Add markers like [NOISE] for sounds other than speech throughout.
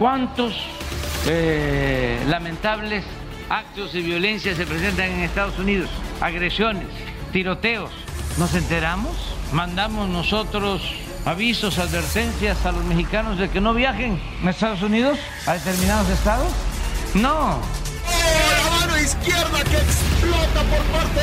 ¿Cuántos eh, lamentables actos de violencia se presentan en Estados Unidos? Agresiones, tiroteos. ¿Nos enteramos? ¿Mandamos nosotros avisos, advertencias a los mexicanos de que no viajen a Estados Unidos, a determinados estados? No. La mano izquierda que explota por parte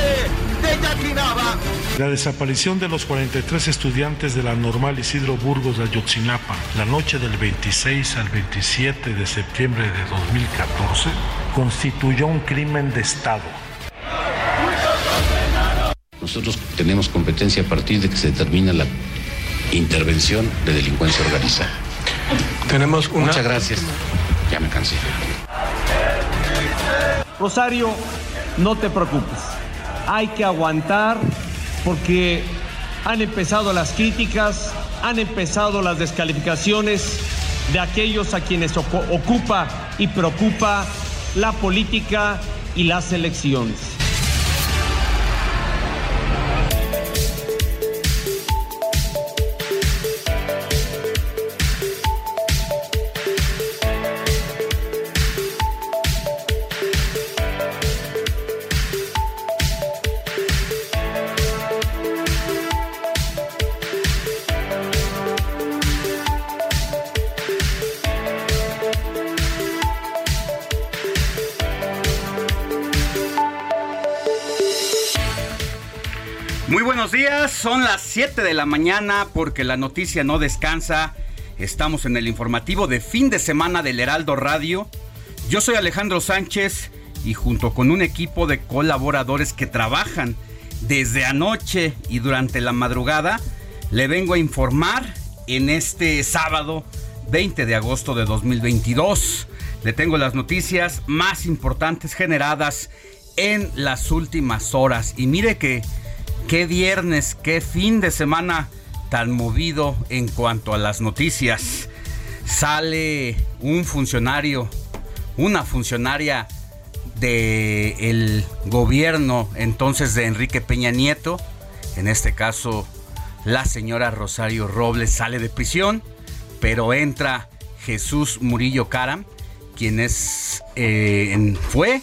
de Jackie Nava. La desaparición de los 43 estudiantes de la normal Isidro Burgos de Ayotzinapa la noche del 26 al 27 de septiembre de 2014 constituyó un crimen de Estado. Nosotros tenemos competencia a partir de que se determina la intervención de delincuencia organizada. Tenemos una... Muchas gracias. Ya me cansé. Rosario, no te preocupes. Hay que aguantar porque han empezado las críticas, han empezado las descalificaciones de aquellos a quienes ocu- ocupa y preocupa la política y las elecciones. Son las 7 de la mañana porque la noticia no descansa. Estamos en el informativo de fin de semana del Heraldo Radio. Yo soy Alejandro Sánchez y junto con un equipo de colaboradores que trabajan desde anoche y durante la madrugada, le vengo a informar en este sábado 20 de agosto de 2022. Le tengo las noticias más importantes generadas en las últimas horas. Y mire que qué viernes, qué fin de semana tan movido en cuanto a las noticias. Sale un funcionario, una funcionaria del gobierno entonces de Enrique Peña Nieto, en este caso la señora Rosario Robles sale de prisión, pero entra Jesús Murillo Caram, quien es, eh, fue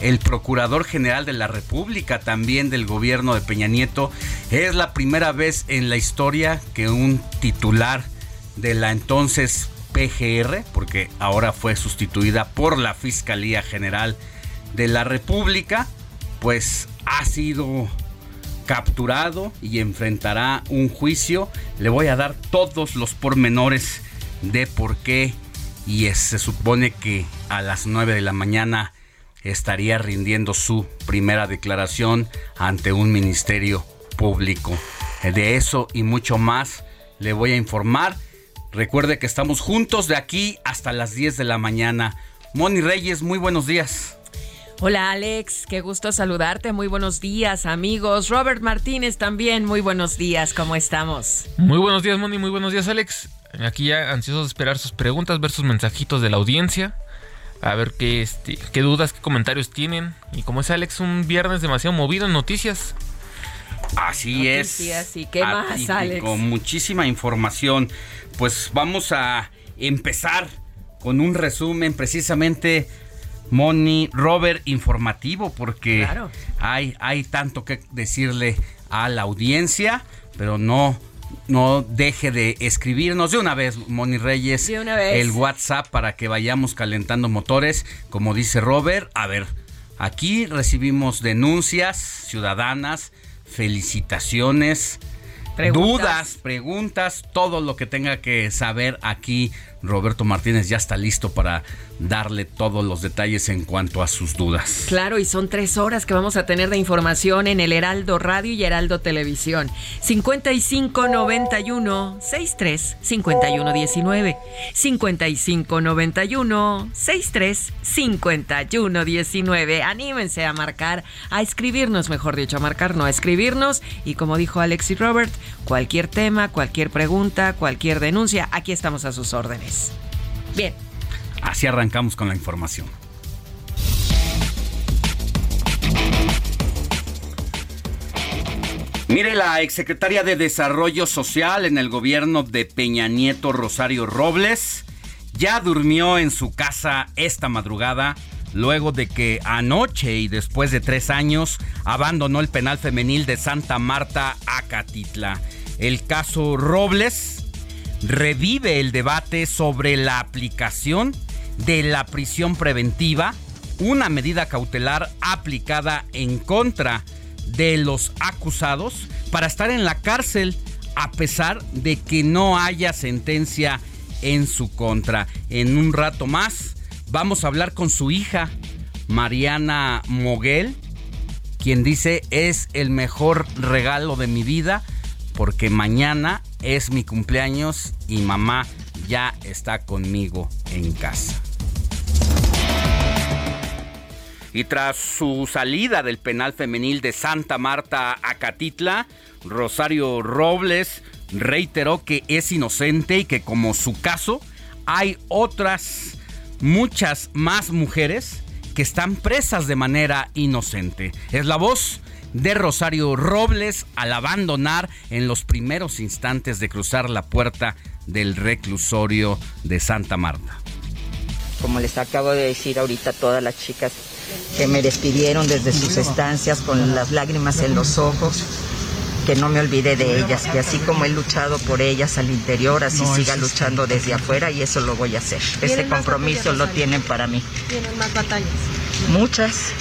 el Procurador General de la República, también del gobierno de Peña Nieto. Es la primera vez en la historia que un titular de la entonces PGR, porque ahora fue sustituida por la Fiscalía General de la República, pues ha sido capturado y enfrentará un juicio. Le voy a dar todos los pormenores de por qué y es- se supone que a las 9 de la mañana estaría rindiendo su primera declaración ante un ministerio público. De eso y mucho más le voy a informar. Recuerde que estamos juntos de aquí hasta las 10 de la mañana. Moni Reyes, muy buenos días. Hola Alex, qué gusto saludarte. Muy buenos días amigos. Robert Martínez también, muy buenos días. ¿Cómo estamos? Muy buenos días, Moni. Muy buenos días, Alex. Aquí ya ansiosos de esperar sus preguntas, ver sus mensajitos de la audiencia. A ver qué, este, qué dudas, qué comentarios tienen. Y como es Alex, un viernes demasiado movido en noticias. Así es. Sí, ¿Qué más, Alex? Con muchísima información. Pues vamos a empezar con un resumen precisamente Moni Robert informativo porque hay, hay tanto que decirle a la audiencia, pero no no deje de escribirnos de una vez, Moni Reyes, el WhatsApp para que vayamos calentando motores, como dice Robert. A ver, aquí recibimos denuncias ciudadanas, felicitaciones, dudas, preguntas, todo lo que tenga que saber aquí Roberto Martínez ya está listo para darle todos los detalles en cuanto a sus dudas. Claro, y son tres horas que vamos a tener de información en el Heraldo Radio y Heraldo Televisión. 5591 63 51 19. 5591 63 51 19. Anímense a marcar, a escribirnos, mejor dicho, a marcar, no a escribirnos. Y como dijo Alex y Robert, cualquier tema, cualquier pregunta, cualquier denuncia, aquí estamos a sus órdenes. Bien. Así arrancamos con la información. Mire, la exsecretaria de Desarrollo Social en el gobierno de Peña Nieto, Rosario Robles, ya durmió en su casa esta madrugada luego de que anoche y después de tres años abandonó el penal femenil de Santa Marta, Acatitla. El caso Robles revive el debate sobre la aplicación de la prisión preventiva, una medida cautelar aplicada en contra de los acusados para estar en la cárcel a pesar de que no haya sentencia en su contra. En un rato más vamos a hablar con su hija, Mariana Moguel, quien dice es el mejor regalo de mi vida porque mañana es mi cumpleaños y mamá ya está conmigo en casa. Y tras su salida del penal femenil de Santa Marta a Catitla, Rosario Robles reiteró que es inocente y que como su caso hay otras muchas más mujeres que están presas de manera inocente. Es la voz de Rosario Robles al abandonar en los primeros instantes de cruzar la puerta del reclusorio de Santa Marta. Como les acabo de decir ahorita a todas las chicas que me despidieron desde sus estancias con las lágrimas en los ojos, que no me olvide de ellas, que así como he luchado por ellas al interior, así siga luchando desde afuera y eso lo voy a hacer. Este compromiso lo tienen para mí. ¿Tienen más batallas? Muchas,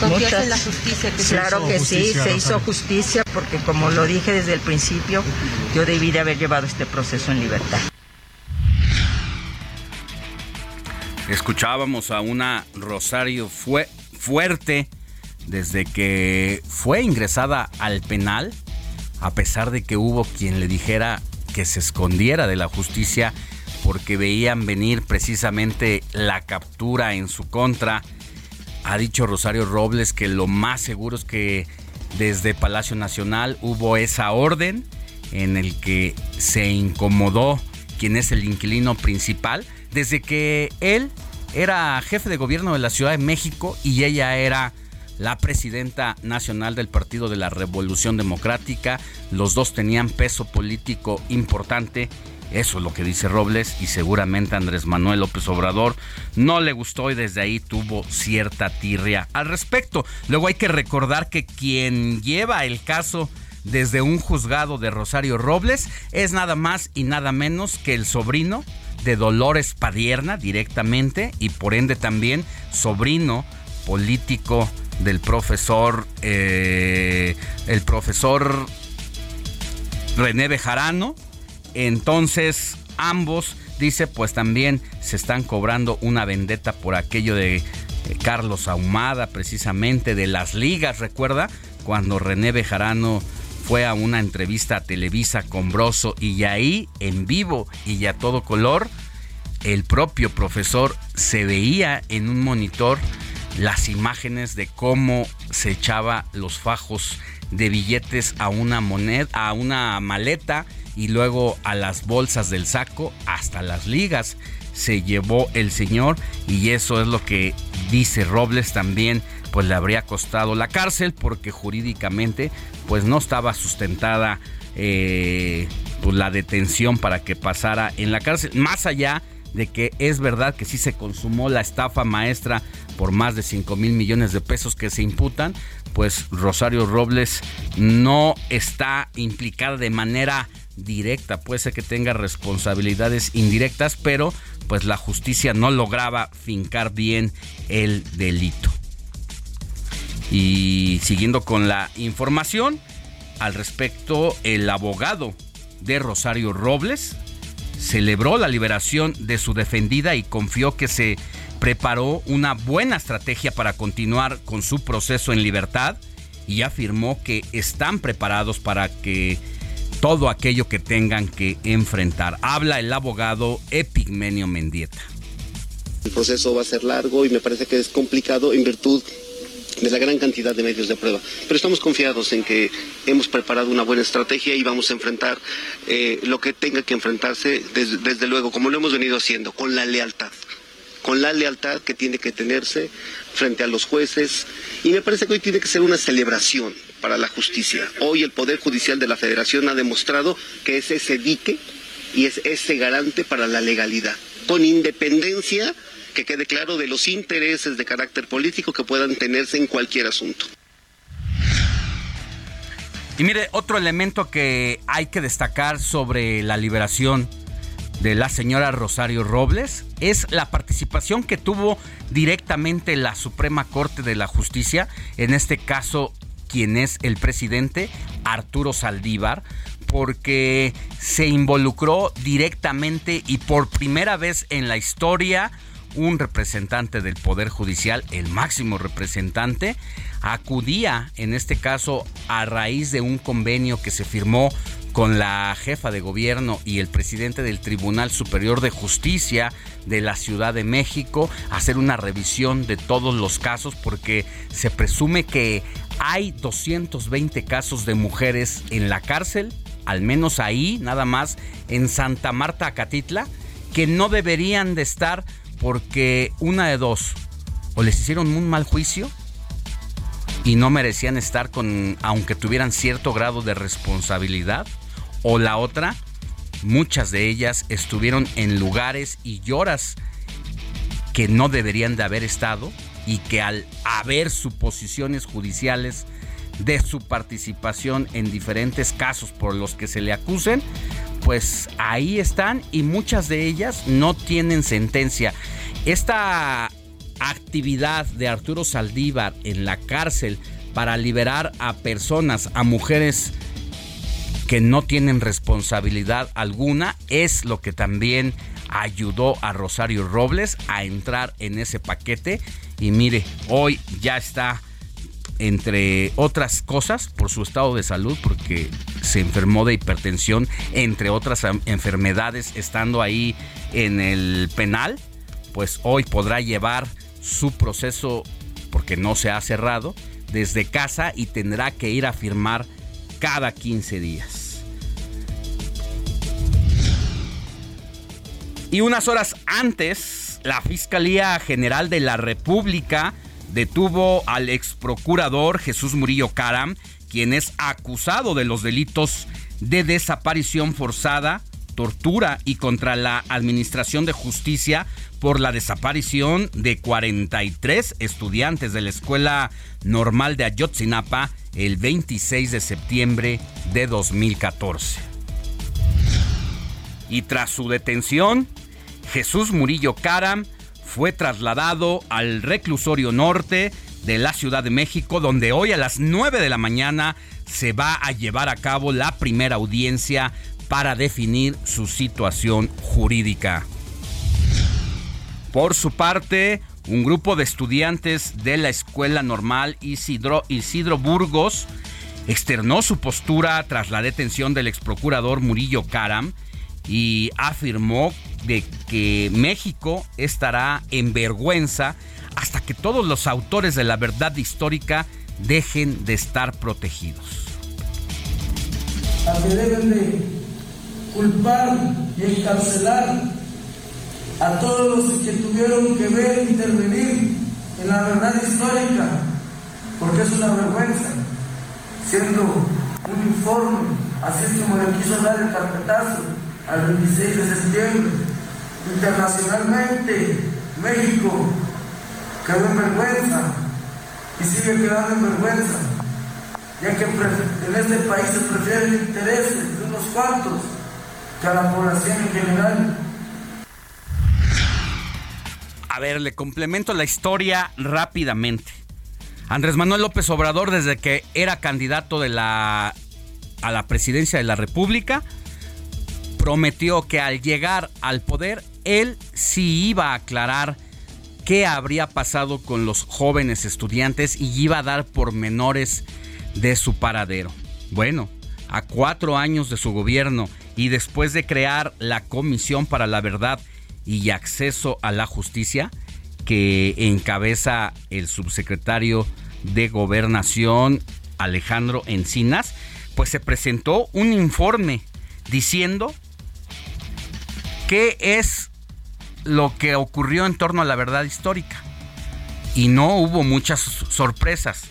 ¿Confías en la justicia? claro que sí, se hizo justicia porque como lo dije desde el principio, yo debí de haber llevado este proceso en libertad. Escuchábamos a una Rosario fue fuerte desde que fue ingresada al penal, a pesar de que hubo quien le dijera que se escondiera de la justicia porque veían venir precisamente la captura en su contra ha dicho Rosario Robles que lo más seguro es que desde Palacio Nacional hubo esa orden en el que se incomodó quien es el inquilino principal, desde que él era jefe de gobierno de la Ciudad de México y ella era la presidenta nacional del Partido de la Revolución Democrática. Los dos tenían peso político importante eso es lo que dice Robles y seguramente Andrés Manuel López Obrador no le gustó y desde ahí tuvo cierta tirria al respecto. Luego hay que recordar que quien lleva el caso desde un juzgado de Rosario Robles es nada más y nada menos que el sobrino de Dolores Padierna directamente y por ende también sobrino político del profesor eh, el profesor René Bejarano entonces, ambos, dice, pues también se están cobrando una vendetta por aquello de eh, Carlos Ahumada, precisamente de las ligas, recuerda, cuando René Bejarano fue a una entrevista a Televisa con Broso y ahí, en vivo y a todo color, el propio profesor se veía en un monitor las imágenes de cómo se echaba los fajos de billetes a una moneda, a una maleta y luego a las bolsas del saco hasta las ligas se llevó el señor y eso es lo que dice Robles también pues le habría costado la cárcel porque jurídicamente pues no estaba sustentada eh, pues, la detención para que pasara en la cárcel. Más allá de que es verdad que sí se consumó la estafa maestra por más de 5 mil millones de pesos que se imputan, pues Rosario Robles no está implicada de manera directa, puede ser que tenga responsabilidades indirectas, pero pues la justicia no lograba fincar bien el delito. Y siguiendo con la información, al respecto, el abogado de Rosario Robles celebró la liberación de su defendida y confió que se preparó una buena estrategia para continuar con su proceso en libertad y afirmó que están preparados para que todo aquello que tengan que enfrentar. Habla el abogado Epigmenio Mendieta. El proceso va a ser largo y me parece que es complicado en virtud de la gran cantidad de medios de prueba. Pero estamos confiados en que hemos preparado una buena estrategia y vamos a enfrentar eh, lo que tenga que enfrentarse, desde, desde luego, como lo hemos venido haciendo, con la lealtad con la lealtad que tiene que tenerse frente a los jueces. Y me parece que hoy tiene que ser una celebración para la justicia. Hoy el Poder Judicial de la Federación ha demostrado que es ese dique y es ese garante para la legalidad, con independencia que quede claro de los intereses de carácter político que puedan tenerse en cualquier asunto. Y mire, otro elemento que hay que destacar sobre la liberación de la señora Rosario Robles es la participación que tuvo directamente la Suprema Corte de la Justicia, en este caso quien es el presidente, Arturo Saldívar, porque se involucró directamente y por primera vez en la historia un representante del Poder Judicial, el máximo representante, acudía en este caso a raíz de un convenio que se firmó con la jefa de gobierno y el presidente del Tribunal Superior de Justicia de la Ciudad de México hacer una revisión de todos los casos porque se presume que hay 220 casos de mujeres en la cárcel, al menos ahí, nada más, en Santa Marta, Acatitla, que no deberían de estar porque una de dos, o les hicieron un mal juicio y no merecían estar con, aunque tuvieran cierto grado de responsabilidad, o la otra, muchas de ellas estuvieron en lugares y lloras que no deberían de haber estado y que al haber suposiciones judiciales de su participación en diferentes casos por los que se le acusen, pues ahí están y muchas de ellas no tienen sentencia. Esta actividad de Arturo Saldívar en la cárcel para liberar a personas, a mujeres que no tienen responsabilidad alguna, es lo que también ayudó a Rosario Robles a entrar en ese paquete. Y mire, hoy ya está entre otras cosas, por su estado de salud, porque se enfermó de hipertensión, entre otras enfermedades, estando ahí en el penal, pues hoy podrá llevar su proceso, porque no se ha cerrado, desde casa y tendrá que ir a firmar cada 15 días. Y unas horas antes, la Fiscalía General de la República detuvo al ex procurador Jesús Murillo Caram, quien es acusado de los delitos de desaparición forzada, tortura y contra la Administración de Justicia por la desaparición de 43 estudiantes de la Escuela Normal de Ayotzinapa el 26 de septiembre de 2014. Y tras su detención, Jesús Murillo Caram fue trasladado al reclusorio norte de la Ciudad de México, donde hoy a las 9 de la mañana se va a llevar a cabo la primera audiencia para definir su situación jurídica. Por su parte, un grupo de estudiantes de la Escuela Normal Isidro, Burgos externó su postura tras la detención del exprocurador Murillo Caram y afirmó de que México estará en vergüenza hasta que todos los autores de la verdad histórica dejen de estar protegidos. Culpar y encarcelar a todos los que tuvieron que ver intervenir en la verdad histórica, porque es una vergüenza, siendo un informe, así como le quiso dar el carpetazo al 26 de septiembre. Internacionalmente, México quedó en vergüenza y sigue quedando en vergüenza, ya que en este país se prefieren intereses de unos cuantos que a la población en general. A ver, le complemento la historia rápidamente. Andrés Manuel López Obrador, desde que era candidato de la, a la presidencia de la República, prometió que al llegar al poder, él sí iba a aclarar qué habría pasado con los jóvenes estudiantes y iba a dar pormenores de su paradero. Bueno, a cuatro años de su gobierno y después de crear la Comisión para la Verdad y Acceso a la Justicia, que encabeza el subsecretario de Gobernación Alejandro Encinas, pues se presentó un informe diciendo qué es lo que ocurrió en torno a la verdad histórica. Y no hubo muchas sorpresas,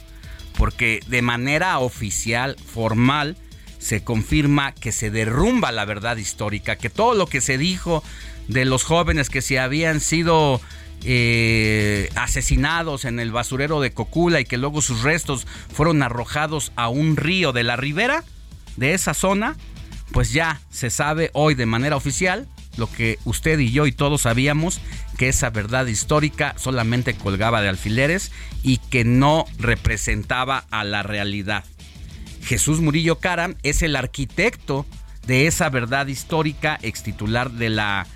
porque de manera oficial, formal, se confirma que se derrumba la verdad histórica, que todo lo que se dijo de los jóvenes que se habían sido eh, asesinados en el basurero de Cocula y que luego sus restos fueron arrojados a un río de la ribera de esa zona, pues ya se sabe hoy de manera oficial lo que usted y yo y todos sabíamos, que esa verdad histórica solamente colgaba de alfileres y que no representaba a la realidad. Jesús Murillo Caram es el arquitecto de esa verdad histórica, ex titular de la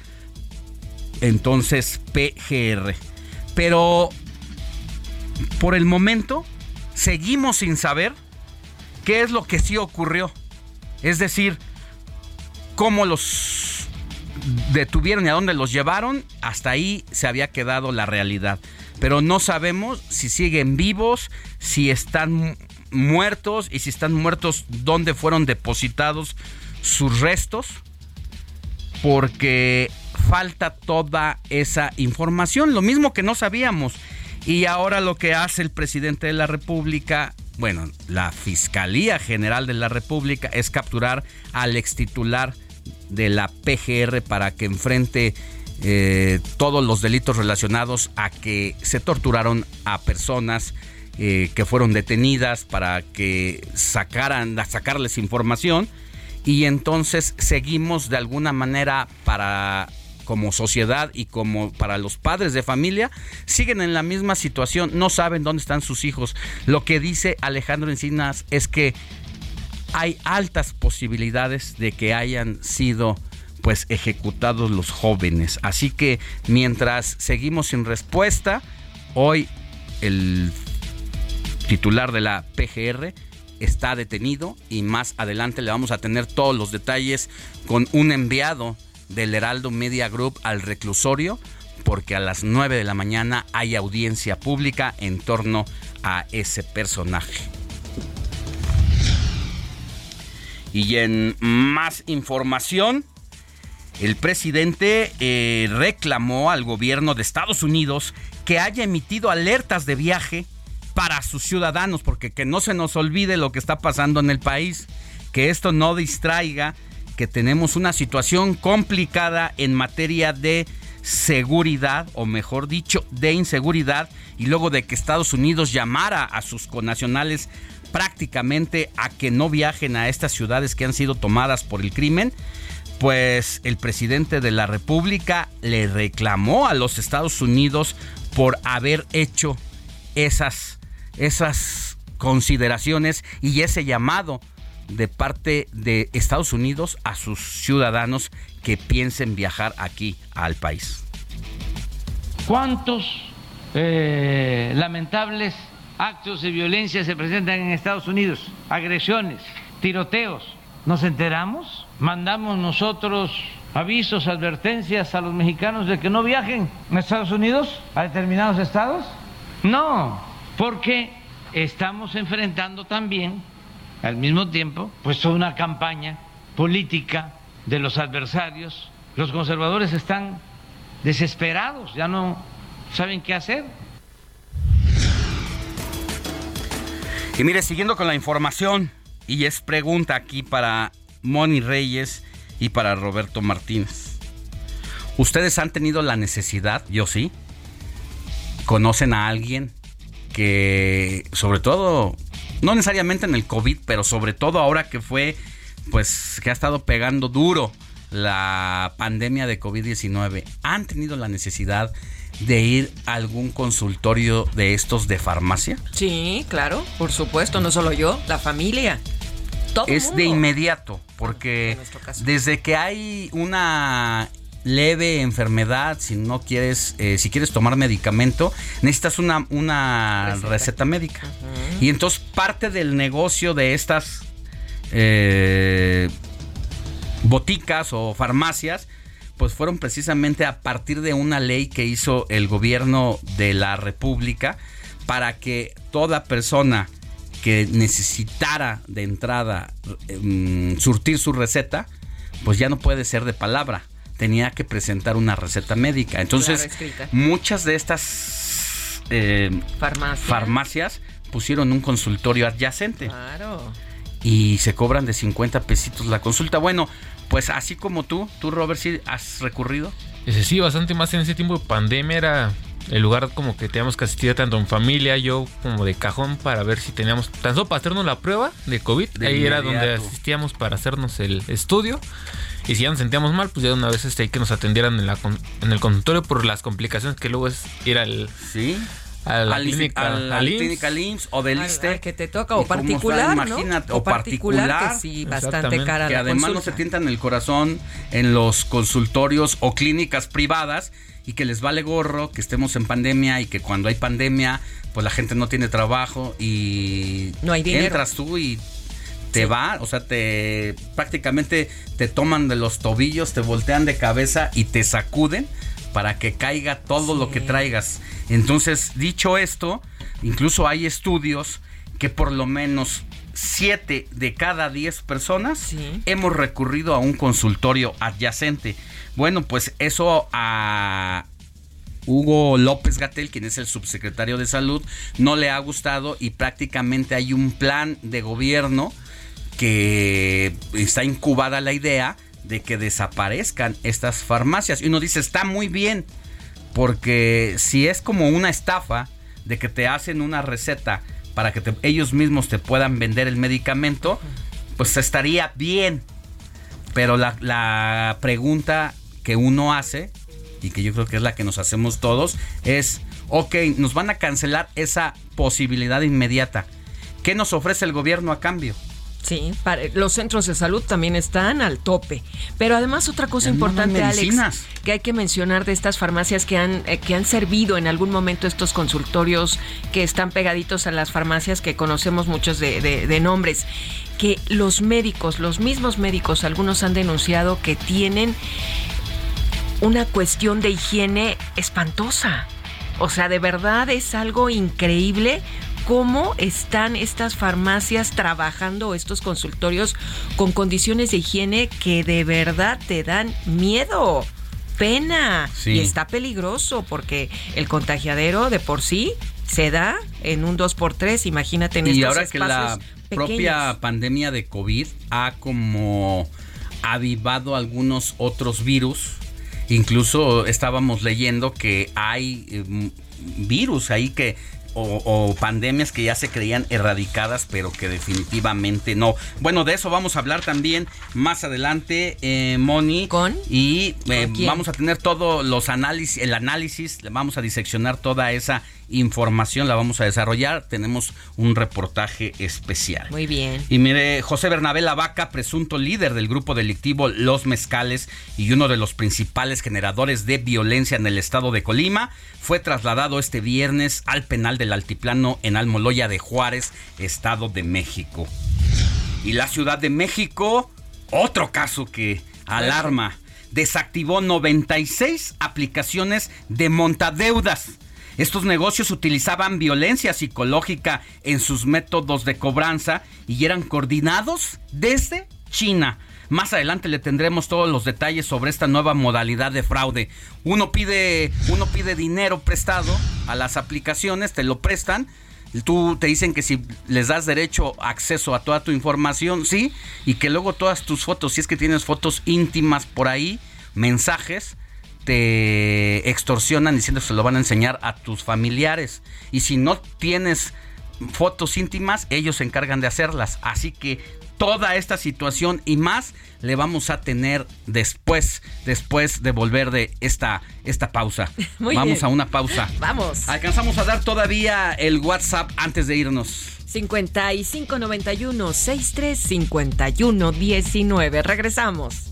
entonces PGR. Pero por el momento seguimos sin saber qué es lo que sí ocurrió. Es decir, cómo los detuvieron y a dónde los llevaron, hasta ahí se había quedado la realidad. Pero no sabemos si siguen vivos, si están muertos y si están muertos, dónde fueron depositados sus restos, porque falta toda esa información, lo mismo que no sabíamos. Y ahora lo que hace el presidente de la República, bueno, la Fiscalía General de la República es capturar al ex titular de la PGR para que enfrente eh, todos los delitos relacionados a que se torturaron a personas eh, que fueron detenidas para que sacaran, sacarles información y entonces seguimos de alguna manera para como sociedad y como para los padres de familia siguen en la misma situación, no saben dónde están sus hijos. Lo que dice Alejandro Encinas es que hay altas posibilidades de que hayan sido pues ejecutados los jóvenes. Así que mientras seguimos sin respuesta, hoy el titular de la PGR, está detenido y más adelante le vamos a tener todos los detalles con un enviado del Heraldo Media Group al reclusorio porque a las 9 de la mañana hay audiencia pública en torno a ese personaje. Y en más información, el presidente eh, reclamó al gobierno de Estados Unidos que haya emitido alertas de viaje para sus ciudadanos, porque que no se nos olvide lo que está pasando en el país, que esto no distraiga, que tenemos una situación complicada en materia de seguridad, o mejor dicho, de inseguridad, y luego de que Estados Unidos llamara a sus connacionales prácticamente a que no viajen a estas ciudades que han sido tomadas por el crimen, pues el presidente de la República le reclamó a los Estados Unidos por haber hecho esas esas consideraciones y ese llamado de parte de Estados Unidos a sus ciudadanos que piensen viajar aquí al país. ¿Cuántos eh, lamentables actos de violencia se presentan en Estados Unidos? Agresiones, tiroteos. ¿Nos enteramos? ¿Mandamos nosotros avisos, advertencias a los mexicanos de que no viajen a Estados Unidos, a determinados estados? No, porque estamos enfrentando también, al mismo tiempo, pues una campaña política de los adversarios. Los conservadores están desesperados, ya no saben qué hacer. Y mire, siguiendo con la información, y es pregunta aquí para Moni Reyes y para Roberto Martínez. ¿Ustedes han tenido la necesidad, yo sí? ¿Conocen a alguien que, sobre todo, no necesariamente en el COVID, pero sobre todo ahora que fue, pues, que ha estado pegando duro la pandemia de COVID-19, han tenido la necesidad de ir a algún consultorio de estos de farmacia? Sí, claro, por supuesto, no solo yo, la familia. Todo es mundo. de inmediato, porque desde que hay una leve enfermedad, si no quieres, eh, si quieres tomar medicamento, necesitas una, una receta. médica. Y entonces parte del negocio de estas eh, boticas o farmacias, pues fueron precisamente a partir de una ley que hizo el gobierno de la República para que toda persona que necesitara de entrada mm, surtir su receta, pues ya no puede ser de palabra, tenía que presentar una receta médica. Entonces, Claro, muchas de estas eh, Farmacia. farmacias pusieron un consultorio adyacente Claro. y se cobran de 50 pesitos la consulta. Bueno, pues así como tú, tú Robert, sí has recurrido. Ese sí, bastante más en ese tiempo de pandemia era el lugar como que teníamos que asistir tanto en familia, yo como de cajón para ver si teníamos, tan solo para hacernos la prueba de COVID, De ahí era donde asistíamos para hacernos el estudio. Y si ya nos sentíamos mal, pues ya de una vez este, hay que nos atendieran en, la, con- en el consultorio por las complicaciones que luego es ir al, ¿Sí? a la al, clínica, al- clínica IMSS o del al que te toca, o está, particular, ¿no? Imagínate, O o particular, particular. que sí, bastante cara que la además no se tientan el corazón en los consultorios o clínicas privadas y que les vale gorro que estemos en pandemia y que cuando hay pandemia pues la gente no tiene trabajo y No hay dinero. entras tú y te va, o sea, te prácticamente te toman de los tobillos, te voltean de cabeza y te sacuden para que caiga todo lo que traigas. Entonces, dicho esto, incluso hay estudios que por lo menos 7 de cada 10 personas hemos recurrido a un consultorio adyacente. Bueno, pues eso a Hugo López Gatel, quien es el subsecretario de salud, no le ha gustado y prácticamente hay un plan de gobierno que está incubada la idea de que desaparezcan estas farmacias. Y uno dice, está muy bien, porque si es como una estafa de que te hacen una receta para que ellos mismos te puedan vender el medicamento, pues estaría bien. Pero la, la pregunta que uno hace, y que yo creo que es la que nos hacemos todos, es, ok, nos van a cancelar esa posibilidad inmediata. ¿Qué nos ofrece el gobierno a cambio? Sí, para- los centros de salud también están al tope. Pero además otra cosa importante, Alex, que hay que mencionar de estas farmacias que han, eh, que han servido en algún momento estos consultorios que están pegaditos a las farmacias que conocemos muchos de, de- de nombres, que los médicos, los mismos médicos, algunos han denunciado que tienen una cuestión de higiene espantosa. O sea, de verdad es algo increíble cómo están estas farmacias trabajando, estos consultorios, con condiciones de higiene que de verdad te dan miedo, pena. Sí. Y está peligroso porque el contagiadero de por sí se da en un 2x3, imagínate en y estos ahora que la propia pandemia de COVID ha como avivado algunos otros virus. Incluso estábamos leyendo que hay eh, virus ahí que o, o pandemias que ya se creían erradicadas, pero que definitivamente no. Bueno, de eso vamos a hablar también más adelante, eh, Moni. ¿Con? Y eh, vamos a tener todos los análisis, el análisis, vamos a diseccionar toda esa información, la vamos a desarrollar. Tenemos un reportaje especial. Muy bien. Y mire, José Bernabé Lavaca, presunto líder del grupo delictivo Los Mezcales y uno de los principales generadores de violencia en el estado de Colima, fue trasladado este viernes al penal Altiplano en Almoloya de Juárez, Estado de México. Y la Ciudad de México, otro caso que alarma, desactivó 96 aplicaciones de montadeudas. Estos negocios utilizaban violencia psicológica en sus métodos de cobranza y eran coordinados desde China. Más adelante le tendremos todos los detalles sobre esta nueva modalidad de fraude. Uno pide, uno pide dinero prestado a las aplicaciones, te lo prestan. Tú te dicen que si les das derecho acceso a toda tu información, sí, y que luego todas tus fotos, si es que tienes fotos íntimas por ahí, mensajes, te extorsionan diciendo que se lo van a enseñar a tus familiares. Y si no tienes fotos íntimas, ellos se encargan de hacerlas. Así que toda esta situación y más le vamos a tener después, después de volver de esta, esta pausa. [LAUGHS] vamos a una pausa. Vamos. Alcanzamos a dar todavía el WhatsApp antes de irnos. 5591 6351 19. Regresamos.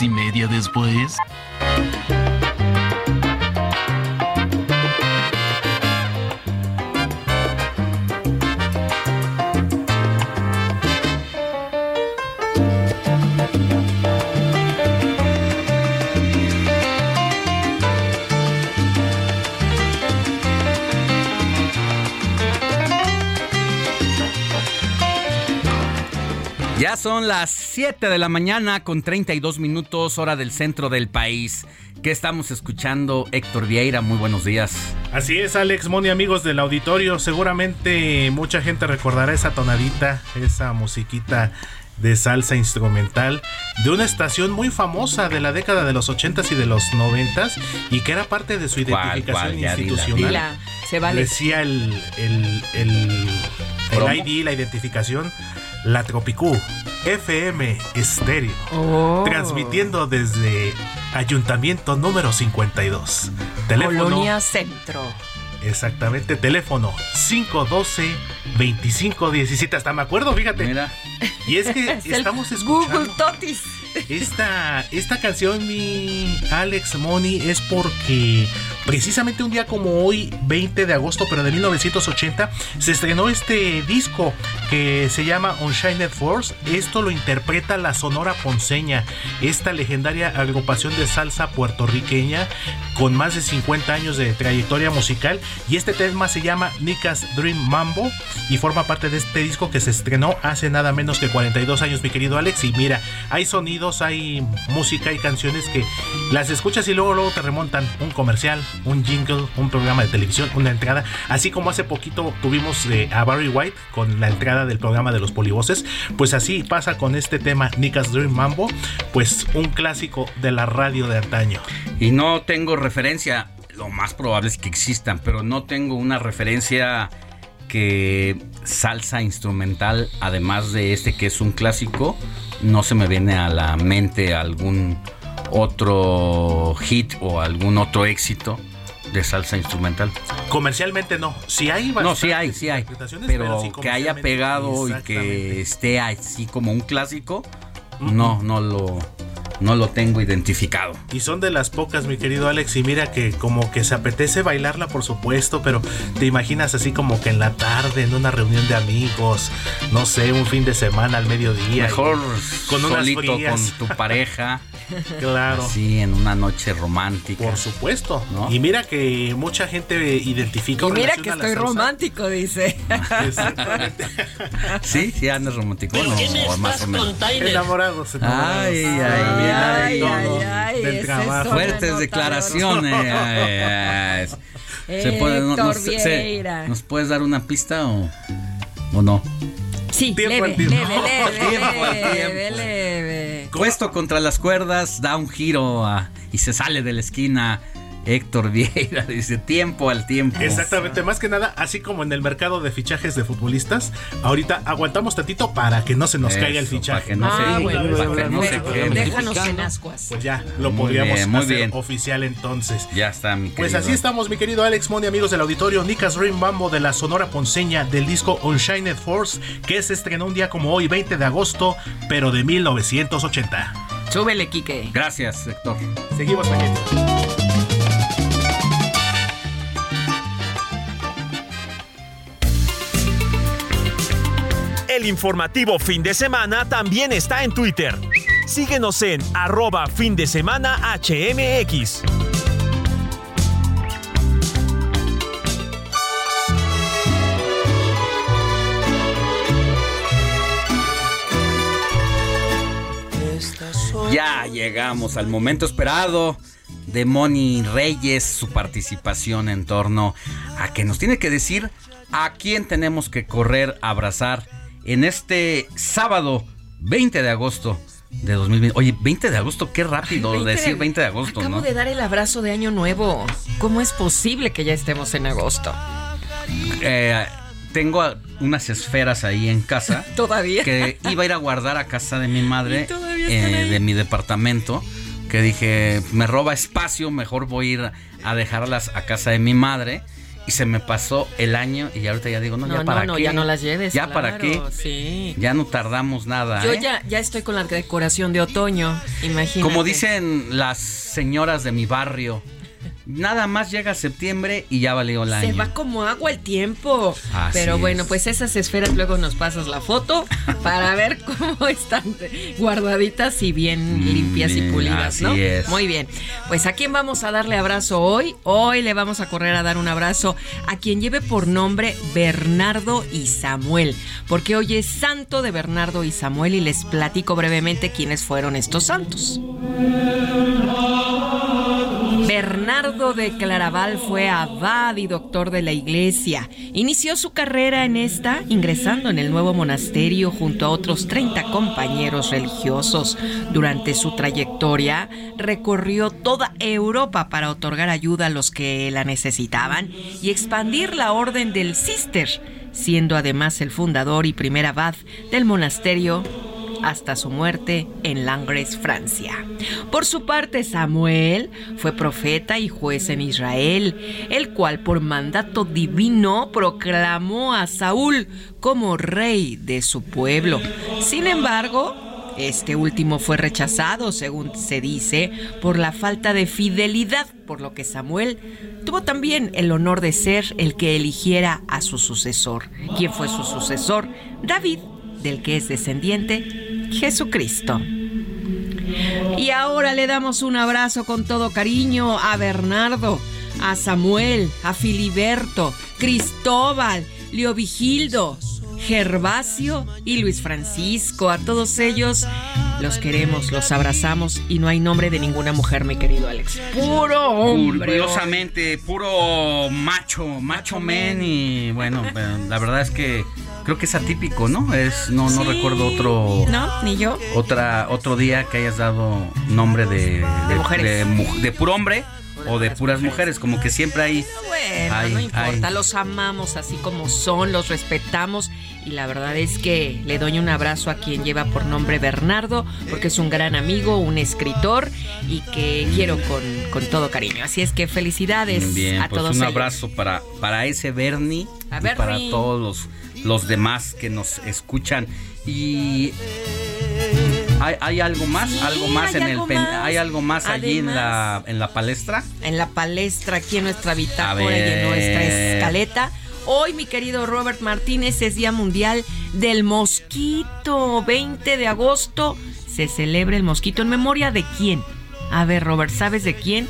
Y media después. Son las 7 de la mañana con 32 minutos hora del centro del país. ¿Qué estamos escuchando? Héctor Vieira, muy buenos días. Así es, Alex Moni, amigos del auditorio. Seguramente mucha gente recordará esa tonadita, esa musiquita de salsa instrumental de una estación muy famosa de la década de los 80s y de los 90s y que era parte de su identificación cuál? Dila, institucional. Dila, se vale. Decía el, el, el, el ID, la identificación, la Tropicú FM Estéreo, Oh. transmitiendo desde Ayuntamiento número 52. Teléfono Colonia Centro. Exactamente, teléfono 512-2517. Hasta me acuerdo, fíjate. Mira. Y es que [LAUGHS] Es el estamos Google escuchando Totis. esta, esta canción, mi Alex Money, es porque precisamente un día como hoy, 20 de agosto, pero de 1980, se estrenó este disco que se llama Unshined Force. Esto lo interpreta la Sonora Ponceña, esta legendaria agrupación de salsa puertorriqueña con más de 50 años de trayectoria musical. Y este tema se llama Nica's Dream Mambo y forma parte de este disco que se estrenó hace nada menos que 42 años, mi querido Alex. Y mira, hay sonidos, hay música, hay canciones que las escuchas y luego, luego te remontan un comercial, un jingle, un programa de televisión, una entrada, así como hace poquito tuvimos eh, a Barry White con la entrada del programa de los polivoces, pues así pasa con este tema Nicas Dream Mambo, pues un clásico de la radio de antaño. Y no tengo referencia, lo más probable es que existan, pero no tengo una referencia que salsa instrumental, además de este que es un clásico, no se me viene a la mente algún otro hit o algún otro éxito de salsa instrumental. Comercialmente no, sí hay No, sí hay, sí hay. Pero, que haya pegado y que esté así como un clásico, no, no lo no lo tengo identificado. Y son de las pocas, mi querido Alex, y mira que como que se apetece bailarla, por supuesto, pero te imaginas así como que en la tarde, en una reunión de amigos, no sé, un fin de semana al mediodía. Mejor con solito con tu pareja. [LAUGHS] [LAUGHS] Claro. Sí, en una noche romántica. Por supuesto. Y mira que mucha gente identifica. Y mira que estoy romántico, dice. [LAUGHS] [LAUGHS] sí, sí, andas romántico. No, más o menos. Enamorados. Ay, ay, ay, ay, ay, del trabajo. Fuertes declaraciones. ¿Se puede, no, nos, se, ¿Nos puedes dar una pista o, o no? Sí, tiempo leve, leve, leve, [LAUGHS] leve, leve, Puesto contra las cuerdas, da un giro a, y se sale de la esquina Héctor Vieira [LAUGHS] dice tiempo al tiempo. Exactamente, más que nada, así como en el mercado de fichajes de futbolistas, ahorita aguantamos tantito para que no se nos caiga el fichaje. no ah, se, bueno, para que no se Déjanos en ascuas. Pues ya, lo podríamos hacer oficial entonces. Ya está, mi Pues así estamos, mi querido Alex Moni, amigos del auditorio. Nicas Dream Mambo de la Sonora Ponceña del disco Unshined Force, que se estrenó un día como hoy, 20 de agosto, pero de 1980. Súbele, Quique. Gracias, Héctor. Seguimos aquí. Informativo fin de semana también está en Twitter. Síguenos en arroba fin de semana HMX. Ya llegamos al momento esperado de Moni Reyes, su participación en torno a que nos tiene que decir a quién tenemos que correr abrazar en este sábado 20 de agosto de 2020. Oye, 20 de agosto, qué rápido decir 20 de agosto, Acabo de dar el abrazo de Año Nuevo. ¿Cómo es posible que ya estemos en agosto? Eh, tengo unas esferas ahí en casa. [LAUGHS] Todavía. Que iba a ir a guardar a casa de mi madre, eh, de mi departamento. Que dije, me roba espacio, mejor voy a ir a dejarlas a casa de mi madre y se me pasó el año y ahorita ya digo, no, ya para no, qué. ya no las lleves. Ya para qué. Sí. Ya no tardamos nada. Yo ¿eh? ya, ya estoy con la decoración de otoño, imagínate. Como dicen las señoras de mi barrio, Nada más llega septiembre y ya valió año. Se va como agua el tiempo. Pero bueno, pues esas esferas luego nos pasas la foto [LAUGHS] para ver cómo están guardaditas y bien mm, limpias y pulidas, así ¿no? Es. Muy bien. Pues a quién vamos a darle abrazo hoy? Hoy le vamos a correr a dar un abrazo a quien lleve por nombre Bernardo y Samuel, porque hoy es santo de Bernardo y Samuel y les platico brevemente quiénes fueron estos santos. Bernardo de Claraval fue abad y doctor de la iglesia. Inició su carrera en esta ingresando en el nuevo monasterio junto a otros 30 compañeros religiosos. Durante su trayectoria recorrió toda Europa para otorgar ayuda a los que la necesitaban y expandir la orden del Cister, siendo además el fundador y primer abad del monasterio hasta su muerte en Langres, Francia. Por su parte, Samuel fue profeta y juez en Israel, el cual por mandato divino proclamó a Saúl como rey de su pueblo. Sin embargo, este último fue rechazado, según se dice, por la falta de fidelidad, por lo que Samuel tuvo también el honor de ser el que eligiera a su sucesor. ¿Quién fue su sucesor? David, del que es descendiente Jesucristo. Y ahora le damos un abrazo con todo cariño a Bernardo, a Samuel, a Filiberto, Cristóbal, Leovigildo, Gervasio y Luis Francisco. A todos ellos los queremos, los abrazamos y no hay nombre de ninguna mujer, mi querido Alex. Puro hombre. Curiosamente, puro macho, macho men y bueno, la verdad es que creo que es atípico, ¿no? Es no no Sí. recuerdo otro No, ni yo. otra otro día que hayas dado nombre de de, mujeres. de puro hombre o de puras mujeres, como que siempre hay Bueno, hay- no importa, hay- los amamos así como son, los respetamos y la verdad es que le doy un abrazo a quien lleva por nombre Bernardo, porque es un gran amigo, un escritor y que quiero con, con todo cariño. Así es que felicidades Bien, a pues todos. un ellos. abrazo para, para ese Bernie A y para todos los, los demás que nos escuchan. Y hay, hay algo más, Sí, algo más en algo el pen- más. hay algo más allí en la en la palestra. en la palestra, aquí en nuestra bitácora y en nuestra escaleta. Hoy, mi querido Robert Martínez, es Día Mundial del Mosquito. 20 de agosto se celebra el mosquito. ¿En memoria de quién? A ver, Robert, ¿sabes de quién?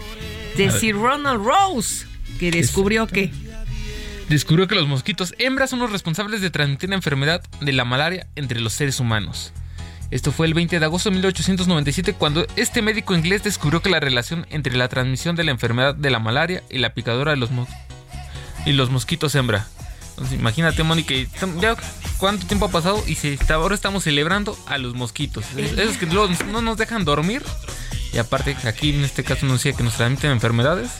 De. Sir Ronald Rose, que descubrió que... Descubrió que los mosquitos hembras son los responsables de transmitir la enfermedad de la malaria entre los seres humanos. Esto fue el 20 de agosto de 1897 cuando este médico inglés descubrió que la relación entre la transmisión de la enfermedad de la malaria y la picadura de los, y los mosquitos hembra. Entonces, imagínate, Mónica, ya cuánto tiempo ha pasado y se está- ahora estamos celebrando a los mosquitos. Es- Esos que no nos dejan dormir. Y aparte, aquí en este caso nos decía que nos transmiten enfermedades.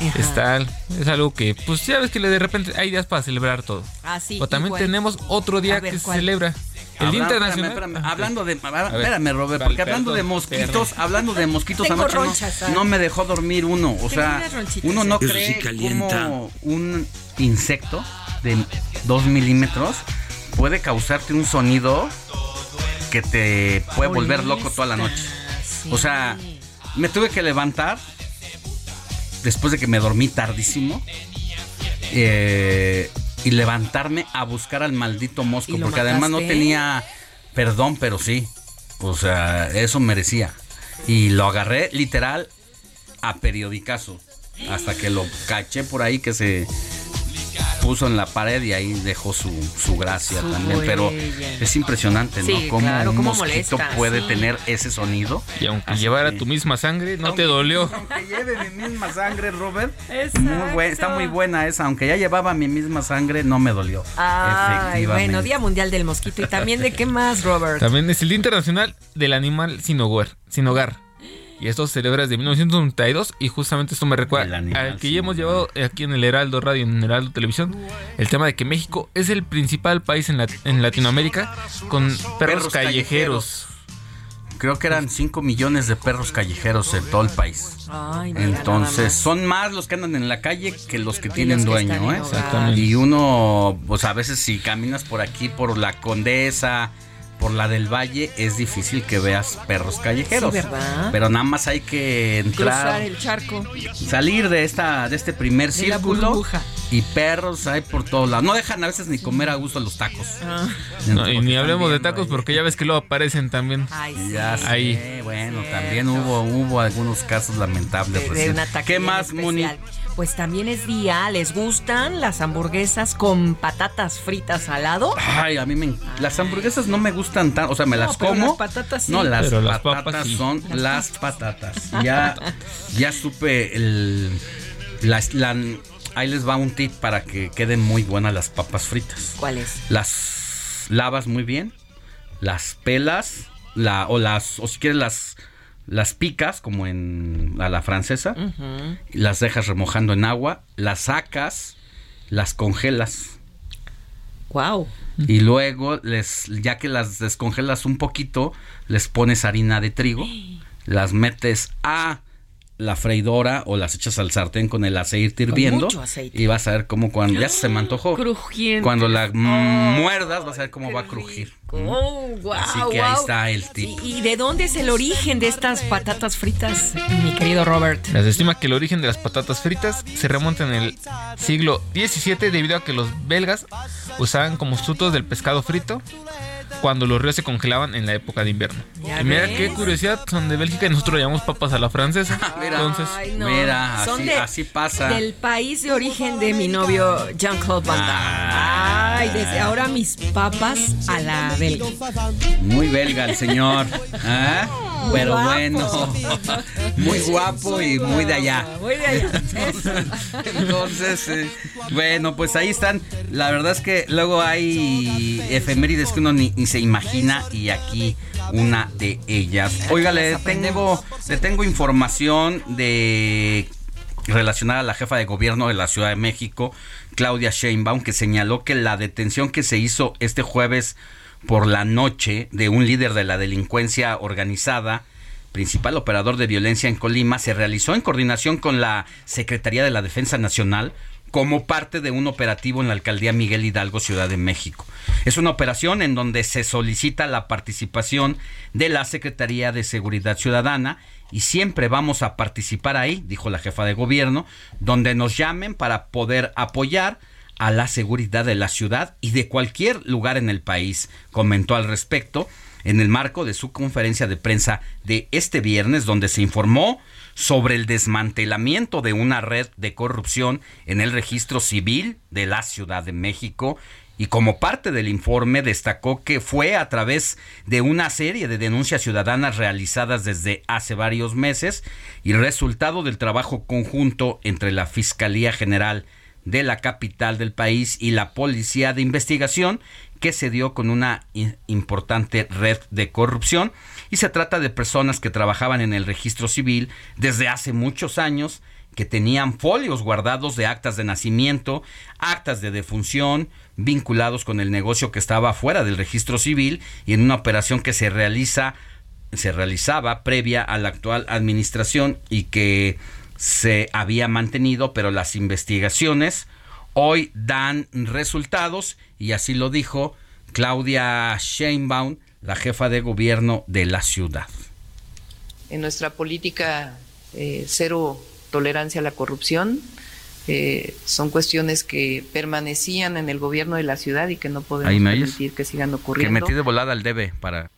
Ajá. Está, es algo que, pues ya ves que de repente hay días para celebrar todo. Ah, sí, o también igual. tenemos otro día ver, que se celebra. El Día Habla- Internacional. espérame, espérame, hablando de a ver, ver, espérame, Robert, vale, porque hablando de mosquitos, perdón. hablando de mosquitos Tengo anoche no- ronchas, no, ah. me dejó dormir uno, o sea, uno no Eso sí cree calienta. como un insecto de 2 milímetros puede causarte un sonido que te puede volver loco toda la noche. O sea, me tuve que levantar después de que me dormí tardísimo eh, y levantarme a buscar al maldito mosco, ¿Y lo porque además no tenía perdón, pero sí. O sea, eso merecía. Y lo agarré literal a periodicazo. Hasta que lo caché por ahí que se puso en la pared y ahí dejó su, su gracia Su también. Pero es impresionante, ¿no? Sí, Cómo claro, un cómo mosquito molesta, puede sí. tener ese sonido. Y aunque llevara tu misma sangre, no te dolió. Aunque lleve mi misma sangre, Robert. Muy buen- está muy buena esa. Aunque ya llevaba mi misma sangre, no me dolió. Ay, bueno, Día Mundial del Mosquito. ¿Y también de qué más, Robert? También es el Día Internacional del Animal sin hogar. Sin hogar. Y esto se celebra desde 1992 y justamente esto me recuerda al que ya hemos llevado aquí en el Heraldo Radio, en el Heraldo Televisión, el tema de que México es el principal país en, Lat- en Latinoamérica con perros, Perros callejeros. Creo que eran 5 millones de perros callejeros en todo el país. Entonces, más. son más los que andan en la calle que los que Y tienen dueño, ¿eh? Exactamente. Y uno, pues a veces si caminas por aquí, por la Condesa, por la del Valle, es difícil que veas perros callejeros. Sí, ¿verdad? Pero nada más hay que Cruzar entrar, el charco. salir de esta, de este primer De círculo. Y perros hay por todos lados. No dejan a veces ni comer a gusto los tacos. Ah. No, y ni hablemos de tacos ahí. porque ya ves que luego aparecen también. Ya sé, Ahí. bueno, también hubo, hubo algunos casos lamentables. de, de recién. un ataque ¿Qué más, Moni? Pues también es día, ¿les gustan las hamburguesas con patatas fritas al lado? Ay, a mí me las hamburguesas no me gustan tan, o sea, me No, las pero como. las patatas sí. No, las Pero las patatas papas sí. son las patatas. Ya ya supe el las la- ahí les va un tip para que queden muy buenas las papas fritas. ¿Cuál es? Las lavas muy bien, las pelas, la o las o si quieres las las picas como en a la francesa, las dejas remojando en agua, las sacas, las congelas. Wow. Y luego les ya que las descongelas un poquito, les pones harina de trigo, [GASPS] las metes a la freidora o las echas al sartén con el aceite Con hirviendo mucho aceite. y vas a ver cómo cuando ya se me antojó. Crujiente. Cuando la mm, muerdas vas a ver cómo va a crujir. Oh, wow, Así que ahí está el tip. ¿Y, y de dónde es el origen de estas patatas fritas, mi querido Robert? Se estima que el origen de las patatas fritas se remonta en el siglo XVII debido a que los belgas usaban como frutos del pescado frito cuando los ríos se congelaban en la época de invierno. Ya y mira ves. qué curiosidad, son de Bélgica y nosotros le llamamos papas a la francesa. [LAUGHS] Entonces, Ay, no. Mira, Son así, de- así pasa. Del país de origen de mi novio Jean-Claude Van Damme. Ah, Ay, desde ahora mis papas a la belga. Muy belga el señor. ¿ah? Pero Guapo. bueno, [LAUGHS] muy guapo y muy de allá. Muy de allá. [LAUGHS] Entonces, eh, bueno, pues ahí están. La verdad es que luego hay efemérides que uno ni, ni se imagina y aquí una de ellas. Oiga, le tengo, le tengo información de relacionada a la jefa de gobierno de la Ciudad de México, Claudia Sheinbaum, que señaló que la detención que se hizo este jueves por la noche de un líder de la delincuencia organizada, principal operador de violencia en Colima, se realizó en coordinación con la Secretaría de la Defensa Nacional como parte de un operativo en la alcaldía Miguel Hidalgo, Ciudad de México. Es una operación en donde se solicita la participación de la Secretaría de Seguridad Ciudadana y siempre vamos a participar ahí, dijo la jefa de gobierno, donde nos llamen para poder apoyar a la seguridad de la ciudad y de cualquier lugar en el país, comentó al respecto en el marco de su conferencia de prensa de este viernes, donde se informó sobre el desmantelamiento de una red de corrupción en el registro civil de la Ciudad de México. Y como parte del informe destacó que fue a través de una serie de denuncias ciudadanas realizadas desde hace varios meses y resultado del trabajo conjunto entre la Fiscalía General de la capital del país y la Policía de Investigación que se dio con una importante red de corrupción. Y se trata de personas que trabajaban en el registro civil desde hace muchos años que tenían folios guardados de actas de nacimiento, actas de defunción, vinculados con el negocio que estaba fuera del registro civil y en una operación que se realiza se realizaba previa a la actual administración y que se había mantenido, pero las investigaciones hoy dan resultados y así lo dijo Claudia Sheinbaum, la jefa de gobierno de la ciudad. en nuestra política eh, cero tolerancia a la corrupción. eh, son cuestiones que permanecían en el gobierno de la ciudad y que no podemos permitir que sigan Que ocurriendo. metí de volada al debe para...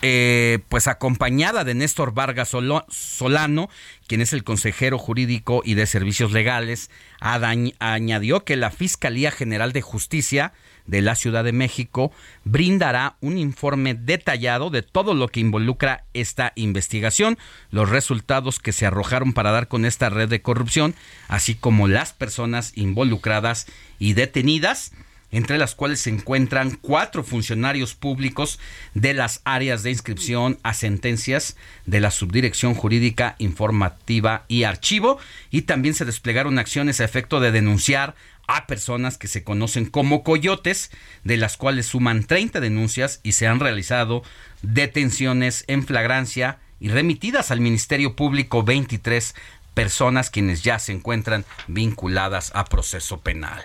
Eh, pues acompañada de Néstor Vargas Solano, quien es el consejero jurídico y de servicios legales, añadió que la Fiscalía General de Justicia de la Ciudad de México brindará un informe detallado de todo lo que involucra esta investigación, los resultados que se arrojaron para dar con esta red de corrupción, así como las personas involucradas y detenidas entre las cuales se encuentran cuatro funcionarios públicos de las áreas de inscripción a sentencias de la Subdirección Jurídica Informativa y Archivo, y también se desplegaron acciones a efecto de denunciar a personas que se conocen como coyotes, de las cuales suman 30 denuncias y se han realizado detenciones en flagrancia y remitidas al Ministerio Público 23 personas quienes ya se encuentran vinculadas a proceso penal.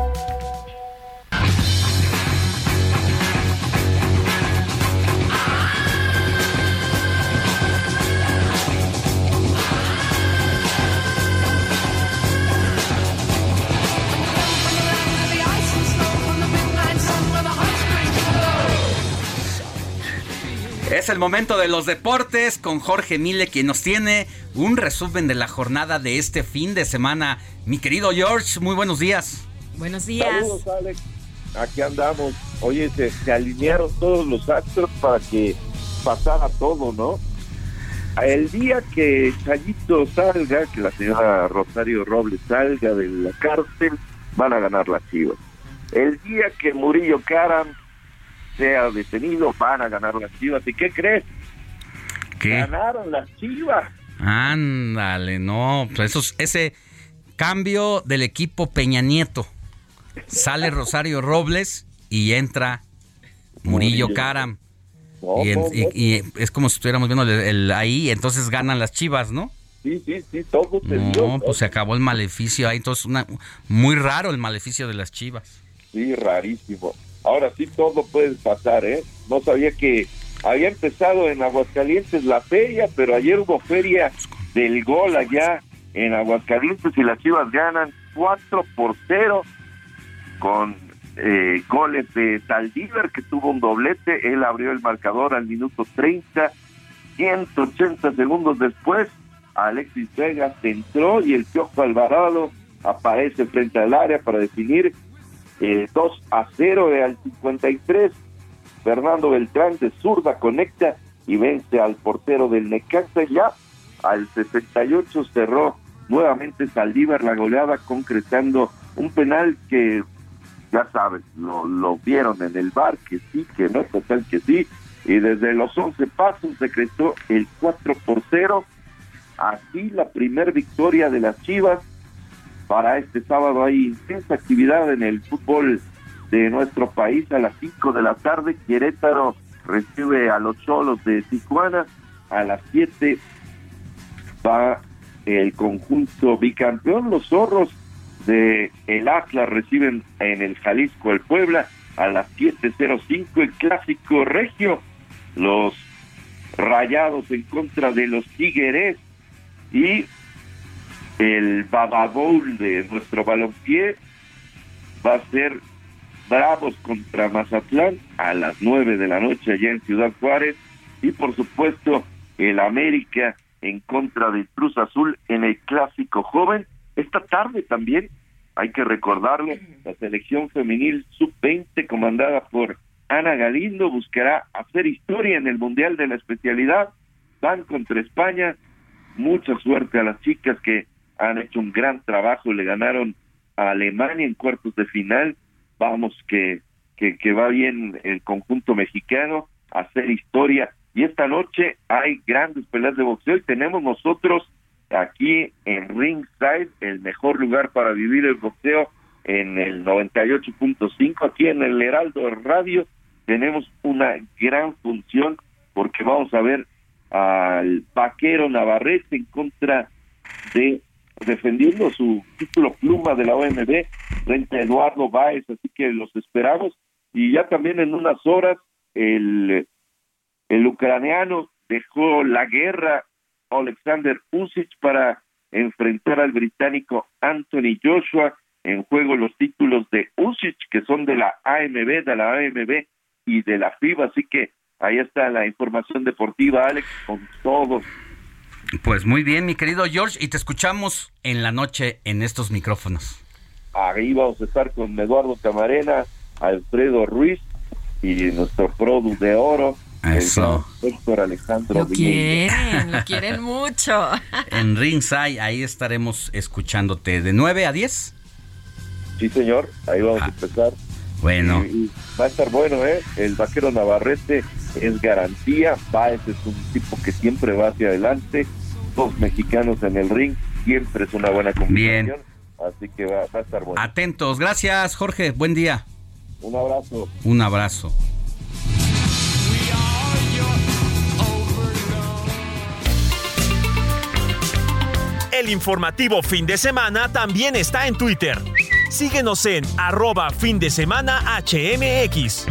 Es el momento de los deportes con Jorge Mile, quien nos tiene un resumen de la jornada de este fin de semana. Mi querido George, muy buenos días. Buenos días. Saludos, Alex. Aquí andamos. Oye, se, se alinearon todos los actos para que pasara todo, ¿no? El día que Chayito salga, que la señora Rosario Robles salga de la cárcel, van a ganar las chivas. El día que Murillo Caram sea detenido, van a ganar las chivas. ¿Y qué crees? ¿Qué? Ganaron las chivas. Ándale, no, pues esos- ese cambio del equipo Peña Nieto. Sale [LAUGHS] Rosario Robles y entra Murillo Murillo. Caram. No, Y, en- no, y- no. y es como si estuviéramos viendo el, el- ahí, entonces ganan las chivas, ¿no? Sí, sí, sí, todo se dio. No, pues se acabó el maleficio ahí, entonces una, muy raro el maleficio de las chivas. Sí, rarísimo. Ahora sí todo puede pasar, ¿eh? No sabía que había empezado en Aguascalientes la feria, pero ayer hubo feria del gol allá en Aguascalientes y las Chivas ganan 4 por 0 con eh, goles de Saldívar que tuvo un doblete, él abrió el marcador al minuto 30, 180 segundos después, Alexis Vega entró y el Piojo Alvarado aparece frente al área para definir eh, 2 a 0 al 53. Fernando Beltrán de zurda conecta y vence al portero del Necaxa. Ya al 68 cerró nuevamente Saldívar la goleada concretando un penal que ya sabes, lo, vieron en el bar, que sí, que no, total que sí, y desde los 11 pasos decretó el 4 por 0, así la primer victoria de las Chivas, para este sábado hay intensa actividad en el fútbol de nuestro país. A las 5 de la tarde, Querétaro recibe a los Cholos de Tijuana, a las 7 va el conjunto bicampeón, los zorros de el Atlas reciben en el Jalisco el Puebla. A las 7.05 el clásico regio. Los rayados en contra de los Tigres. Y el Baba Bowl de nuestro balompié va a ser Bravos contra Mazatlán a las 9 de la noche allá en Ciudad Juárez y por supuesto el América en contra del Cruz Azul en el clásico joven. Esta tarde también, hay que recordarlo, la selección femenil sub-20 comandada por Ana Galindo buscará hacer historia en el Mundial de la Especialidad. Van contra España. Mucha suerte a las chicas que han hecho un gran trabajo. Le ganaron a Alemania en cuartos de final. Vamos que, que, que va bien el conjunto mexicano a hacer historia y esta noche hay grandes peleas de boxeo y tenemos nosotros aquí en Ringside el mejor lugar para vivir el boxeo en el 98.5 aquí en el Heraldo Radio tenemos una gran función porque vamos a ver al vaquero Navarrete en contra de defendiendo su título pluma de la OMB frente a Eduardo Báez, así que los esperamos y ya también en unas horas el el ucraniano dejó la guerra Alexander Usyk para enfrentar al británico Anthony Joshua en juego los títulos de Usyk que son de la AMB, de la AMB y de la FIBA, así que ahí está la información deportiva, Alex, con todos. Pues muy bien, mi querido George, y te escuchamos en la noche en estos micrófonos. Ahí vamos a estar con Eduardo Camarena, Alfredo Ruiz y nuestro produ de oro, eso. Héctor Alejandro. Lo quieren, lo [LAUGHS] quieren mucho. En Ringside, ahí estaremos escuchándote de 9 a 10. Sí, señor, ahí vamos a empezar. Bueno. Y, y va a estar bueno, ¿eh? El vaquero Navarrete es garantía. Baez es un tipo que siempre va hacia adelante. Dos mexicanos en el ring, siempre es una buena combinación. Bien. Así que va, va a estar bueno. Atentos, gracias Jorge, buen día. Un abrazo. Un abrazo. El informativo fin de semana también está en Twitter. Síguenos en arroba fin de semana HMX.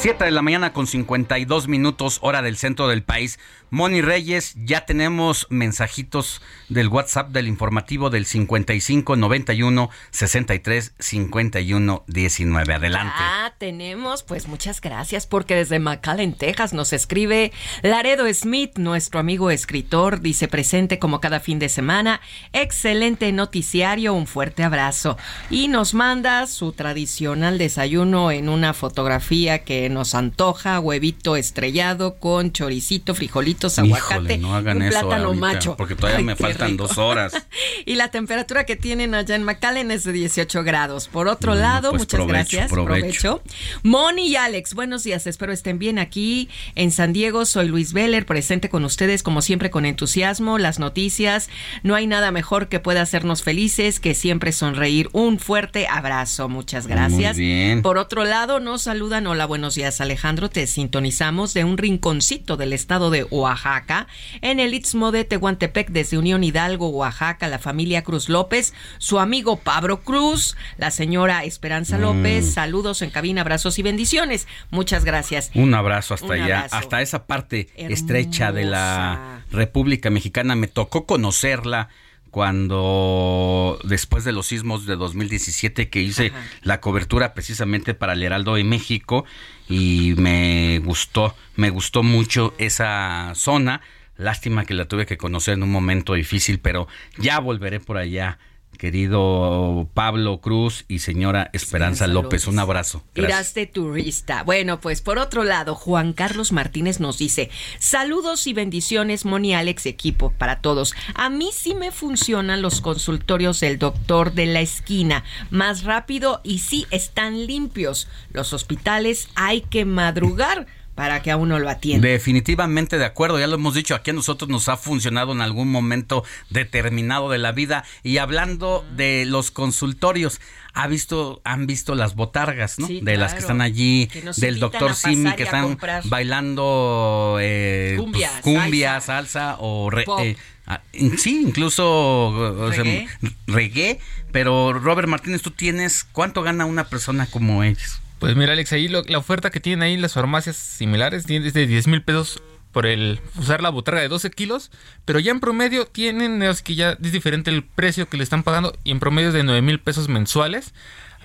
7 de la mañana con 52 minutos hora del centro del país. Moni Reyes, ya tenemos mensajitos del WhatsApp del informativo del 55 91 63 51 19. Adelante. Ah, tenemos, pues muchas gracias, porque desde McAllen, Texas, nos escribe Laredo Smith, nuestro amigo escritor, dice presente como cada fin de semana. Excelente noticiario, un fuerte abrazo. Y nos manda su tradicional desayuno en una fotografía que nos antoja, huevito estrellado con choricito, frijolitos, aguacate, Híjole, no hagan un eso plátano ahorita, macho. porque todavía Ay, me faltan rico. dos horas. [LAUGHS] y la temperatura que tienen allá en McAllen es de 18 grados. Por otro Bueno, lado, pues muchas provecho, gracias. provecho. Moni y Alex, buenos días. Espero estén bien aquí en San Diego. Soy Luis Veller, presente con ustedes como siempre con entusiasmo. Las noticias. No hay nada mejor que pueda hacernos felices que siempre sonreír. Un fuerte abrazo. Muchas gracias. Muy bien. Por otro lado, nos saludan. Hola, buenos días Alejandro. Te sintonizamos de un rinconcito del estado de Oaxaca, en el Istmo de Tehuantepec, desde Unión Hidalgo, Oaxaca, la familia Cruz López, su amigo Pablo Cruz, la señora Esperanza Mm. López. Saludos en cabina, abrazos y bendiciones. Muchas gracias. Un abrazo hasta Un allá, abrazo. hasta esa parte estrecha de la República Mexicana. Me tocó conocerla cuando después de los sismos de 2017 que hice la cobertura precisamente para el Heraldo de México y me gustó, me gustó mucho esa zona. Lástima que la tuve que conocer en un momento difícil, pero ya volveré por allá. Querido Pablo Cruz y señora Esperanza López, un abrazo. Irás de turista. Bueno, pues por otro lado, Juan Carlos Martínez nos dice: Saludos y bendiciones, Moni Alex, equipo, para todos. A mí sí me funcionan los consultorios del doctor de la esquina. Más rápido y sí están limpios. Los hospitales hay que madrugar para que a uno lo atienda. Definitivamente de acuerdo, ya lo hemos dicho, aquí a nosotros nos ha funcionado en algún momento determinado de la vida y hablando de los consultorios, ha visto, han visto las botargas, ¿no? Sí, de las que están allí, Que del doctor Simi, que están bailando eh, pues, Cumbia, cumbia, salsa, o re- eh, ah, sí, incluso o sea, Reggae. reggae, pero Robert Martínez, tú tienes, ¿cuánto gana una persona como ellos? Pues mira, Alex, ahí lo- la oferta que tienen ahí las farmacias similares es de 10 mil pesos por el usar la botarga de 12 kilos, pero ya en promedio tienen, es que ya es diferente el precio que le están pagando y en promedio es de 9 mil pesos mensuales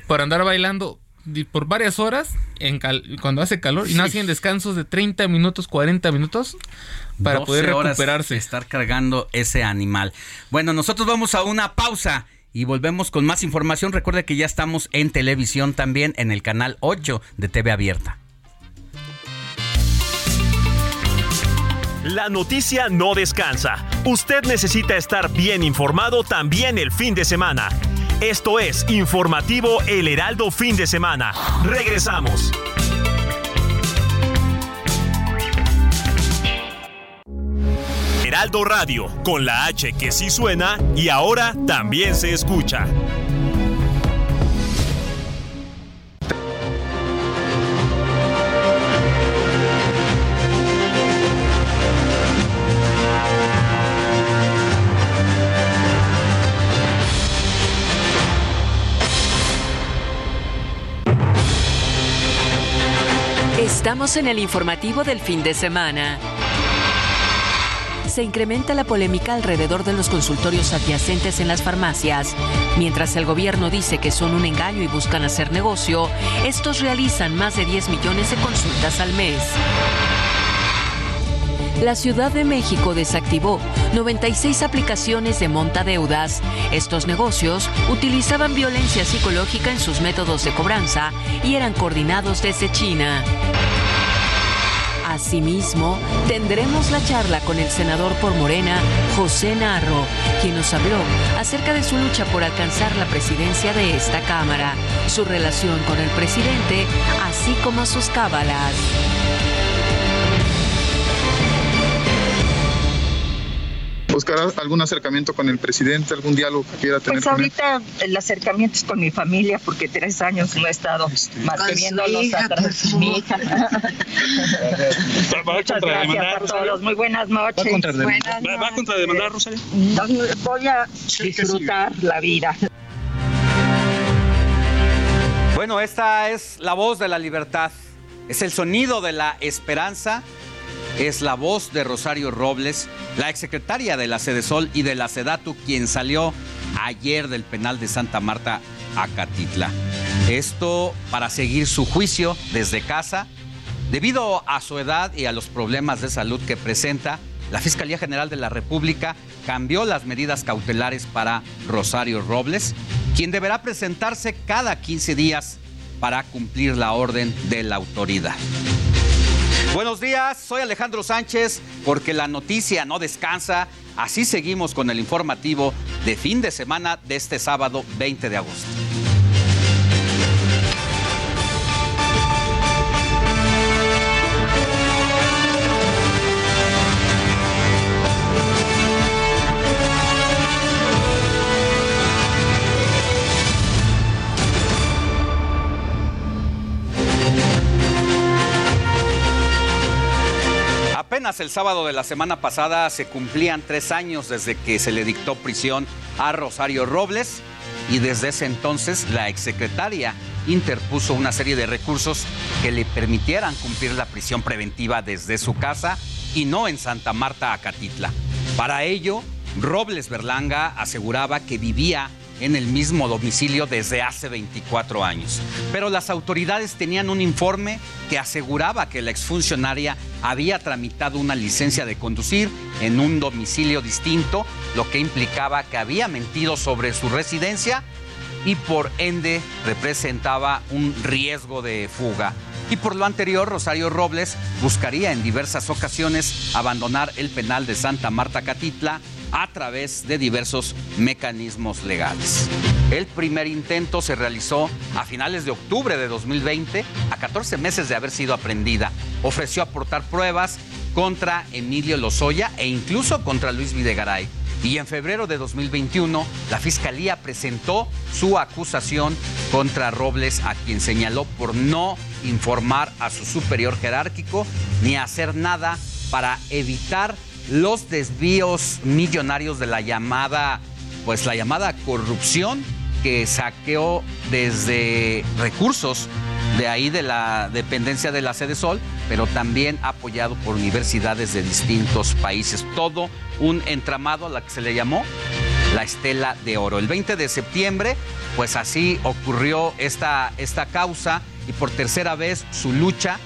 para andar bailando por varias horas en cal- cuando hace calor y no hacen descansos de 30 minutos, 40 minutos para 12 poder horas recuperarse. Estar cargando ese animal. Bueno, nosotros vamos a una pausa y volvemos con más información. Recuerde que ya estamos en televisión también en el canal 8 de TV Abierta. La noticia no descansa. Usted necesita estar bien informado también el fin de semana. Esto es Informativo El Heraldo Fin de Semana. Regresamos. Heraldo Radio, con la H que sí suena y ahora también se escucha. Estamos en el informativo del fin de semana. Se incrementa la polémica alrededor de los consultorios adyacentes en las farmacias. Mientras el gobierno dice que son un engaño y buscan hacer negocio, estos realizan más de 10 millones de consultas al mes. La Ciudad de México desactivó 96 aplicaciones de montadeudas. Estos negocios utilizaban violencia psicológica en sus métodos de cobranza y eran coordinados desde China. Asimismo, tendremos la charla con el senador por Morena, José Narro, quien nos habló acerca de su lucha por alcanzar la presidencia de esta Cámara, su relación con el presidente, así como sus cábalas. ¿Buscará algún acercamiento con el presidente, algún diálogo que quiera tener Pues con él? ahorita el acercamiento es con mi familia porque tres años no he estado viéndolos hija, atrás. Mi hija. [LAUGHS] Muchas gracias a todos. Muy buenas noches. Buenas ¿Va, va a contrademandar, Rosario? Voy a disfrutar la vida. Bueno, esta es la voz de la libertad, es el sonido de la esperanza, es la voz de Rosario Robles, la exsecretaria de la Sedesol y de la Sedatu, quien salió ayer del penal de Santa Marta a Catitla. Esto para seguir su juicio desde casa. Debido a su edad y a los problemas de salud que presenta, la Fiscalía General de la República cambió las medidas cautelares para Rosario Robles, quien deberá presentarse cada 15 días para cumplir la orden de la autoridad. Buenos días, soy Alejandro Sánchez, porque la noticia no descansa. Así seguimos con el informativo de fin de semana de este sábado 20 de agosto. Apenas el sábado de la semana pasada se cumplían tres años desde que se le dictó prisión a Rosario Robles y desde ese entonces la exsecretaria interpuso una serie de recursos que le permitieran cumplir la prisión preventiva desde su casa y no en Santa Marta, Acatitla. Para ello, Robles Berlanga aseguraba que vivía en el mismo domicilio desde hace 24 años. Pero las autoridades tenían un informe que aseguraba que la exfuncionaria había tramitado una licencia de conducir en un domicilio distinto, lo que implicaba que había mentido sobre su residencia y por ende representaba un riesgo de fuga. Y por lo anterior, Rosario Robles buscaría en diversas ocasiones abandonar el penal de Santa Marta Catitla a través de diversos mecanismos legales. El primer intento se realizó a finales de octubre de 2020, a 14 meses de haber sido aprendida. Ofreció aportar pruebas contra Emilio Lozoya e incluso contra Luis Videgaray. Y en febrero de 2021, la Fiscalía presentó su acusación contra Robles, a quien señaló por no informar a su superior jerárquico ni hacer nada para evitar los desvíos millonarios de la llamada, pues la llamada corrupción que saqueó desde recursos de ahí de la dependencia de la sede Sol, pero también apoyado por universidades de distintos países. Todo un entramado a la que se le llamó la Estela de Oro. El 20 de septiembre, pues así ocurrió esta, esta causa y por tercera vez su lucha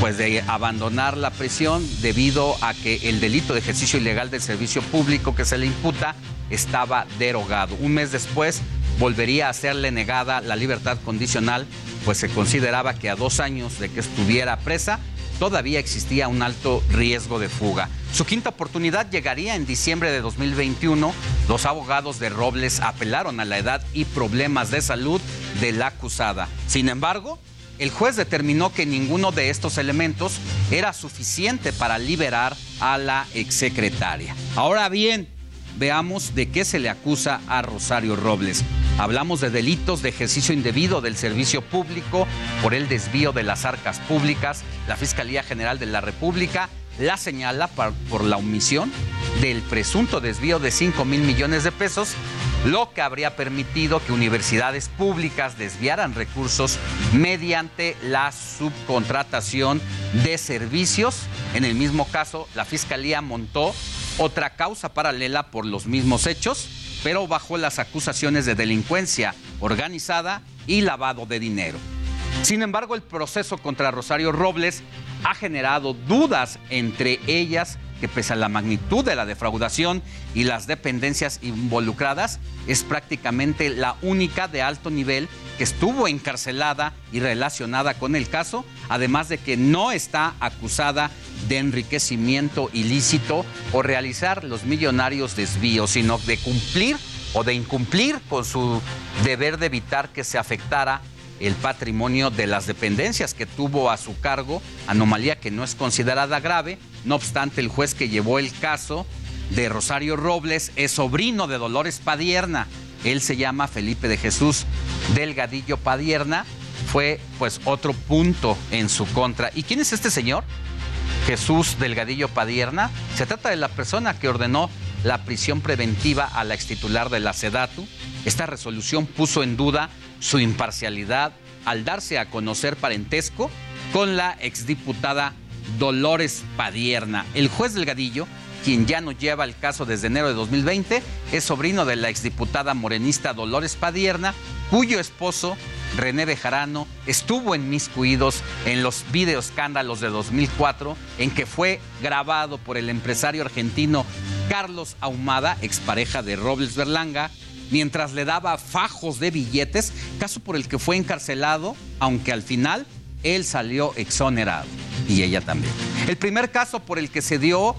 pues de abandonar la prisión debido a que el delito de ejercicio ilegal del servicio público que se le imputa estaba derogado. Un mes después volvería a serle negada la libertad condicional, pues se consideraba que a dos años de que estuviera presa todavía existía un alto riesgo de fuga. Su quinta oportunidad llegaría en diciembre de 2021. Los abogados de Robles apelaron a la edad y problemas de salud de la acusada. Sin embargo, el juez determinó que ninguno de estos elementos era suficiente para liberar a la exsecretaria. Ahora bien, veamos de qué se le acusa a Rosario Robles. Hablamos de delitos de ejercicio indebido del servicio público por el desvío de las arcas públicas. La Fiscalía General de la República la señala por, la omisión del presunto desvío de 5 mil millones de pesos, lo que habría permitido que universidades públicas desviaran recursos mediante la subcontratación de servicios. En el mismo caso, la Fiscalía montó otra causa paralela por los mismos hechos, pero bajo las acusaciones de delincuencia organizada y lavado de dinero. Sin embargo, el proceso contra Rosario Robles ha generado dudas entre ellas que pese a la magnitud de la defraudación y las dependencias involucradas, es prácticamente la única de alto nivel que estuvo encarcelada y relacionada con el caso, además de que no está acusada de enriquecimiento ilícito o realizar los millonarios desvíos, sino de cumplir o de incumplir con su deber de evitar que se afectara el patrimonio de las dependencias que tuvo a su cargo, anomalía que no es considerada grave. No obstante, el juez que llevó el caso de Rosario Robles es sobrino de Dolores Padierna. Él se llama Felipe de Jesús Delgadillo Padierna. Fue pues otro punto en su contra. ¿Y quién es este señor? Jesús Delgadillo Padierna. Se trata de la persona que ordenó la prisión preventiva a la extitular de la SEDATU. Esta resolución puso en duda su imparcialidad al darse a conocer parentesco con la exdiputada Dolores Padierna. El juez Delgadillo, quien ya no lleva el caso desde enero de 2020, es sobrino de la exdiputada morenista Dolores Padierna, cuyo esposo, René Bejarano, estuvo en Miscuidos en los videoescándalos de 2004, en que fue grabado por el empresario argentino Carlos Ahumada, expareja de Robles Berlanga, mientras le daba fajos de billetes, caso por el que fue encarcelado, aunque al final él salió exonerado y ella también. El primer caso por el que se dio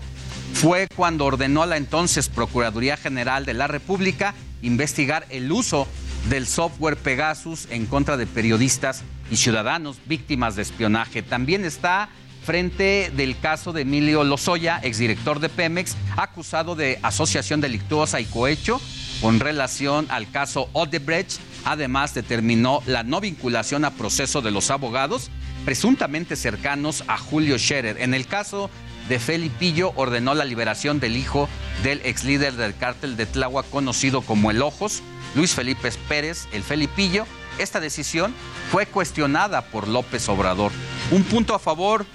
fue cuando ordenó a la entonces Procuraduría General de la República investigar el uso del software Pegasus en contra de periodistas y ciudadanos víctimas de espionaje. También está frente del caso de Emilio Lozoya, exdirector de Pemex, acusado de asociación delictuosa y cohecho con relación al caso Odebrecht. Además, determinó la no vinculación a proceso de los abogados presuntamente cercanos a Julio Scherer. En el caso de Felipillo ordenó la liberación del hijo del ex líder del cártel de Tláhuac conocido como El Ojos, Luis Felipe Pérez, el Felipillo. Esta decisión fue cuestionada por López Obrador. Un punto a favor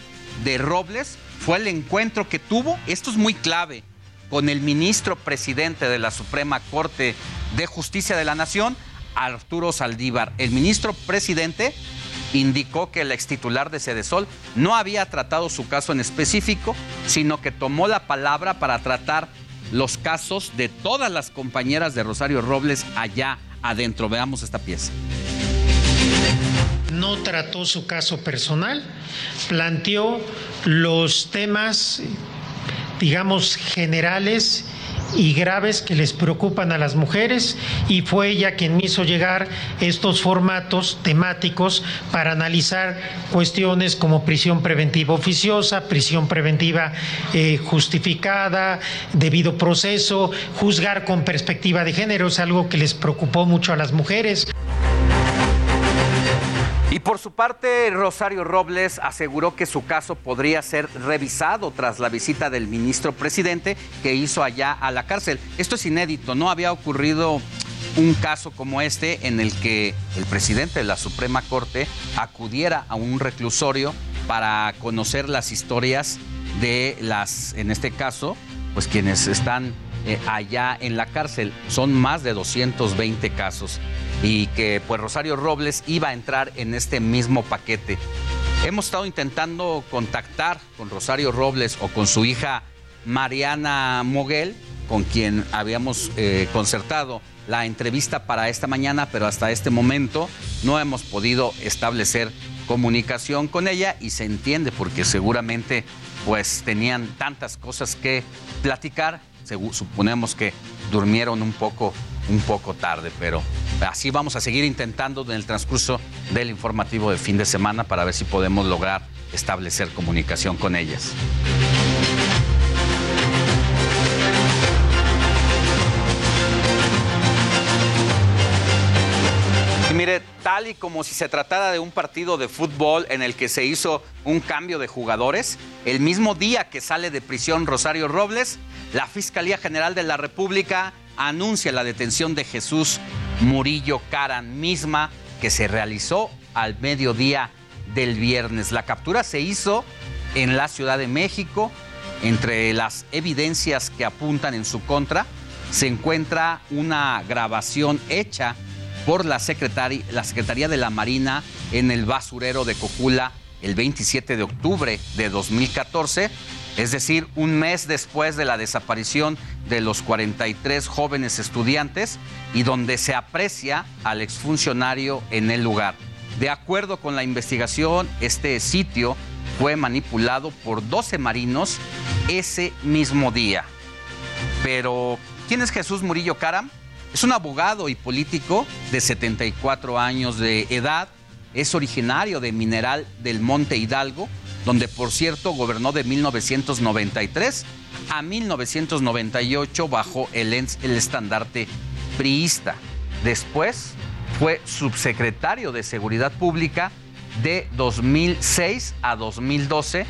de Robles fue el encuentro que tuvo, esto es muy clave, con el ministro presidente de la Suprema Corte de Justicia de la Nación, Arturo Saldívar. El ministro presidente indicó que el ex titular de Cedesol no había tratado su caso en específico, sino que tomó la palabra para tratar los casos de todas las compañeras de Rosario Robles allá adentro. Veamos esta pieza. No trató su caso personal, planteó los temas, digamos, generales y graves que les preocupan a las mujeres y fue ella quien me hizo llegar estos formatos temáticos para analizar cuestiones como prisión preventiva oficiosa, prisión preventiva eh, justificada, debido proceso, juzgar con perspectiva de género, es algo que les preocupó mucho a las mujeres. Y por su parte, Rosario Robles aseguró que su caso podría ser revisado tras la visita del ministro presidente que hizo allá a la cárcel. Esto es inédito, no había ocurrido un caso como este en el que el presidente de la Suprema Corte acudiera a un reclusorio para conocer las historias de las, en este caso, pues quienes están eh, allá en la cárcel. Son más de 220 casos y que pues Rosario Robles iba a entrar en este mismo paquete. Hemos estado intentando contactar con Rosario Robles o con su hija Mariana Moguel, con quien habíamos eh, concertado la entrevista para esta mañana, pero hasta este momento no hemos podido establecer comunicación con ella y se entiende porque seguramente pues tenían tantas cosas que platicar, suponemos que durmieron un poco un poco tarde, pero así vamos a seguir intentando en el transcurso del informativo de fin de semana para ver si podemos lograr establecer comunicación con ellas. Tal y como si se tratara de un partido de fútbol en el que se hizo un cambio de jugadores, el mismo día que sale de prisión Rosario Robles, la Fiscalía General de la República anuncia la detención de Jesús Murillo Caran, misma que se realizó al mediodía del viernes. La captura se hizo en la Ciudad de México. Entre las evidencias que apuntan en su contra se encuentra una grabación hecha por la, Secretaría, de la Marina en el basurero de Cocula el 27 de octubre de 2014 es decir, un mes después de la desaparición de los 43 jóvenes estudiantes y donde se aprecia al exfuncionario en el lugar. De acuerdo con la investigación, este sitio fue manipulado por 12 marinos ese mismo día. Pero, ¿quién es Jesús Murillo Caram? Es un abogado y político de 74 años de edad. Es originario de Mineral del Monte Hidalgo donde por cierto gobernó de 1993 a 1998 bajo el, estandarte priista. Después fue subsecretario de Seguridad Pública de 2006 a 2012,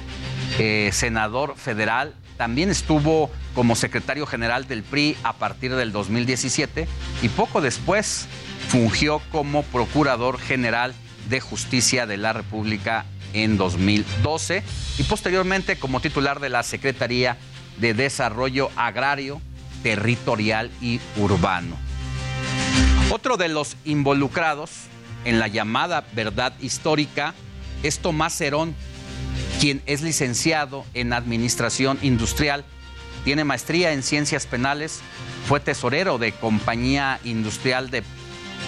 eh, senador federal. También estuvo como secretario general del PRI a partir del 2017 y poco después fungió como procurador general de justicia de la República en 2012 y posteriormente como titular de la Secretaría de Desarrollo Agrario, Territorial y Urbano. Otro de los involucrados en la llamada verdad histórica es Tomás Herón, quien es licenciado en Administración Industrial, tiene maestría en Ciencias Penales, fue tesorero de Compañía Industrial de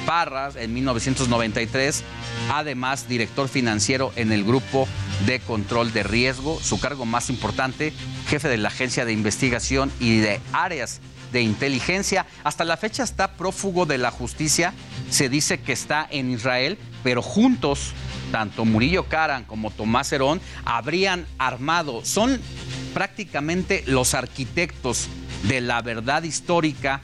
Parras en 1993, además director financiero en el Grupo de Control de Riesgo, su cargo más importante, jefe de la Agencia de Investigación y de Áreas de Inteligencia. Hasta la fecha está prófugo de la justicia, se dice que está en Israel, pero juntos, tanto Murillo Karan como Tomás Herón habrían armado, son prácticamente los arquitectos de la verdad histórica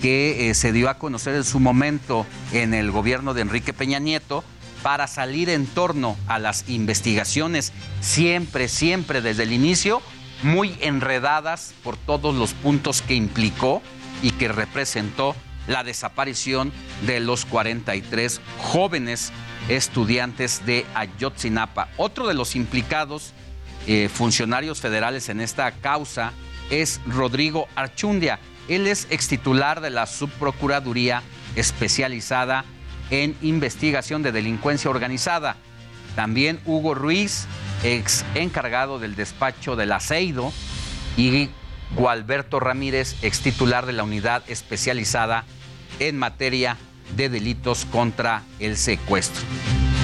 que eh, se dio a conocer en su momento en el gobierno de Enrique Peña Nieto para salir en torno a las investigaciones siempre, siempre desde el inicio muy enredadas por todos los puntos que implicó y que representó la desaparición de los 43 jóvenes estudiantes de Ayotzinapa. Otro de los implicados eh, funcionarios federales en esta causa es Rodrigo Archundia. Él es extitular de la Subprocuraduría especializada en investigación de delincuencia organizada. También Hugo Ruiz, ex encargado del despacho del Aceido, y Gualberto Ramírez, ex titular de la unidad especializada en materia de delitos contra el secuestro.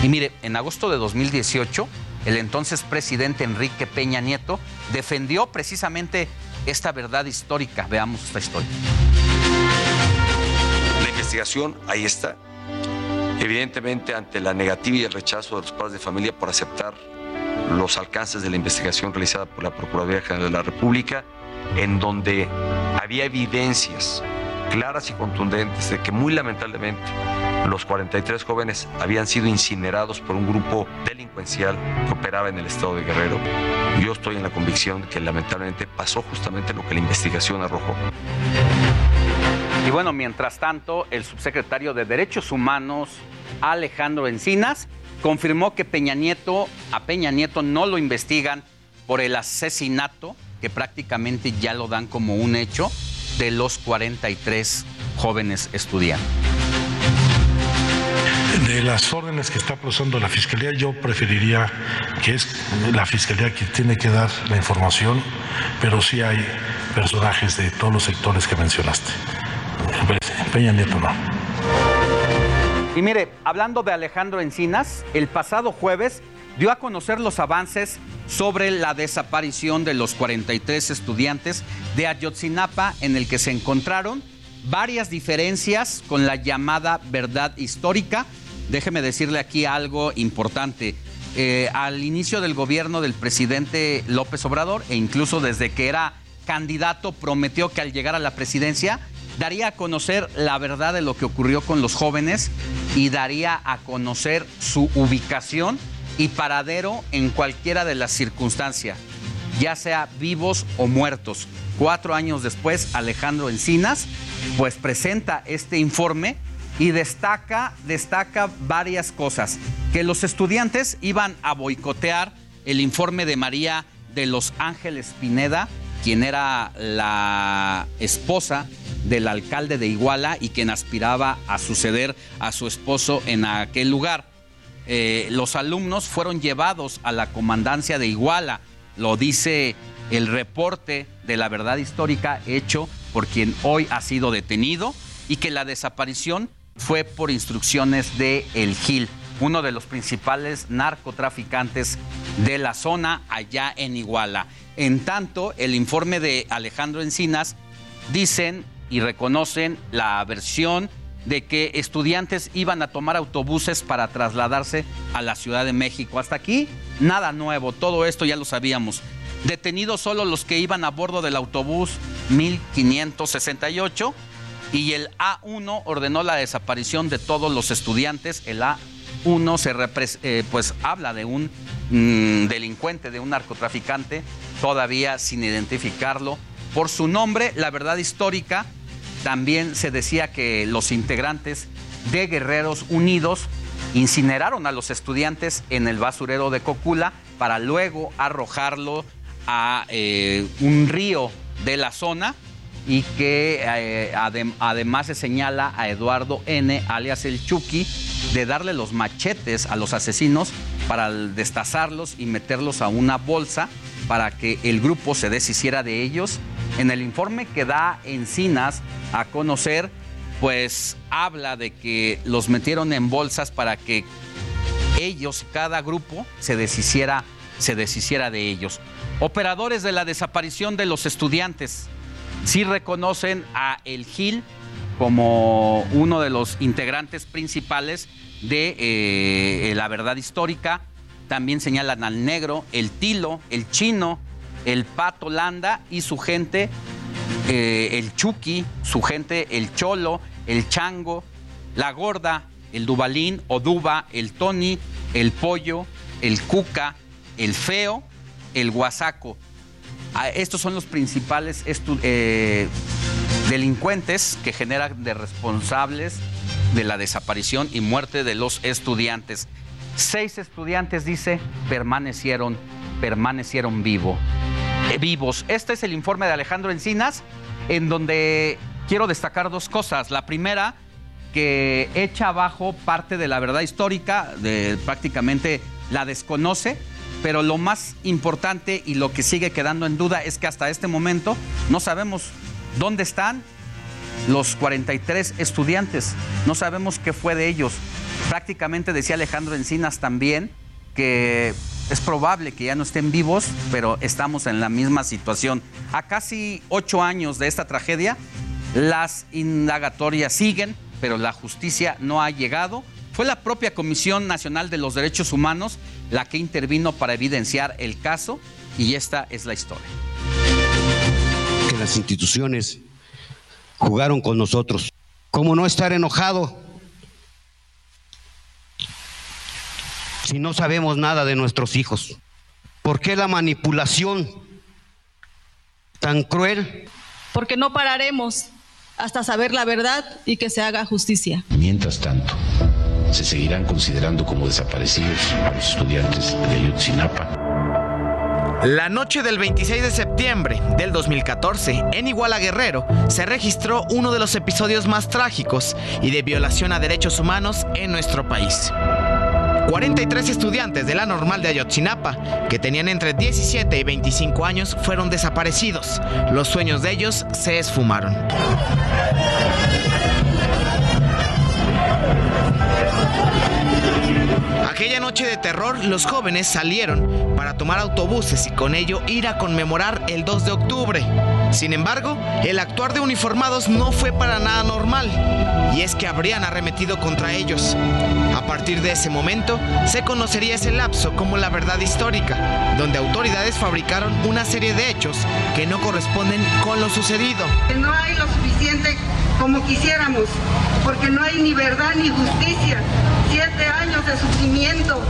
Y mire, en agosto de 2018, el entonces presidente Enrique Peña Nieto defendió precisamente esta verdad histórica. Veamos esta historia. La investigación ahí está. Evidentemente, ante la negativa y el rechazo de los padres de familia por aceptar los alcances de la investigación realizada por la Procuraduría General de la República, en donde había evidencias claras y contundentes de que muy lamentablemente los 43 jóvenes habían sido incinerados por un grupo delincuencial que operaba en el estado de Guerrero. Yo estoy en la convicción que lamentablemente pasó justamente lo que la investigación arrojó. Y bueno, mientras tanto, el subsecretario de Derechos Humanos, Alejandro Encinas, confirmó que Peña Nieto, a Peña Nieto no lo investigan por el asesinato, que prácticamente ya lo dan como un hecho, de los 43 jóvenes estudiantes. De las órdenes que está procesando la Fiscalía, yo preferiría que es la Fiscalía quien tiene que dar la información, pero sí hay personajes de todos los sectores que mencionaste. Peña Nieto no. Y mire, hablando de Alejandro Encinas, el pasado jueves dio a conocer los avances sobre la desaparición de los 43 estudiantes de Ayotzinapa en el que se encontraron varias diferencias con la llamada verdad histórica. Déjeme decirle aquí algo importante. Eh, al inicio del gobierno del presidente López Obrador, e incluso desde que era candidato, prometió que al llegar a la presidencia daría a conocer la verdad de lo que ocurrió con los jóvenes y daría a conocer su ubicación y paradero en cualquiera de las circunstancias, ya sea vivos o muertos. Cuatro años después, Alejandro Encinas, pues presenta este informe y destaca, destaca varias cosas. Que los estudiantes iban a boicotear el informe de María de los Ángeles Pineda, quien era la esposa del alcalde de Iguala y quien aspiraba a suceder a su esposo en aquel lugar. Eh, los alumnos fueron llevados a la comandancia de Iguala, lo dice el reporte de la verdad histórica hecho por quien hoy ha sido detenido y que la desaparición fue por instrucciones de El Gil, uno de los principales narcotraficantes de la zona allá en Iguala. En tanto, el informe de Alejandro Encinas dicen y reconocen la versión de que estudiantes iban a tomar autobuses para trasladarse a la Ciudad de México. Hasta aquí, nada nuevo, todo esto ya lo sabíamos. Detenidos solo los que iban a bordo del autobús 1568 y el A1 ordenó la desaparición de todos los estudiantes. El A1 se eh, pues habla de un mm, delincuente, de un narcotraficante, todavía sin identificarlo por su nombre. La verdad histórica también se decía que los integrantes de Guerreros Unidos incineraron a los estudiantes en el basurero de Cocula para luego arrojarlo a eh, un río de la zona y que eh, además se señala a Eduardo N., alias el Chucky, de darle los machetes a los asesinos para destazarlos y meterlos a una bolsa para que el grupo se deshiciera de ellos. En el informe que da Encinas a conocer, pues habla de que los metieron en bolsas para que ellos, cada grupo, se deshiciera, se deshiciera de ellos. Operadores de la desaparición de los estudiantes sí reconocen a El Gil como uno de los integrantes principales de eh, la verdad histórica también señalan al negro, el tilo, el chino, el pato landa y su gente, eh, el chuki, su gente, el cholo, el chango, la gorda, el dubalín o duba, el tony, el pollo, el cuca, el feo, el guasaco. Ah, estos son los principales eh, delincuentes que generan de responsables de la desaparición y muerte de los estudiantes. Seis estudiantes, dice, permanecieron, permanecieron vivo, eh, vivos. Este es el informe de Alejandro Encinas, en donde quiero destacar dos cosas. La primera, que echa abajo parte de la verdad histórica, de, prácticamente la desconoce, pero lo más importante y lo que sigue quedando en duda es que hasta este momento no sabemos dónde están los 43 estudiantes, no sabemos qué fue de ellos. Prácticamente decía Alejandro Encinas también que es probable que ya no estén vivos, pero estamos en la misma situación. A casi ocho años de esta tragedia, las indagatorias siguen, pero la justicia no ha llegado. Fue la propia Comisión Nacional de los Derechos Humanos la que intervino para evidenciar el caso y esta es la historia. Que las instituciones jugaron con nosotros. ¿Cómo no estar enojado si no sabemos nada de nuestros hijos? ¿Por qué la manipulación tan cruel? Porque no pararemos hasta saber la verdad y que se haga justicia. Mientras tanto, se seguirán considerando como desaparecidos a los estudiantes de Ayotzinapa. La noche del 26 de septiembre del 2014, en Iguala Guerrero, se registró uno de los episodios más trágicos y de violación a derechos humanos en nuestro país. 43 estudiantes de la normal de Ayotzinapa, que tenían entre 17 y 25 años, fueron desaparecidos. Los sueños de ellos se esfumaron. Aquella noche de terror, los jóvenes salieron para tomar autobuses y con ello ir a conmemorar el 2 de octubre. Sin embargo, el actuar de uniformados no fue para nada normal, y es que habrían arremetido contra ellos. A partir de ese momento, se conocería ese lapso como la verdad histórica, donde autoridades fabricaron una serie de hechos que no corresponden con lo sucedido. No hay lo suficiente como quisiéramos, porque no hay ni verdad ni justicia. Siete años de sufrimiento,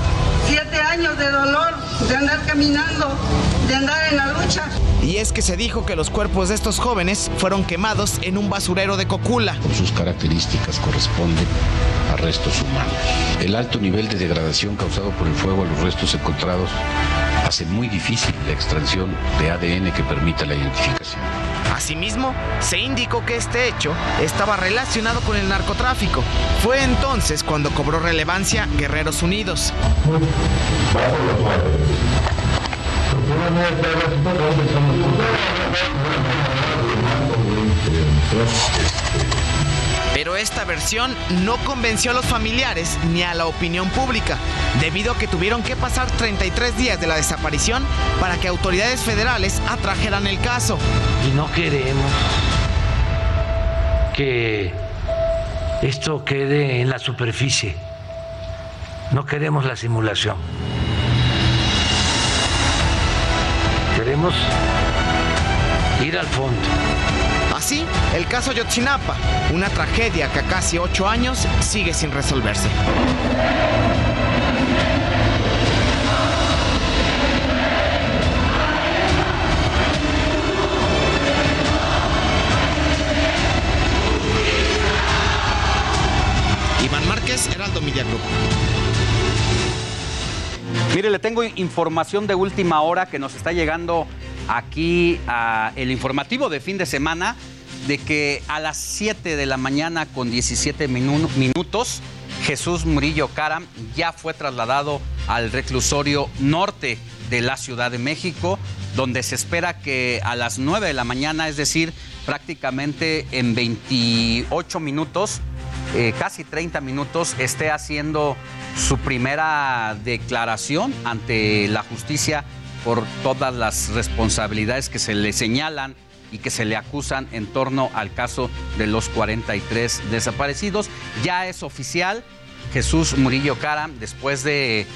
siete años de dolor, de andar caminando, de andar en la lucha. Y es que se dijo que los cuerpos de estos jóvenes fueron quemados en un basurero de Cocula. Por sus características corresponden a restos humanos. El alto nivel de degradación causado por el fuego a los restos encontrados hace muy difícil la extracción de ADN que permita la identificación. Asimismo, se indicó que este hecho estaba relacionado con el narcotráfico. Fue entonces cuando cobró relevancia Guerreros Unidos. Pero esta versión no convenció a los familiares ni a la opinión pública, debido a que tuvieron que pasar 33 días de la desaparición para que autoridades federales atrajeran el caso. Y no queremos que esto quede en la superficie. No queremos la simulación. Queremos ir al fondo. Así, el caso Yotzinapa, una tragedia que a casi ocho años sigue sin resolverse. Iván Márquez, Heraldo Media Group. Mire, le tengo información de última hora que nos está llegando aquí el informativo de fin de semana de que a las 7 de la mañana con 17 minutos Jesús Murillo Caram ya fue trasladado al reclusorio norte de la Ciudad de México, donde se espera que a las 9 de la mañana, es decir, prácticamente en 28 minutos, eh, casi 30 minutos, esté haciendo su primera declaración ante la justicia por todas las responsabilidades que se le señalan y que se le acusan en torno al caso de los 43 desaparecidos. Ya es oficial, Jesús Murillo Cara, después de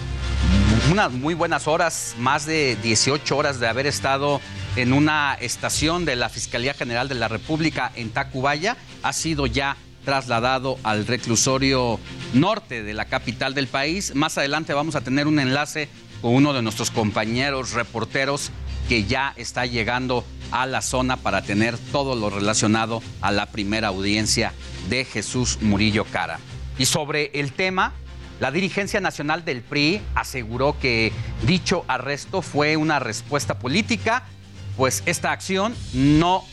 unas muy buenas horas, más de 18 horas de haber estado en una estación de la Fiscalía General de la República en Tacubaya, ha sido ya trasladado al reclusorio norte de la capital del país. Más adelante vamos a tener un enlace con uno de nuestros compañeros reporteros que ya está llegando a la zona para tener todo lo relacionado a la primera audiencia de Jesús Murillo Cara. Y sobre el tema, la dirigencia nacional del PRI aseguró que dicho arresto fue una respuesta política, pues esta acción no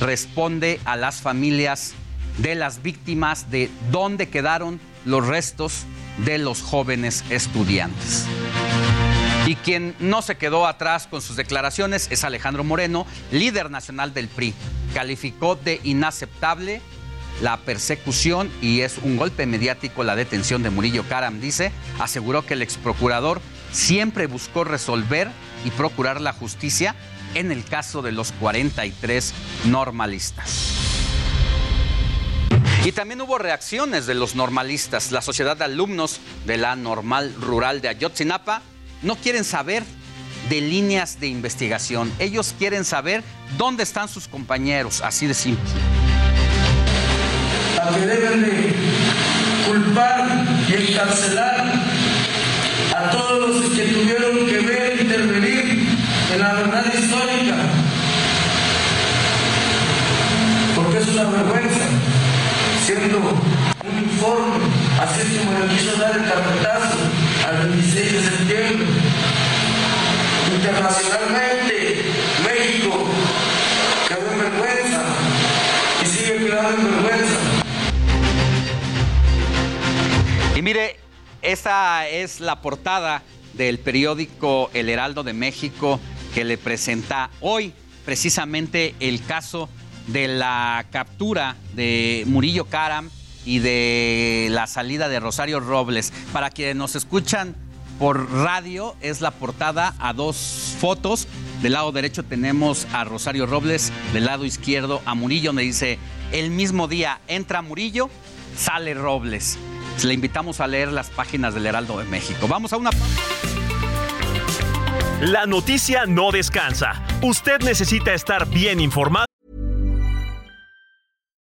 responde a las familias de las víctimas de dónde quedaron los restos de los jóvenes estudiantes. Y quien no se quedó atrás con sus declaraciones es Alejandro Moreno, líder nacional del PRI. Calificó de inaceptable la persecución y es un golpe mediático la detención de Murillo Karam, dice, aseguró que el ex procurador siempre buscó resolver y procurar la justicia en el caso de los 43 normalistas. Y también hubo reacciones de los normalistas. La sociedad de alumnos de la normal rural de Ayotzinapa no quieren saber de líneas de investigación. Ellos quieren saber dónde están sus compañeros, así de simple. A que deben de culpar y encarcelar a todos los que tuvieron que ver, intervenir en la verdad histórica. Porque es una vergüenza, siendo un informe, así es como le quiso dar el carpetazo al 26 de septiembre. Internacionalmente, México quedó en vergüenza y sigue quedando en vergüenza. Y mire, esta es la portada del periódico El Heraldo de México que le presenta hoy precisamente el caso de la captura de Murillo Karam y de la salida de Rosario Robles. Para quienes nos escuchan por radio, es la portada a dos fotos. Del lado derecho tenemos a Rosario Robles, del lado izquierdo a Murillo, donde dice, el mismo día entra Murillo, sale Robles. Le invitamos a leer las páginas del Heraldo de México. Vamos a una... La noticia no descansa. Usted necesita estar bien informado.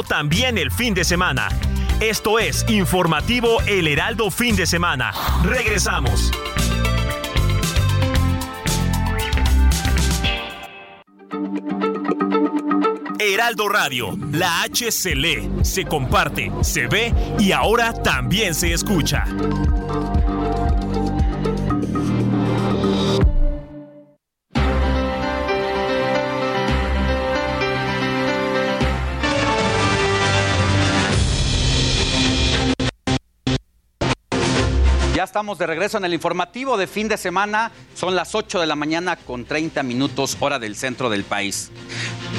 También el fin de semana. Esto es Informativo El Heraldo Fin de Semana. Regresamos. Heraldo Radio, la H se lee, se comparte, se ve y ahora también se escucha. Estamos de regreso en el informativo de fin de semana. Son las 8 de la mañana con 30 minutos hora del centro del país.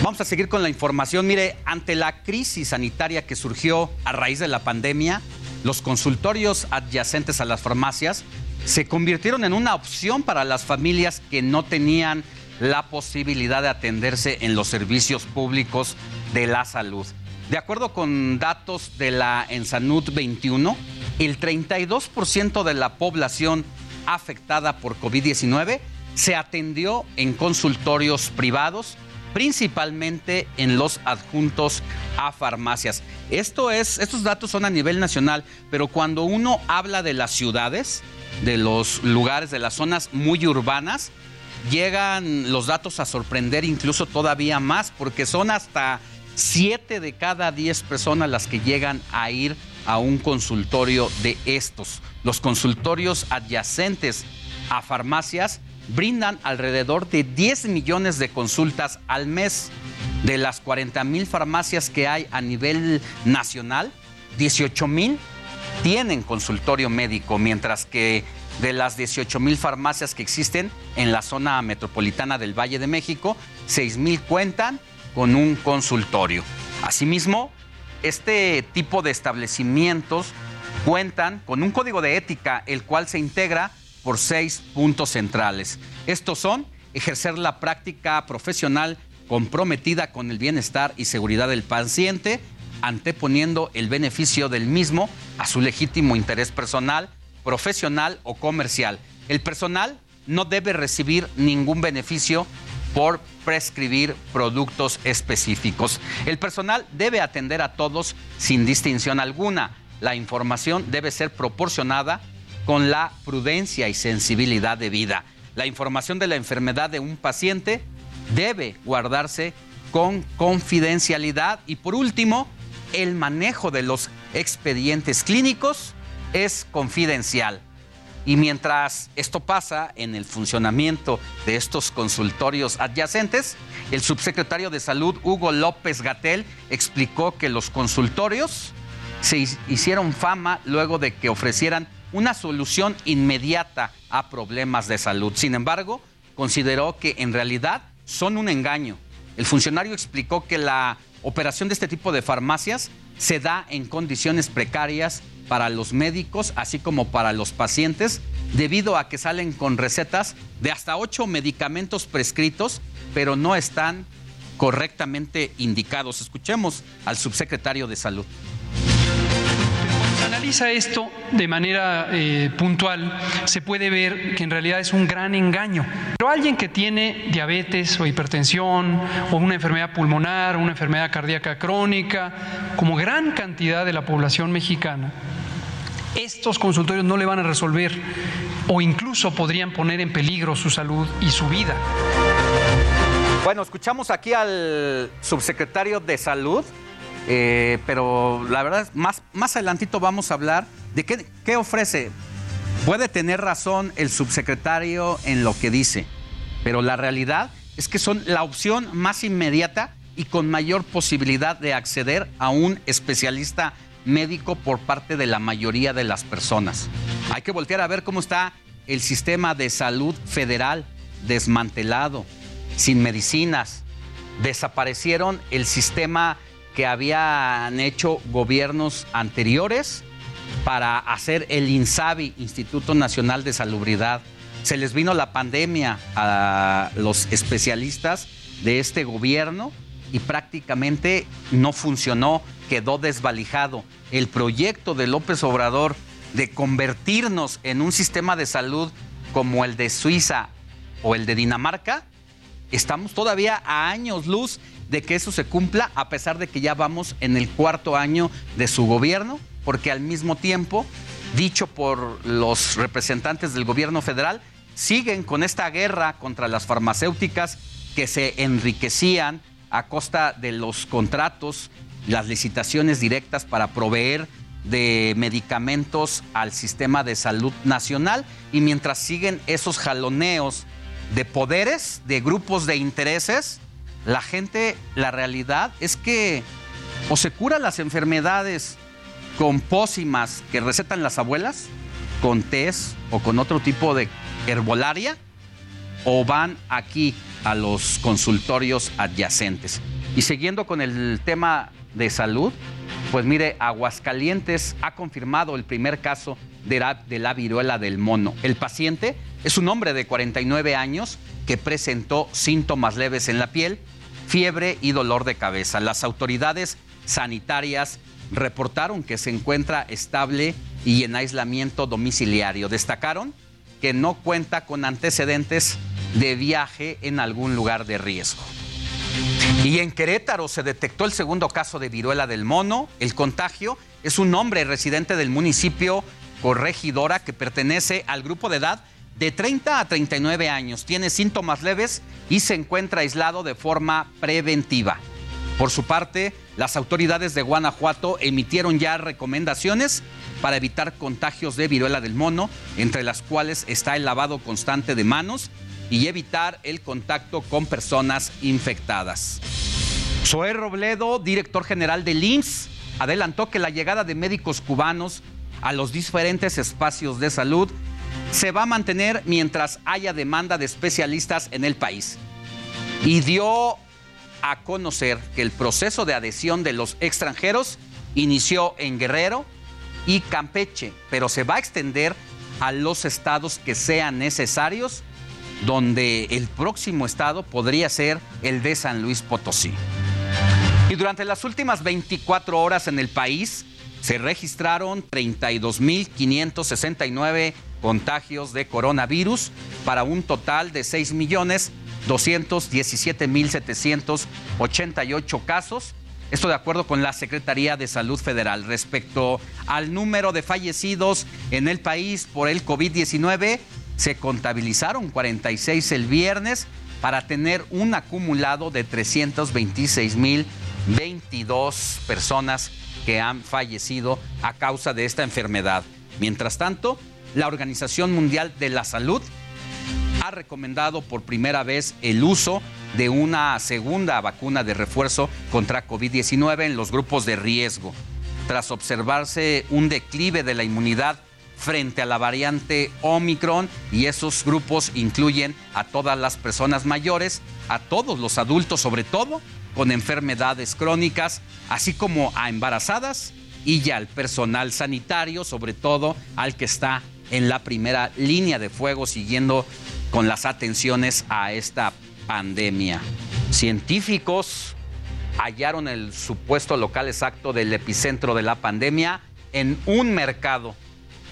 Vamos a seguir con la información. Mire, ante la crisis sanitaria que surgió a raíz de la pandemia, los consultorios adyacentes a las farmacias se convirtieron en una opción para las familias que no tenían la posibilidad de atenderse en los servicios públicos de la salud. De acuerdo con datos de la Ensanud 21, el 32% de la población afectada por COVID-19 se atendió en consultorios privados, principalmente en los adjuntos a farmacias. Esto es, estos datos son a nivel nacional, pero cuando uno habla de las ciudades, de los lugares, de las zonas muy urbanas, llegan los datos a sorprender incluso todavía más, porque son hasta 7 de cada 10 personas las que llegan a ir a un consultorio de estos. Los consultorios adyacentes a farmacias brindan alrededor de 10 millones de consultas al mes. De las 40 mil farmacias que hay a nivel nacional, 18 mil tienen consultorio médico, mientras que de las 18 mil farmacias que existen en la zona metropolitana del Valle de México, 6 mil cuentan con un consultorio. Asimismo, este tipo de establecimientos cuentan con un código de ética, el cual se integra por seis puntos centrales. Estos son ejercer la práctica profesional comprometida con el bienestar y seguridad del paciente, anteponiendo el beneficio del mismo a su legítimo interés personal, profesional o comercial. El personal no debe recibir ningún beneficio por prescribir productos específicos. El personal debe atender a todos sin distinción alguna. La información debe ser proporcionada con la prudencia y sensibilidad de vida. La información de la enfermedad de un paciente debe guardarse con confidencialidad y por último, el manejo de los expedientes clínicos es confidencial. Y mientras esto pasa en el funcionamiento de estos consultorios adyacentes, el subsecretario de Salud, Hugo López Gatel, explicó que los consultorios se hicieron fama luego de que ofrecieran una solución inmediata a problemas de salud. Sin embargo, consideró que en realidad son un engaño. El funcionario explicó que la operación de este tipo de farmacias se da en condiciones precarias para los médicos, así como para los pacientes, debido a que salen con recetas de hasta ocho medicamentos prescritos, pero no están correctamente indicados. Escuchemos al subsecretario de Salud analiza esto de manera eh, puntual, se puede ver que en realidad es un gran engaño. Pero alguien que tiene diabetes o hipertensión o una enfermedad pulmonar, una enfermedad cardíaca crónica, como gran cantidad de la población mexicana, estos consultorios no le van a resolver o incluso podrían poner en peligro su salud y su vida. Bueno, escuchamos aquí al subsecretario de Salud, eh, pero la verdad, más, más adelantito vamos a hablar de qué, qué ofrece. Puede tener razón el subsecretario en lo que dice, pero la realidad es que son la opción más inmediata y con mayor posibilidad de acceder a un especialista médico por parte de la mayoría de las personas. Hay que voltear a ver cómo está el sistema de salud federal desmantelado, sin medicinas. Desaparecieron el sistema que habían hecho gobiernos anteriores para hacer el INSABI, Instituto Nacional de Salubridad. Se les vino la pandemia a los especialistas de este gobierno y prácticamente no funcionó, quedó desvalijado. El proyecto de López Obrador de convertirnos en un sistema de salud como el de Suiza o el de Dinamarca, estamos todavía a años luz de que eso se cumpla, a pesar de que ya vamos en el cuarto año de su gobierno, porque al mismo tiempo, dicho por los representantes del gobierno federal, siguen con esta guerra contra las farmacéuticas que se enriquecían a costa de los contratos, las licitaciones directas para proveer de medicamentos al sistema de salud nacional y mientras siguen esos jaloneos de poderes, de grupos de intereses, la gente, la realidad es que o se curan las enfermedades con pócimas que recetan las abuelas, con test o con otro tipo de herbolaria, o van aquí a los consultorios adyacentes. Y siguiendo con el tema de salud, pues mire, Aguascalientes ha confirmado el primer caso de la, de la viruela del mono. El paciente es un hombre de 49 años que presentó síntomas leves en la piel, fiebre y dolor de cabeza. Las autoridades sanitarias reportaron que se encuentra estable y en aislamiento domiciliario. Destacaron que no cuenta con antecedentes de viaje en algún lugar de riesgo. Y en Querétaro se detectó el segundo caso de viruela del mono. El contagio es un hombre residente del municipio Corregidora que pertenece al grupo de edad de 30 a 39 años, tiene síntomas leves y se encuentra aislado de forma preventiva. Por su parte, las autoridades de Guanajuato emitieron ya recomendaciones para evitar contagios de viruela del mono, entre las cuales está el lavado constante de manos y evitar el contacto con personas infectadas. Zoé Robledo, director general del IMSS, adelantó que la llegada de médicos cubanos a los diferentes espacios de salud se va a mantener mientras haya demanda de especialistas en el país. Y dio a conocer que el proceso de adhesión de los extranjeros inició en Guerrero y Campeche, pero se va a extender a los estados que sean necesarios, donde el próximo estado podría ser el de San Luis Potosí. Y durante las últimas 24 horas en el país se registraron 32.569 contagios de coronavirus para un total de 6.217.788 casos. Esto de acuerdo con la Secretaría de Salud Federal. Respecto al número de fallecidos en el país por el COVID-19, se contabilizaron 46 el viernes para tener un acumulado de 326.022 personas que han fallecido a causa de esta enfermedad. Mientras tanto, la Organización Mundial de la Salud ha recomendado por primera vez el uso de una segunda vacuna de refuerzo contra COVID-19 en los grupos de riesgo, tras observarse un declive de la inmunidad frente a la variante Omicron y esos grupos incluyen a todas las personas mayores, a todos los adultos sobre todo, con enfermedades crónicas, así como a embarazadas y ya al personal sanitario, sobre todo al que está en la primera línea de fuego siguiendo con las atenciones a esta pandemia. Científicos hallaron el supuesto local exacto del epicentro de la pandemia en un mercado.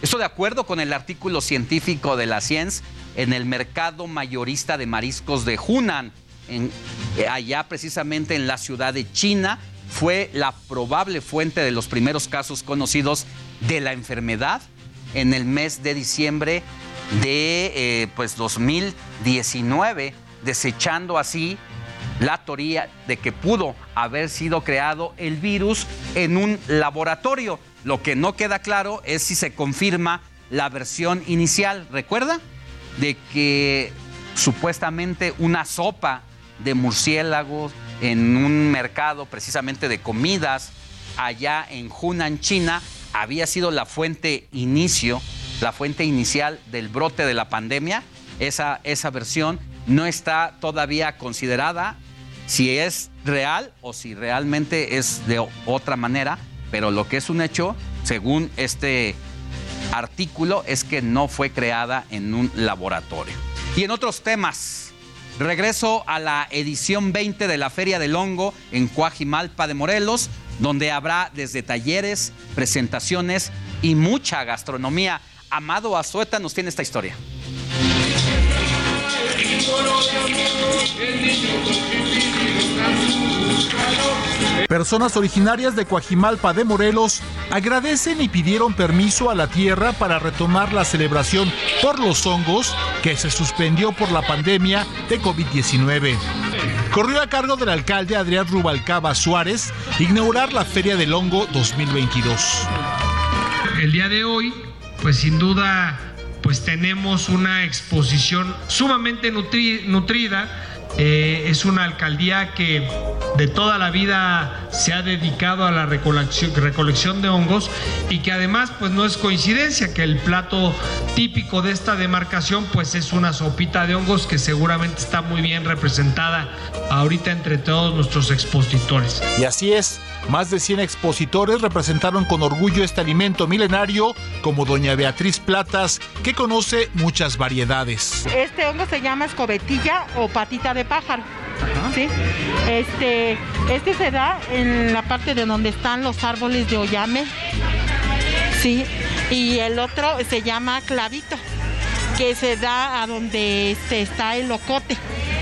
Esto de acuerdo con el artículo científico de la Ciencia en el mercado mayorista de mariscos de Hunan, en, allá precisamente en la ciudad de China, fue la probable fuente de los primeros casos conocidos de la enfermedad en el mes de diciembre de eh, pues 2019, desechando así la teoría de que pudo haber sido creado el virus en un laboratorio. Lo que no queda claro es si se confirma la versión inicial, ¿recuerda? De que supuestamente una sopa de murciélagos en un mercado precisamente de comidas allá en Hunan, China, había sido la fuente inicio, la fuente inicial del brote de la pandemia. Esa, esa versión no está todavía considerada si es real o si realmente es de otra manera, pero lo que es un hecho, según este artículo, es que no fue creada en un laboratorio. Y en otros temas, regreso a la edición 20 de la Feria del Hongo en Cuajimalpa de Morelos, donde habrá desde talleres, presentaciones y mucha gastronomía. Amado Azueta nos tiene esta historia. Personas originarias de Coajimalpa de Morelos agradecen y pidieron permiso a la tierra para retomar la celebración por los hongos que se suspendió por la pandemia de COVID-19. Corrió a cargo del alcalde Adrián Rubalcaba Suárez inaugurar la Feria del Hongo 2022. El día de hoy, pues sin duda, pues tenemos una exposición sumamente nutrida eh, es una alcaldía que de toda la vida se ha dedicado a la recolección, recolección, de hongos y que además pues no es coincidencia que el plato típico de esta demarcación pues es una sopita de hongos que seguramente está muy bien representada ahorita entre todos nuestros expositores. Y así es, más de 100 expositores representaron con orgullo este alimento milenario, como doña Beatriz Platas, que conoce muchas variedades. Este hongo se llama escobetilla o patita de pájaro. ¿sí? Este, este se da en la parte de donde están los árboles de oyame. ¿sí? Y el otro se llama clavito, que se da a donde este, está el locote,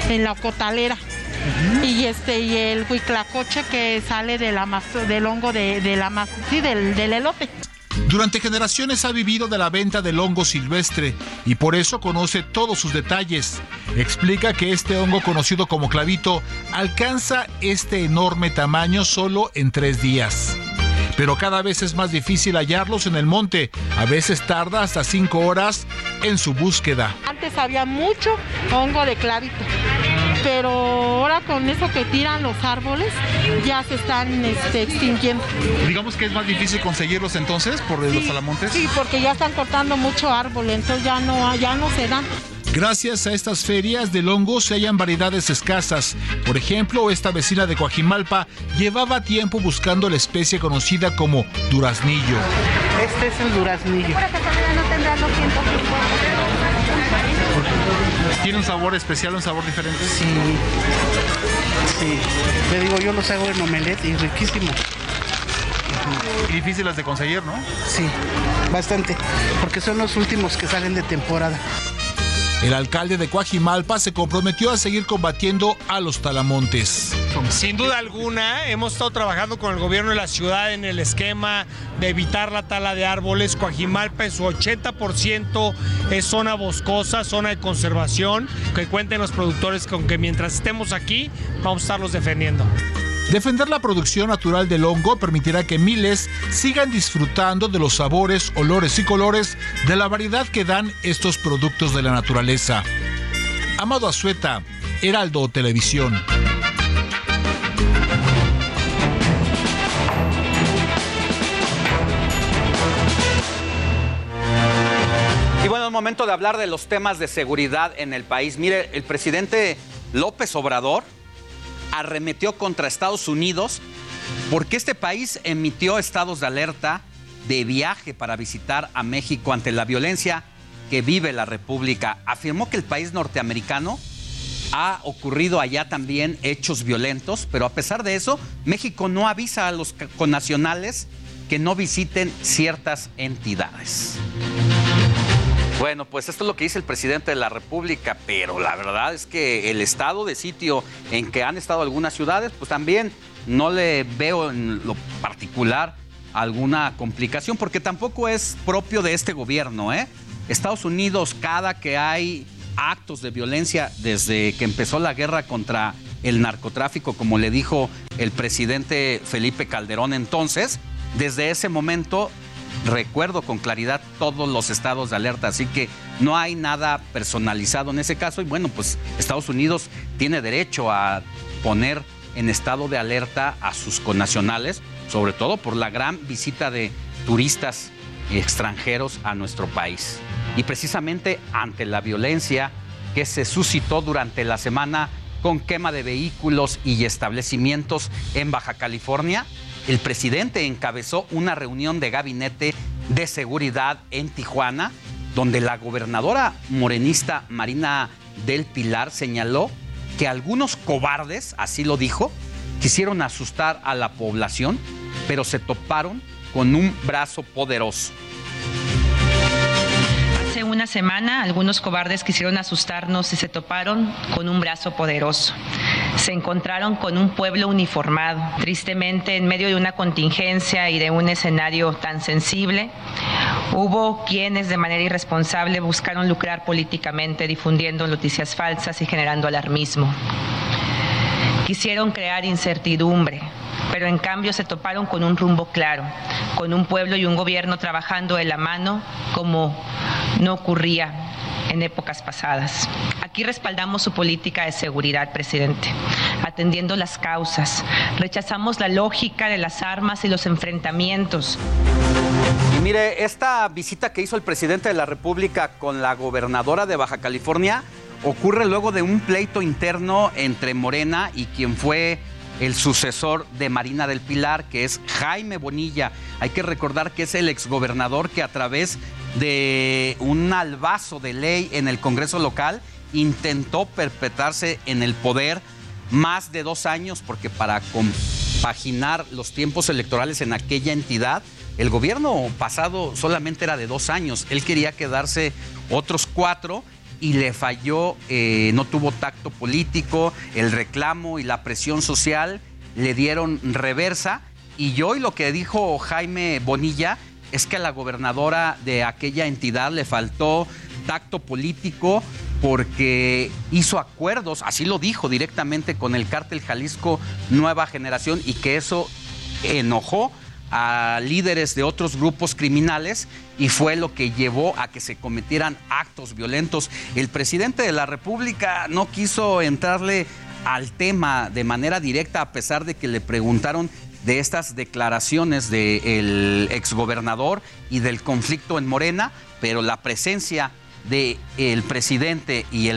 en la cotalera y este y el huiclacoche que sale de la del hongo de, la sí, del, del elote. Durante generaciones ha vivido de la venta del hongo silvestre y por eso conoce todos sus detalles. Explica que este hongo conocido como clavito alcanza este enorme tamaño solo en tres días. Pero cada vez es más difícil hallarlos en el monte. A veces tarda hasta cinco horas en su búsqueda. Antes había mucho hongo de clavito pero ahora con eso que tiran los árboles ya se están este, extinguiendo. Digamos que es más difícil conseguirlos entonces por los salamontes. Sí, porque ya están cortando mucho árbol, entonces ya no, ya no se dan. Gracias a estas ferias del hongo se hallan variedades escasas. Por ejemplo, esta vecina de Coajimalpa llevaba tiempo buscando la especie conocida como duraznillo. Este es el duraznillo. 150. ¿Tiene un sabor especial, un sabor diferente? Sí. Sí. Le digo, yo los hago en omelette y riquísimo. Y difíciles de conseguir, ¿no? Sí, bastante. Porque son los últimos que salen de temporada. El alcalde de Coajimalpa se comprometió a seguir combatiendo a los talamontes. Sin duda alguna, hemos estado trabajando con el gobierno de la ciudad en el esquema de evitar la tala de árboles. Coajimalpa en su 80% es zona boscosa, zona de conservación, que cuenten los productores con que mientras estemos aquí vamos a estarlos defendiendo. Defender la producción natural del hongo permitirá que miles sigan disfrutando de los sabores, olores y colores de la variedad que dan estos productos de la naturaleza. Amado Azueta, Heraldo Televisión. Y bueno, es momento de hablar de los temas de seguridad en el país. Mire, el presidente López Obrador arremetió contra Estados Unidos porque este país emitió estados de alerta de viaje para visitar a México ante la violencia que vive la República. Afirmó que el país norteamericano ha ocurrido allá también hechos violentos, pero a pesar de eso, México no avisa a los connacionales que no visiten ciertas entidades. Bueno, pues esto es lo que dice el presidente de la República, pero la verdad es que el estado de sitio en que han estado algunas ciudades, pues también no le veo en lo particular alguna complicación, porque tampoco es propio de este gobierno, ¿eh? Estados Unidos, cada que hay actos de violencia desde que empezó la guerra contra el narcotráfico, como le dijo el presidente Felipe Calderón entonces, desde ese momento recuerdo con claridad todos los estados de alerta, así que no hay nada personalizado en ese caso y bueno, pues Estados Unidos tiene derecho a poner en estado de alerta a sus connacionales, sobre todo por la gran visita de turistas extranjeros a nuestro país. Y precisamente ante la violencia que se suscitó durante la semana con quema de vehículos y establecimientos en Baja California, el presidente encabezó una reunión de gabinete de seguridad en Tijuana, donde la gobernadora morenista Marina del Pilar señaló que algunos cobardes, así lo dijo, quisieron asustar a la población, pero se toparon con un brazo poderoso. Hace una semana algunos cobardes quisieron asustarnos y se toparon con un brazo poderoso. Se encontraron con un pueblo uniformado. Tristemente, en medio de una contingencia y de un escenario tan sensible, hubo quienes de manera irresponsable buscaron lucrar políticamente difundiendo noticias falsas y generando alarmismo. Quisieron crear incertidumbre, pero en cambio se toparon con un rumbo claro, con un pueblo y un gobierno trabajando de la mano como no ocurría en épocas pasadas. Aquí respaldamos su política de seguridad, presidente, atendiendo las causas. Rechazamos la lógica de las armas y los enfrentamientos. Y mire, esta visita que hizo el presidente de la República con la gobernadora de Baja California ocurre luego de un pleito interno entre Morena y quien fue el sucesor de Marina del Pilar, que es Jaime Bonilla. Hay que recordar que es el exgobernador que a través de un albazo de ley en el Congreso local intentó perpetrarse en el poder más de dos años, porque para compaginar los tiempos electorales en aquella entidad, el gobierno pasado solamente era de dos años. Él quería quedarse otros cuatro y le falló, eh, no tuvo tacto político, el reclamo y la presión social le dieron reversa. Y hoy lo que dijo Jaime Bonilla es que a la gobernadora de aquella entidad le faltó tacto político porque hizo acuerdos, así lo dijo directamente con el cártel Jalisco Nueva Generación y que eso enojó a líderes de otros grupos criminales y fue lo que llevó a que se cometieran actos violentos. El presidente de la República no quiso entrarle al tema de manera directa a pesar de que le preguntaron de estas declaraciones del exgobernador y del conflicto en Morena, pero la presencia del presidente y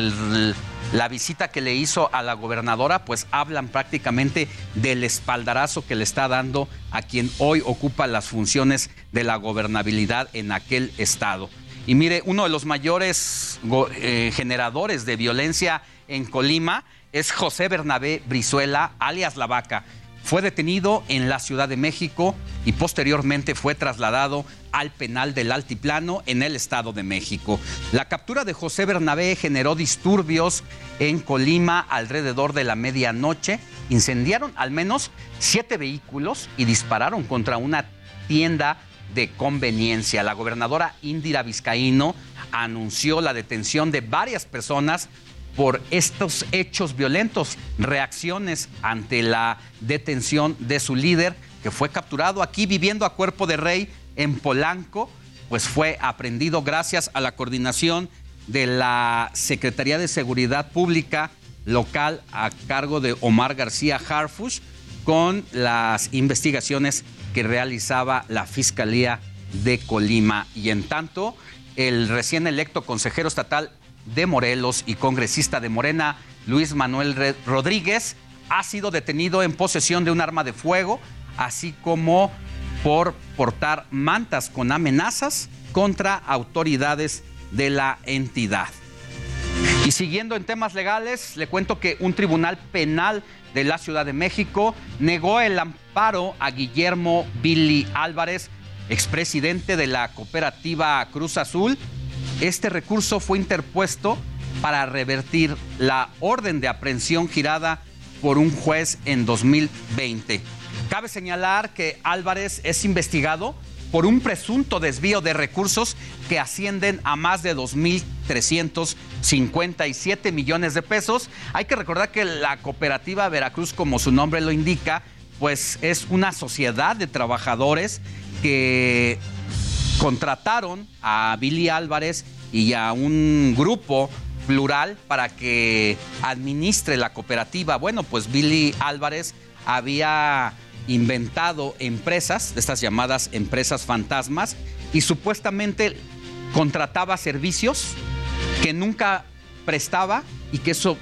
la visita que le hizo a la gobernadora, pues hablan prácticamente del espaldarazo que le está dando a quien hoy ocupa las funciones de la gobernabilidad en aquel estado. Y mire, uno de los mayores eh, generadores de violencia en Colima es José Bernabé Brizuela, alias La Vaca. Fue detenido en la Ciudad de México y posteriormente fue trasladado al penal del Altiplano en el Estado de México. La captura de José Bernabé generó disturbios en Colima alrededor de la medianoche. Incendiaron al menos siete vehículos y dispararon contra una tienda de conveniencia. La gobernadora Indira Vizcaíno anunció la detención de varias personas por estos hechos violentos, reacciones ante la detención de su líder, que fue capturado aquí viviendo a cuerpo de rey en Polanco, pues fue aprendido gracias a la coordinación de la Secretaría de Seguridad Pública local a cargo de Omar García Harfush con las investigaciones que realizaba la Fiscalía de Colima. Y en tanto, el recién electo consejero estatal de Morelos y congresista de Morena, Luis Manuel Rodríguez, ha sido detenido en posesión de un arma de fuego, así como por portar mantas con amenazas contra autoridades de la entidad. Y siguiendo en temas legales, le cuento que un tribunal penal de la Ciudad de México negó el amparo a Guillermo Billy Álvarez, expresidente de la cooperativa Cruz Azul, este recurso fue interpuesto para revertir la orden de aprehensión girada por un juez en 2020. Cabe señalar que Álvarez es investigado por un presunto desvío de recursos que ascienden a más de 2.357 millones de pesos. Hay que recordar que la cooperativa Veracruz, como su nombre lo indica, pues es una sociedad de trabajadores que contrataron a Billy Álvarez y a un grupo plural para que administre la cooperativa. Bueno, pues Billy Álvarez había inventado empresas, estas llamadas empresas fantasmas, y supuestamente contrataba servicios que nunca prestaba y que eso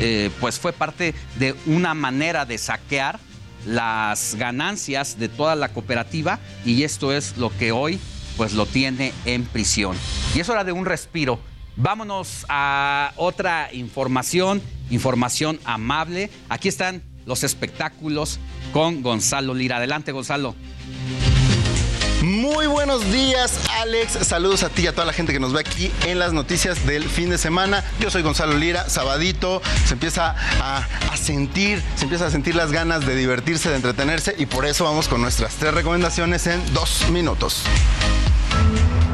eh, pues fue parte de una manera de saquear las ganancias de toda la cooperativa y esto es lo que hoy pues lo tiene en prisión. Y es hora de un respiro. Vámonos a otra información, información amable. Aquí están los espectáculos con Gonzalo Lira. Adelante, Gonzalo. Muy buenos días, Alex. Saludos a ti y a toda la gente que nos ve aquí en las noticias del fin de semana. Yo soy Gonzalo Lira, sabadito. Se empieza a, sentir, se empieza a sentir las ganas de divertirse, de entretenerse y por eso vamos con nuestras tres recomendaciones en dos minutos.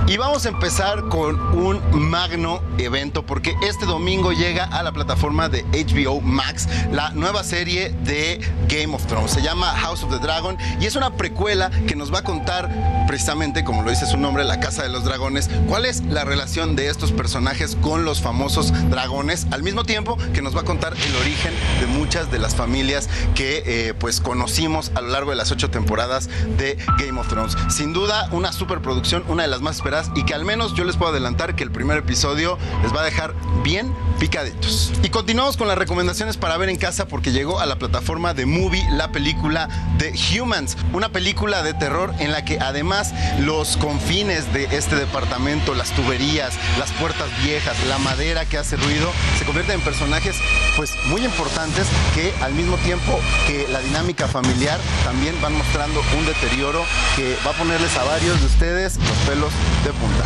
Y vamos a empezar con un magno evento porque este domingo llega a la plataforma de HBO Max la nueva serie de Game of Thrones. Se llama House of the Dragon y es una precuela que nos va a contar precisamente, como lo dice su nombre, la Casa de los Dragones, cuál es la relación de estos personajes con los famosos dragones, al mismo tiempo que nos va a contar el origen de muchas de las familias que eh, pues conocimos a lo largo de las ocho temporadas de Game of Thrones. Sin duda, una superproducción, una de las más esperadas y que al menos yo les puedo adelantar que el primer episodio les va a dejar bien picaditos. Y continuamos con las recomendaciones para ver en casa porque llegó a la plataforma de Movie la película The Humans, una película de terror en la que además los confines de este departamento, las tuberías, las puertas viejas, la madera que hace ruido, se convierten en personajes pues muy importantes que al mismo tiempo que la dinámica familiar también van mostrando un deterioro que va a ponerles a varios de ustedes los pelos de punta.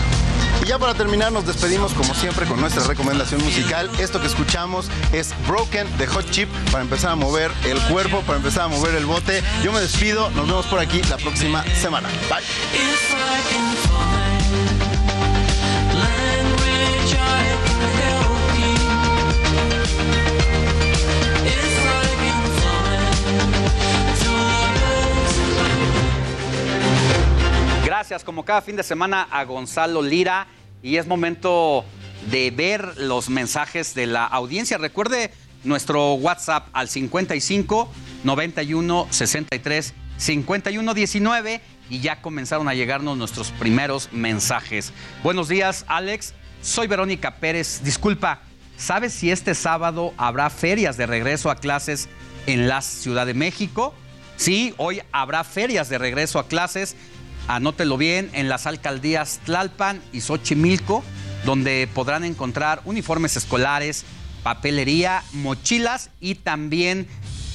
Y ya para terminar nos despedimos como siempre con nuestra recomendación musical. Esto que escuchamos es Broken de Hot Chip para empezar a mover el cuerpo, para empezar a mover el bote. Yo me despido, nos vemos por aquí la próxima semana. Bye. Gracias, como cada fin de semana, a Gonzalo Lira. Y es momento de ver los mensajes de la audiencia. Recuerde nuestro WhatsApp al 55 91 63 51 19 y ya comenzaron a llegarnos nuestros primeros mensajes. Buenos días, Alex. Soy Verónica Pérez. Disculpa, ¿sabes si este sábado habrá ferias de regreso a clases en la Ciudad de México? Sí, hoy habrá ferias de regreso a clases Anótelo bien, en las alcaldías Tlalpan y Xochimilco, donde podrán encontrar uniformes escolares, papelería, mochilas y también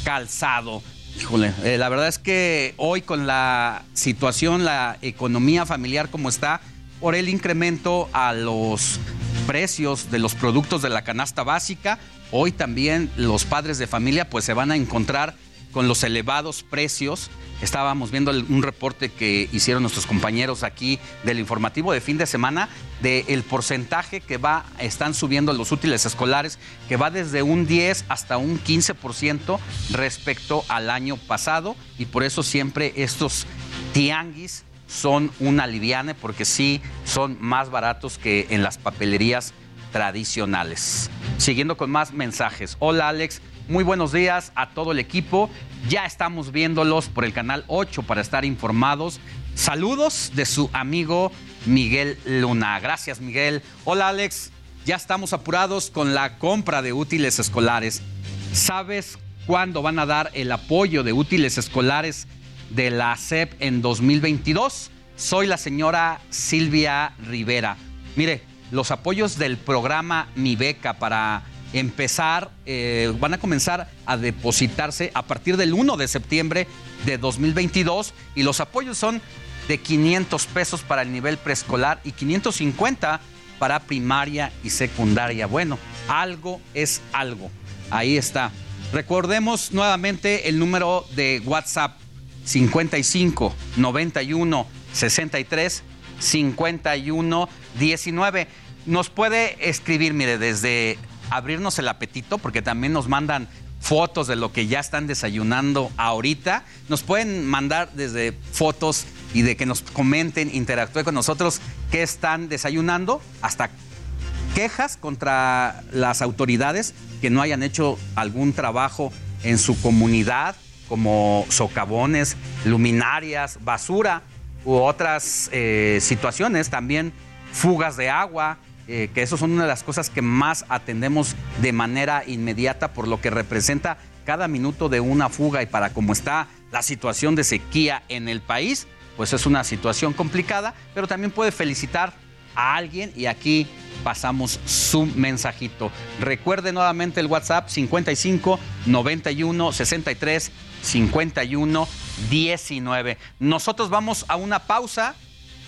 calzado. Híjole, eh, la verdad es que hoy con la situación, la economía familiar como está, por el incremento a los precios de los productos de la canasta básica, hoy también los padres de familia pues se van a encontrar con los elevados precios. Estábamos viendo un reporte que hicieron nuestros compañeros aquí del informativo de fin de semana del porcentaje que va, están subiendo los útiles escolares, que va desde un 10 hasta un 15% respecto al año pasado. Y por eso siempre estos tianguis son una liviane, porque sí son más baratos que en las papelerías tradicionales. Siguiendo con más mensajes. Hola Alex, muy buenos días a todo el equipo. Ya estamos viéndolos por el canal 8 para estar informados. Saludos de su amigo Miguel Luna. Gracias Miguel. Hola Alex, ya estamos apurados con la compra de útiles escolares. ¿Sabes cuándo van a dar el apoyo de útiles escolares de la SEP en 2022? Soy la señora Silvia Rivera. Mire, los apoyos del programa Mi Beca para empezar, eh, van a comenzar a depositarse a partir del 1 de septiembre de 2022 y los apoyos son de 500 pesos para el nivel preescolar y 550 para primaria y secundaria. Bueno, algo es algo. Ahí está. Recordemos nuevamente el número de WhatsApp 55 91 63 51 19. Nos puede escribir, mire, desde abrirnos el apetito, porque también nos mandan fotos de lo que ya están desayunando ahorita. Nos pueden mandar desde fotos y de que nos comenten, interactúen con nosotros qué están desayunando, hasta quejas contra las autoridades que no hayan hecho algún trabajo en su comunidad, como socavones, luminarias, basura u otras eh, situaciones, también fugas de agua, eh, que eso son una de las cosas que más atendemos de manera inmediata por lo que representa cada minuto de una fuga y para cómo está la situación de sequía en el país, pues es una situación complicada, pero también puede felicitar a alguien y aquí pasamos su mensajito. Recuerde nuevamente el WhatsApp 55 91 63 51 19. Nosotros vamos a una pausa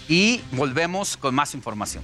y volvemos con más información.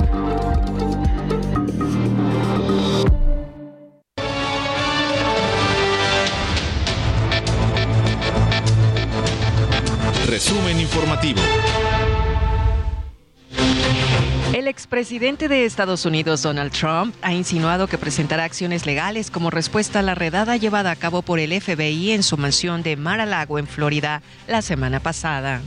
Resumen informativo. El expresidente de Estados Unidos, Donald Trump, ha insinuado que presentará acciones legales como respuesta a la redada llevada a cabo por el FBI en su mansión de Mar-a-Lago, en Florida, la semana pasada.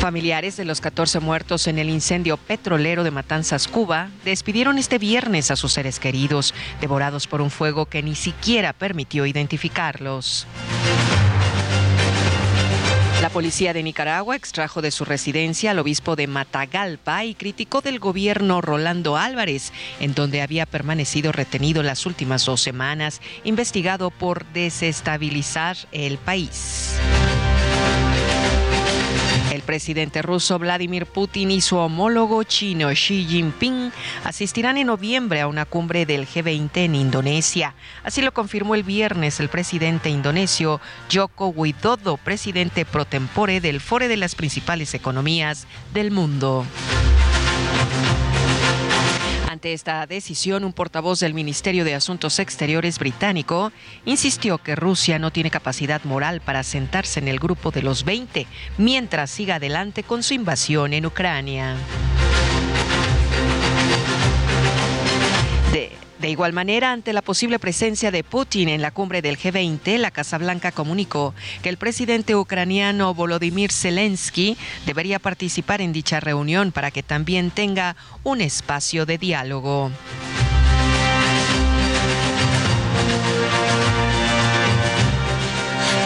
Familiares de los 14 muertos en el incendio petrolero de Matanzas, Cuba, despidieron este viernes a sus seres queridos, devorados por un fuego que ni siquiera permitió identificarlos. La policía de Nicaragua extrajo de su residencia al obispo de Matagalpa y criticó del gobierno Rolando Álvarez, en donde había permanecido retenido las últimas dos semanas, investigado por desestabilizar el país. El presidente ruso Vladimir Putin y su homólogo chino Xi Jinping asistirán en noviembre a una cumbre del G20 en Indonesia. Así lo confirmó el viernes el presidente indonesio Joko Widodo, presidente pro tempore del Foro de las principales economías del mundo. Ante esta decisión, un portavoz del Ministerio de Asuntos Exteriores británico insistió que Rusia no tiene capacidad moral para sentarse en el grupo de los 20 mientras siga adelante con su invasión en Ucrania. De igual manera, ante la posible presencia de Putin en la cumbre del G20, la Casa Blanca comunicó que el presidente ucraniano Volodymyr Zelensky debería participar en dicha reunión para que también tenga un espacio de diálogo.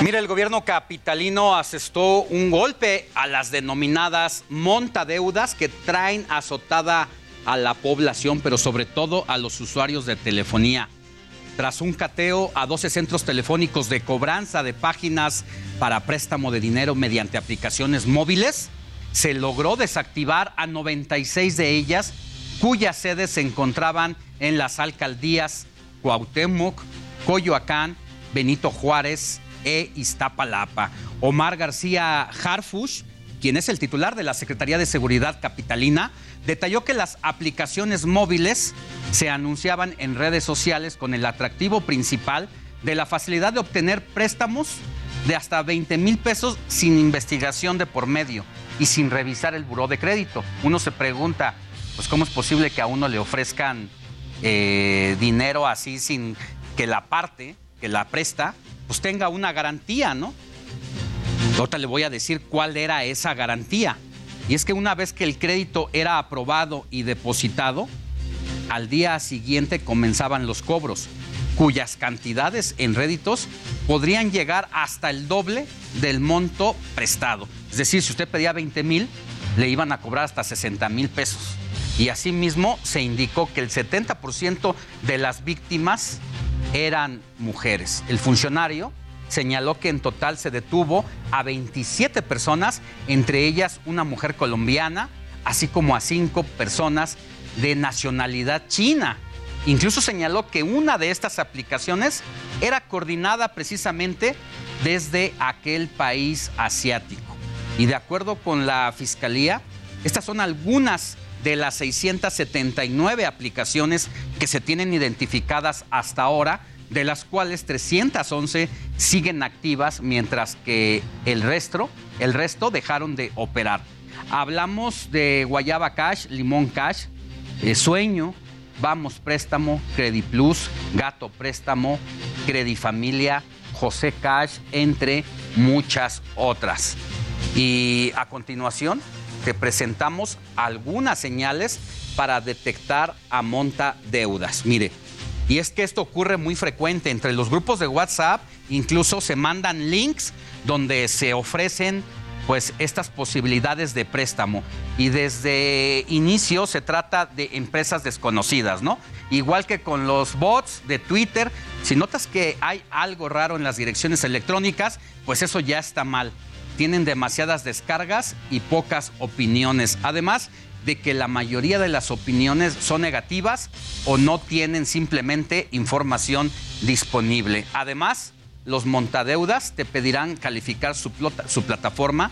Mira, el gobierno capitalino asestó un golpe a las denominadas montadeudas que traen azotada a la población, pero sobre todo a los usuarios de telefonía. Tras un cateo a 12 centros telefónicos de cobranza de páginas para préstamo de dinero mediante aplicaciones móviles, se logró desactivar a 96 de ellas, cuyas sedes se encontraban en las alcaldías Cuauhtémoc, Coyoacán, Benito Juárez e Iztapalapa. Omar García Harfush, quien es el titular de la Secretaría de Seguridad Capitalina, detalló que las aplicaciones móviles se anunciaban en redes sociales con el atractivo principal de la facilidad de obtener préstamos de hasta 20 mil pesos sin investigación de por medio y sin revisar el buró de crédito. Uno se pregunta, pues cómo es posible que a uno le ofrezcan eh, dinero así sin que la parte que la presta, pues tenga una garantía, ¿no? Ahorita le voy a decir cuál era esa garantía. Y es que una vez que el crédito era aprobado y depositado, al día siguiente comenzaban los cobros, cuyas cantidades en réditos podrían llegar hasta el doble del monto prestado. Es decir, si usted pedía 20 mil, le iban a cobrar hasta 60 mil pesos. Y asimismo se indicó que el 70% de las víctimas eran mujeres. El funcionario señaló que en total se detuvo a 27 personas, entre ellas una mujer colombiana, así como a cinco personas de nacionalidad china. Incluso señaló que una de estas aplicaciones era coordinada precisamente desde aquel país asiático. Y de acuerdo con la Fiscalía, estas son algunas de las 679 aplicaciones que se tienen identificadas hasta ahora de las cuales 311 siguen activas, mientras que el resto, el resto dejaron de operar. Hablamos de Guayaba Cash, Limón Cash, eh, Sueño, Vamos Préstamo, Credit Plus, Gato Préstamo, Credit Familia, José Cash, entre muchas otras. Y a continuación te presentamos algunas señales para detectar a monta deudas. Mire, y es que esto ocurre muy frecuente entre los grupos de WhatsApp, incluso se mandan links donde se ofrecen pues estas posibilidades de préstamo. Y desde inicio se trata de empresas desconocidas, ¿no? Igual que con los bots de Twitter, si notas que hay algo raro en las direcciones electrónicas, pues eso ya está mal. Tienen demasiadas descargas y pocas opiniones. Además, de que la mayoría de las opiniones son negativas o no tienen simplemente información disponible. Además, los montadeudas te pedirán calificar su, su plataforma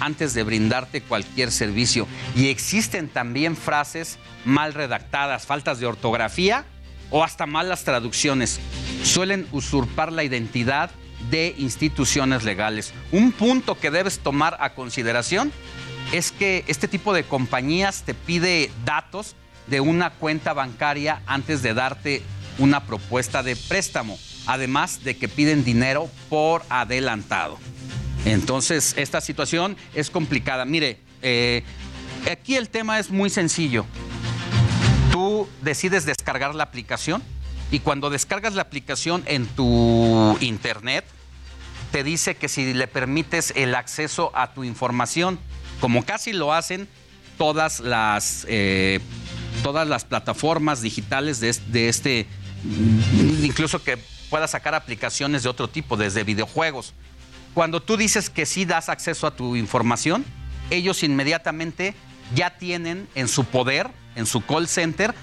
antes de brindarte cualquier servicio. Y existen también frases mal redactadas, faltas de ortografía o hasta malas traducciones. Suelen usurpar la identidad de instituciones legales. Un punto que debes tomar a consideración es que este tipo de compañías te pide datos de una cuenta bancaria antes de darte una propuesta de préstamo, además de que piden dinero por adelantado. Entonces, esta situación es complicada. Mire, eh, aquí el tema es muy sencillo. Tú decides descargar la aplicación y cuando descargas la aplicación en tu internet, te dice que si le permites el acceso a tu información, como casi lo hacen todas las, eh, todas las plataformas digitales de, de este, incluso que pueda sacar aplicaciones de otro tipo, desde videojuegos. Cuando tú dices que sí das acceso a tu información, ellos inmediatamente ya tienen en su poder, en su call center,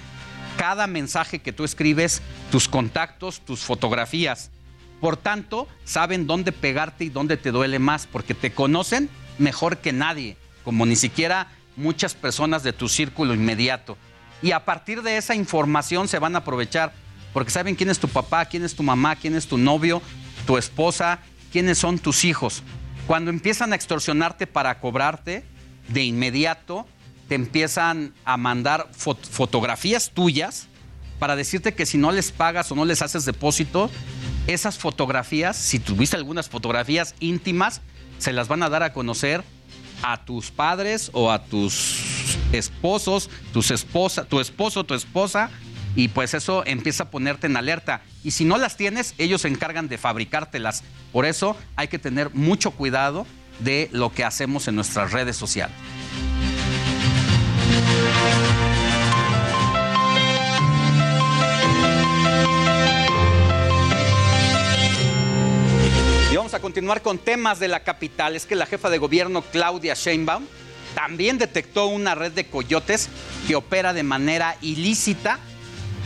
cada mensaje que tú escribes, tus contactos, tus fotografías. Por tanto, saben dónde pegarte y dónde te duele más, porque te conocen mejor que nadie como ni siquiera muchas personas de tu círculo inmediato. Y a partir de esa información se van a aprovechar, porque saben quién es tu papá, quién es tu mamá, quién es tu novio, tu esposa, quiénes son tus hijos. Cuando empiezan a extorsionarte para cobrarte, de inmediato te empiezan a mandar fotografías tuyas para decirte que si no les pagas o no les haces depósito, esas fotografías, si tuviste algunas fotografías íntimas, se las van a dar a conocer a tus padres o a tus esposos, tus esposa, tu esposo, tu esposa, y pues eso empieza a ponerte en alerta. Y si no las tienes, ellos se encargan de fabricártelas. Por eso hay que tener mucho cuidado de lo que hacemos en nuestras redes sociales. Y vamos a continuar con temas de la capital. Es que la jefa de gobierno Claudia Sheinbaum también detectó una red de coyotes que opera de manera ilícita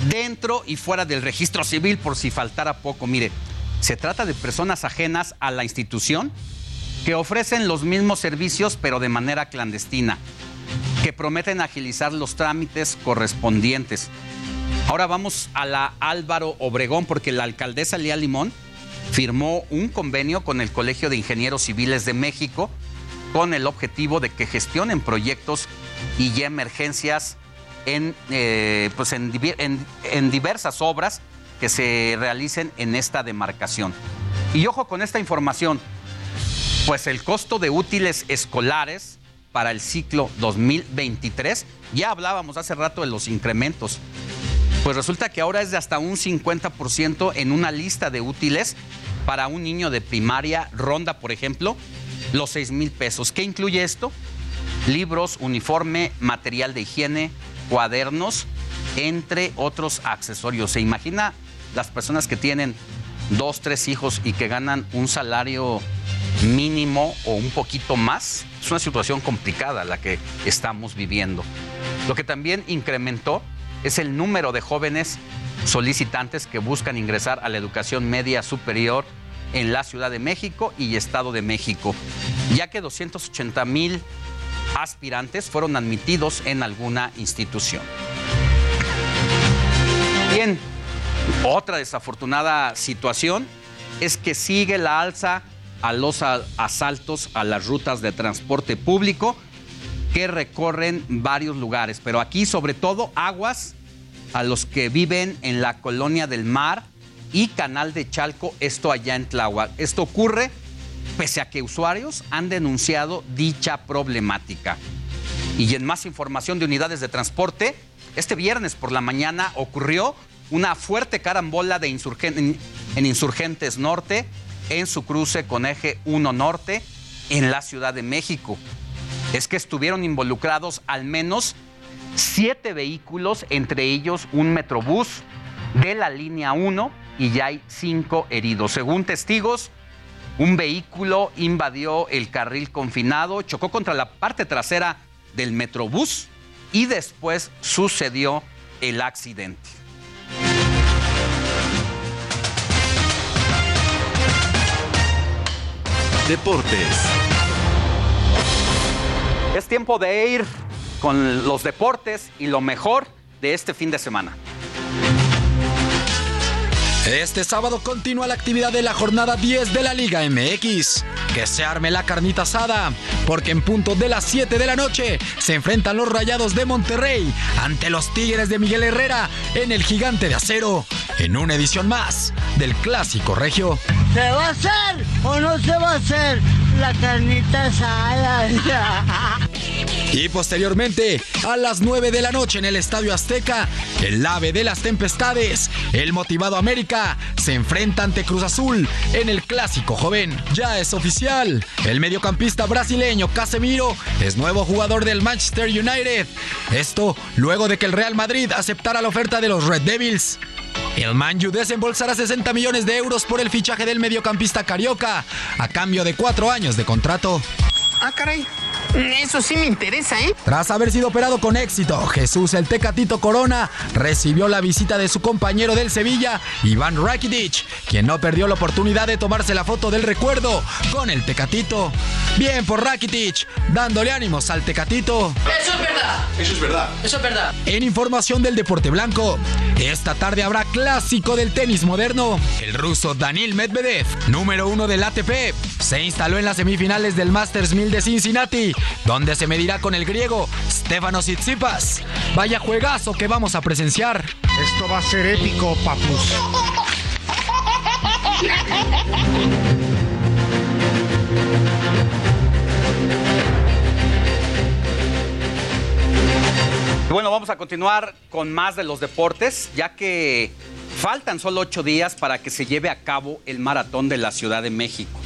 dentro y fuera del registro civil por si faltara poco. Mire, se trata de personas ajenas a la institución que ofrecen los mismos servicios pero de manera clandestina, que prometen agilizar los trámites correspondientes. Ahora vamos a la Álvaro Obregón porque la alcaldesa Lía Limón firmó un convenio con el Colegio de Ingenieros Civiles de México con el objetivo de que gestionen proyectos y emergencias en, eh, pues en, en diversas obras que se realicen en esta demarcación. Y ojo con esta información, pues el costo de útiles escolares para el ciclo 2023, ya hablábamos hace rato de los incrementos, pues resulta que ahora es de hasta un 50% en una lista de útiles para un niño de primaria, ronda por ejemplo, los 6 mil pesos. ¿Qué incluye esto? Libros, uniforme, material de higiene, cuadernos, entre otros accesorios. ¿Se imagina las personas que tienen dos, tres hijos y que ganan un salario mínimo o un poquito más? Es una situación complicada la que estamos viviendo. Lo que también incrementó es el número de jóvenes solicitantes que buscan ingresar a la educación media superior en la Ciudad de México y Estado de México, ya que 280 mil aspirantes fueron admitidos en alguna institución. Bien, otra desafortunada situación es que sigue la alza a los asaltos a las rutas de transporte público que recorren varios lugares, pero aquí sobre todo aguas a los que viven en la colonia del mar y Canal de Chalco, esto allá en Tláhuac. Esto ocurre pese a que usuarios han denunciado dicha problemática. Y en más información de unidades de transporte, este viernes por la mañana ocurrió una fuerte carambola de en Insurgentes Norte en su cruce con eje 1 Norte en la Ciudad de México. Es que estuvieron involucrados al menos siete vehículos, entre ellos un metrobús de la línea 1 y ya hay cinco heridos. Según testigos, un vehículo invadió el carril confinado, chocó contra la parte trasera del metrobús y después sucedió el accidente. Deportes. Es tiempo de ir con los deportes y lo mejor de este fin de semana. Este sábado continúa la actividad de la jornada 10 de la Liga MX. Que se arme la carnita asada, porque en punto de las 7 de la noche se enfrentan los Rayados de Monterrey ante los Tigres de Miguel Herrera en el Gigante de Acero, en una edición más del Clásico Regio. ¿Se va a hacer o no se va a hacer la carnita asada? Y posteriormente, a las 9 de la noche en el Estadio Azteca, el ave de las tempestades, el motivado América, se enfrenta ante Cruz Azul en el clásico joven. Ya es oficial, el mediocampista brasileño Casemiro es nuevo jugador del Manchester United. Esto luego de que el Real Madrid aceptara la oferta de los Red Devils. El Manju desembolsará 60 millones de euros por el fichaje del mediocampista carioca, a cambio de cuatro años de contrato. Ah, caray. Eso sí me interesa, ¿eh? Tras haber sido operado con éxito, Jesús el Tecatito Corona recibió la visita de su compañero del Sevilla, Iván Rakitic, quien no perdió la oportunidad de tomarse la foto del recuerdo con el Tecatito. Bien por Rakitic, dándole ánimos al Tecatito. Eso es verdad. Eso es verdad. Eso es verdad. En información del deporte blanco, esta tarde habrá clásico del tenis moderno. El ruso Daniel Medvedev, número uno del ATP, se instaló en las semifinales del Masters 1000 de Cincinnati donde se medirá con el griego Stefanos Tsitsipas. Vaya juegazo que vamos a presenciar. Esto va a ser épico, papus. Y bueno, vamos a continuar con más de los deportes, ya que faltan solo ocho días para que se lleve a cabo el maratón de la Ciudad de México.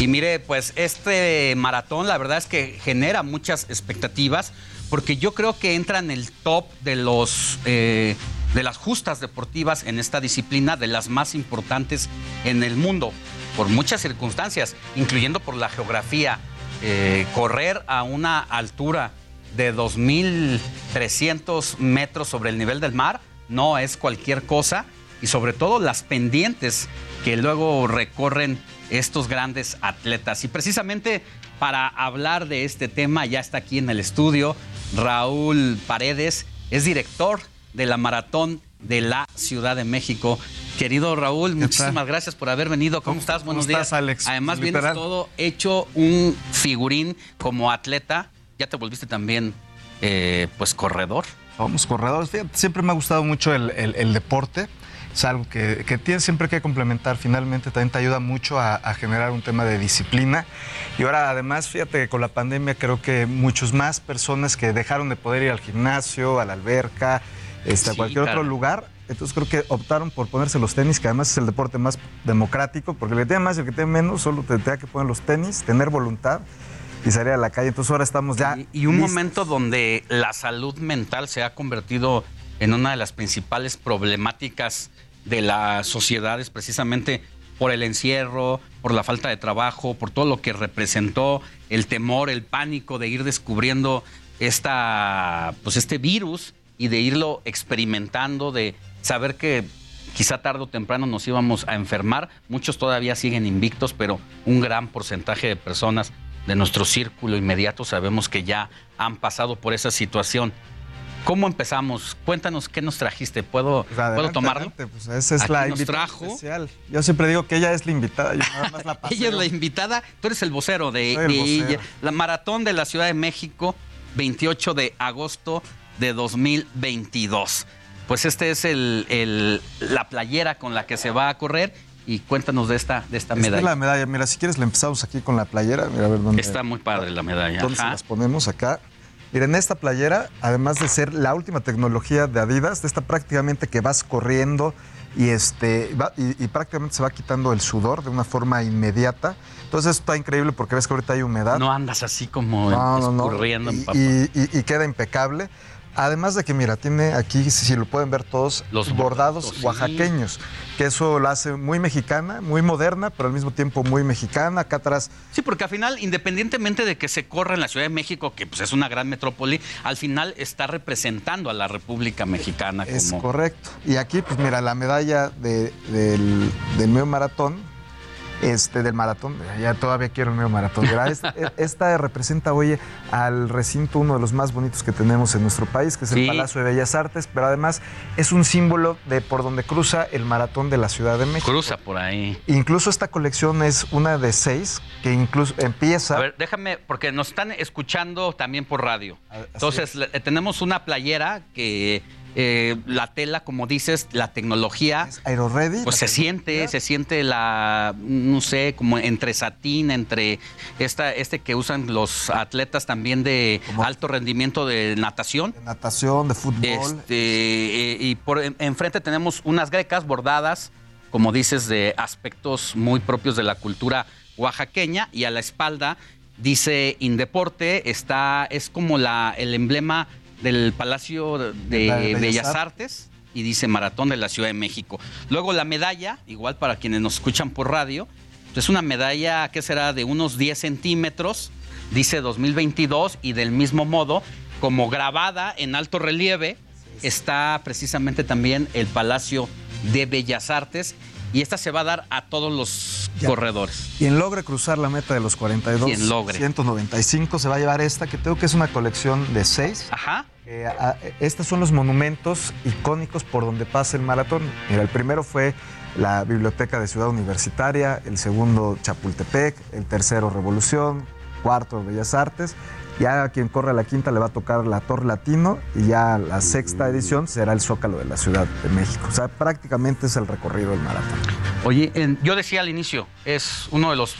Y mire, pues este maratón la verdad es que genera muchas expectativas, porque yo creo que entra en el top de los eh, de las justas deportivas en esta disciplina, de las más importantes en el mundo, por muchas circunstancias, incluyendo por la geografía. Eh, correr a una altura de 2.300 metros sobre el nivel del mar no es cualquier cosa y sobre todo las pendientes que luego recorren estos grandes atletas. Y precisamente para hablar de este tema ya está aquí en el estudio Raúl Paredes, es director de la Maratón de la Ciudad de México. Querido Raúl, muchísimas gracias por haber venido. ¿Cómo, estás? Buenos ¿Cómo días. estás, Alex? Además, Literal. vienes todo hecho un figurín como atleta. Ya te volviste también, eh, pues, corredor. Somos corredores. Fíjate, siempre me ha gustado mucho el, el- el deporte. Es algo que, que tienes siempre que complementar. Finalmente también te ayuda mucho a, a generar un tema de disciplina. Y ahora además, fíjate que con la pandemia creo que muchos más personas que dejaron de poder ir al gimnasio, a la alberca, este, a cualquier otro lugar. Entonces creo que optaron por ponerse los tenis, que además es el deporte más democrático, porque el que tiene más y el que tiene menos, solo te tenga que poner los tenis, tener voluntad y salir a la calle. Entonces ahora estamos ya... Y un listos. momento donde la salud mental se ha convertido en una de las principales problemáticas de las sociedades, precisamente por el encierro, por la falta de trabajo, por todo lo que representó el temor, el pánico de ir descubriendo esta, pues este virus y de irlo experimentando, de saber que quizá tarde o temprano nos íbamos a enfermar. Muchos todavía siguen invictos, pero un gran porcentaje de personas de nuestro círculo inmediato sabemos que ya han pasado por esa situación. ¿Cómo empezamos? Cuéntanos qué nos trajiste. ¿Puedo, Pues adelante, ¿puedo tomarlo? adelante, pues esa es Aquí la nos invitación trajo. especial. Yo siempre digo que ella es la invitada, yo nada más la paseo. [LAUGHS] Ella es la invitada, tú eres el vocero de, Soy el de vocero. ella. La maratón de la Ciudad de México, 28 de agosto de 2022. Pues este es el, el- la playera con la que se va a correr y cuéntanos de esta, de esta Esta es medalla. la medalla. Mira, si quieres, la empezamos aquí con la playera. Mira, a ver dónde. Está muy padre la medalla. ¿Dónde se ajá. las ponemos acá? Miren, esta playera, además de ser la última tecnología de Adidas, de esta prácticamente que vas corriendo y, este, va- y, y prácticamente se va quitando el sudor de una forma inmediata. Entonces está increíble porque ves que ahorita hay humedad. No andas así como No, no, no. escurriendo, Y, papá. y- y- y queda impecable. Además de que, mira, tiene aquí, si si lo pueden ver todos, Los bordados bordados, sí. oaxaqueños, que eso la hace muy mexicana, muy moderna, pero al mismo tiempo muy mexicana. Acá atrás Sí, porque al final, independientemente de que se corra en la Ciudad de México, que pues es una gran metrópoli, al final está representando a la República Mexicana Es como correcto. Y aquí, pues mira, la medalla de- del, del medio maratón, este, del maratón, ya todavía quiero el medio maratón. Mira, es- [LAUGHS] e- esta representa, oye, al recinto, uno de los más bonitos que tenemos en nuestro país, que es Sí. el Palacio de Bellas Artes, pero además es un símbolo de por donde cruza el maratón de la Ciudad de México. cruza por ahí. Incluso esta colección es una de seis, que incluso empieza... A ver, déjame, porque nos están escuchando también por radio. Entonces, tenemos una playera que eh, la tela, como dices, la tecnología. Aero Ready. Pues se siente, se siente la, no sé, como entre satín, entre esta, este que usan los atletas también de alto rendimiento de natación. natación, de fútbol. Este, eh, y por en- enfrente tenemos unas grecas bordadas, como dices, de aspectos muy propios de la cultura oaxaqueña, y a la espalda dice Indeporte, está, es como la, el emblema del Palacio de La de Bellas. Artes y dice Maratón de la Ciudad de México. Luego la medalla, igual para quienes nos escuchan por radio, es una medalla que será de unos 10 centímetros, dice 2022 y del mismo modo, como grabada en alto relieve, está precisamente también el Palacio de Bellas Artes y esta se va a dar a todos los Ya. corredores. Quien logre cruzar la meta de los 42, Quien logre. 195 se va a llevar esta, que creo que es una colección de seis. Ajá. Eh, a- estos son los monumentos icónicos por donde pasa el maratón. Mira, el primero fue la Biblioteca de Ciudad Universitaria, el segundo Chapultepec, el tercero Revolución, cuarto Bellas Artes. Ya quien corre a la quinta le va a tocar la Torre Latino y ya la sexta edición será el Zócalo de la Ciudad de México. O sea, prácticamente es el recorrido del maratón. Oye, en- yo decía al inicio, es uno de los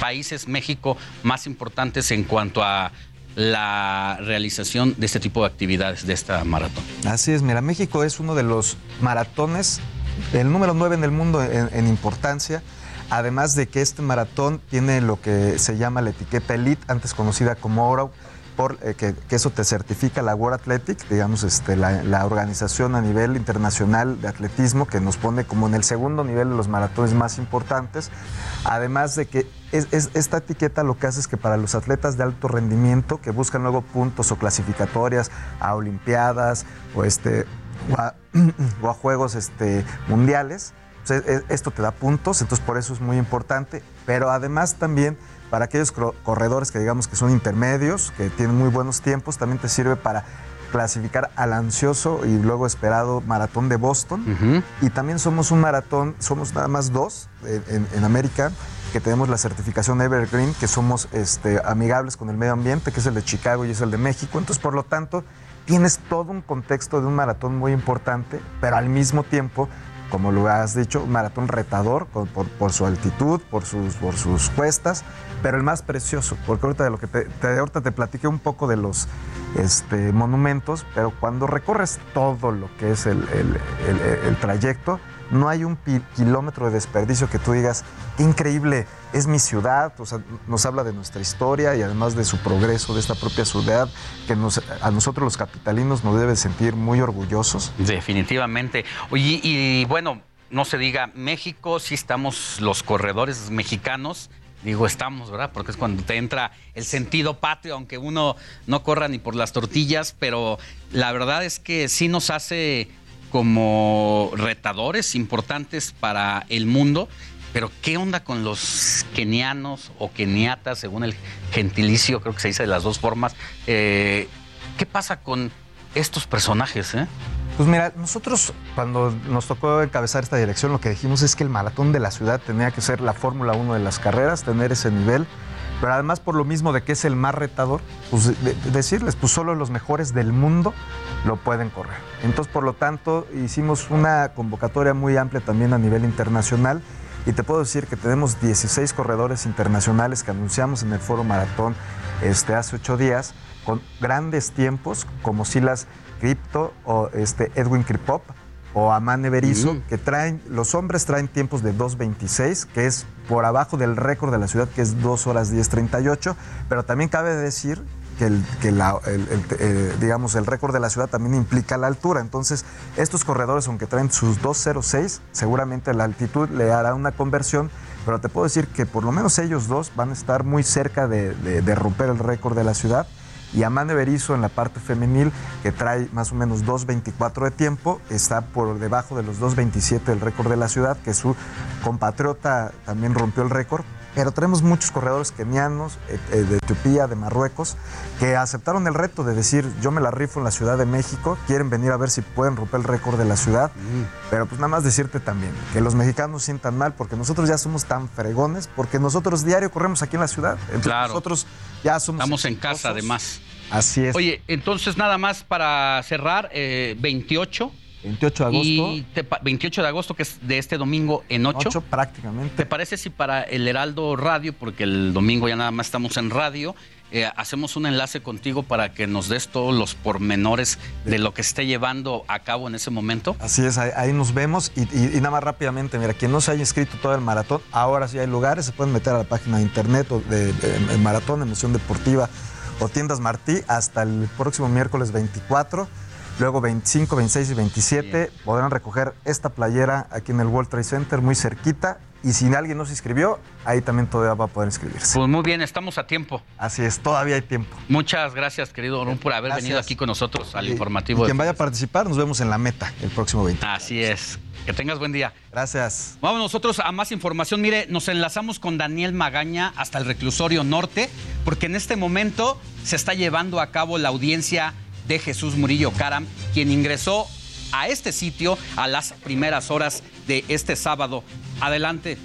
países, México, más importantes en cuanto a la realización de este tipo de actividades, de esta maratón. Así es, mira, México es uno de los maratones, el número 9 en el mundo en, en importancia. Además de que este maratón tiene lo que se llama la etiqueta Elite, antes conocida como Oro, por, eh, que, eso te certifica la World Athletic, digamos, este, la, organización a nivel internacional de atletismo que nos pone como en el segundo nivel de los maratones más importantes. Además de que es- es- esta etiqueta lo que hace es que para los atletas de alto rendimiento que buscan luego puntos o clasificatorias a Olimpiadas o, este, o a [CLEARS THROAT] Juegos este, Mundiales, pues, e- e- esto te da puntos, entonces por eso es muy importante. Pero además también para aquellos corredores que digamos que son intermedios, que tienen muy buenos tiempos, también te sirve para clasificar al ansioso y luego esperado maratón de Boston. Y también somos un maratón, somos nada más dos en, en- en América que tenemos la certificación Evergreen, que somos este, amigables con el medio ambiente, que es el de Chicago y es el de México. Entonces, por lo tanto, tienes todo un contexto de un maratón muy importante, pero al mismo tiempo, como lo has dicho, un maratón retador por, su altitud, por sus, por sus cuestas, pero el más precioso, porque ahorita de lo que te, te- te platiqué un poco de los este, monumentos, pero cuando recorres todo lo que es el trayecto, no hay un kilómetro de desperdicio que tú digas, increíble, es mi ciudad, o sea, nos habla de nuestra historia y además de su progreso, de esta propia ciudad, que a nosotros los capitalinos nos debe sentir muy orgullosos. Definitivamente. Oye, y bueno, no se diga México, sí estamos los corredores mexicanos. Digo, estamos, ¿verdad? Porque es cuando te entra el sentido patrio, aunque uno no corra ni por las tortillas, pero la verdad es que sí nos hace como retadores importantes para el mundo. Pero ¿qué onda con los kenianos o keniatas, según el gentilicio, creo que se dice de las dos formas? Eh, ¿Qué pasa con estos personajes? Eh? Pues mira, nosotros cuando nos tocó encabezar esta dirección, lo que dijimos es que el maratón de la ciudad tenía que ser la Fórmula 1 de las carreras, tener ese nivel, pero además por lo mismo de que es el más retador, pues de- de- decirles, pues solo los mejores del mundo lo pueden correr. Entonces, por lo tanto, hicimos una convocatoria muy amplia también a nivel internacional y te puedo decir que tenemos 16 corredores internacionales que anunciamos en el Foro Maratón este, hace ocho días con grandes tiempos como Silas Crypto o este, Edwin Kripop o Amane Berizo, Mm. que traen, los hombres traen tiempos de 2.26, que es por abajo del récord de la ciudad, que es 2 horas 10.38, pero también cabe decir que, el, que la- el- el- eh, digamos, el récord de la ciudad también implica la altura. Entonces, estos corredores, aunque traen sus 2.06, seguramente la altitud le hará una conversión, pero te puedo decir que por lo menos ellos dos van a estar muy cerca de, de- de romper el récord de la ciudad. Y Amane Berizo en la parte femenil, que trae más o menos 2.24 de tiempo, está por debajo de los 2.27 del récord de la ciudad, que su compatriota también rompió el récord. Pero tenemos muchos corredores kenianos, eh, eh, de Etiopía, de Marruecos, que aceptaron el reto de decir, yo me la rifo en la Ciudad de México, quieren venir a ver si pueden romper el récord de la ciudad. Pero pues nada más decirte también, que los mexicanos sientan mal, porque nosotros ya somos tan fregones, porque nosotros diario corremos aquí en la ciudad. Entonces Claro. nosotros ya somos... Estamos en casa, además. Así es. Oye, entonces nada más para cerrar, eh, 28. 28 de agosto. Y te pa- 28 de agosto, que es de este domingo en 8. Ocho, prácticamente. ¿Te parece si para el Heraldo Radio, porque el domingo ya nada más estamos en radio, eh, hacemos un enlace contigo para que nos des todos los pormenores de lo que esté llevando a cabo en ese momento? Así es, ahí, ahí nos vemos y, y- y nada más rápidamente, mira, quien no se haya inscrito todo el maratón, ahora sí hay lugares, se pueden meter a la página de internet o de, de- de Maratón, Emoción Deportiva o Tiendas Martí hasta el próximo miércoles 24. Luego 25, 26 y 27 podrán recoger esta playera aquí en el World Trade Center, muy cerquita. Y si alguien no se inscribió, ahí también todavía va a poder inscribirse. Pues muy bien, estamos a tiempo. Así es, todavía hay tiempo. Muchas gracias, querido Orún, por haber Gracias. venido aquí con nosotros al Y- informativo. Y de- quien vaya a participar, nos vemos en la meta el próximo 20. Así es. Que tengas buen día. Gracias. Vamos nosotros a más información. Mire, nos enlazamos con Daniel Magaña hasta el reclusorio norte, porque en este momento se está llevando a cabo la audiencia de Jesús Murillo Caram, quien ingresó a este sitio a las primeras horas de este sábado. Adelante.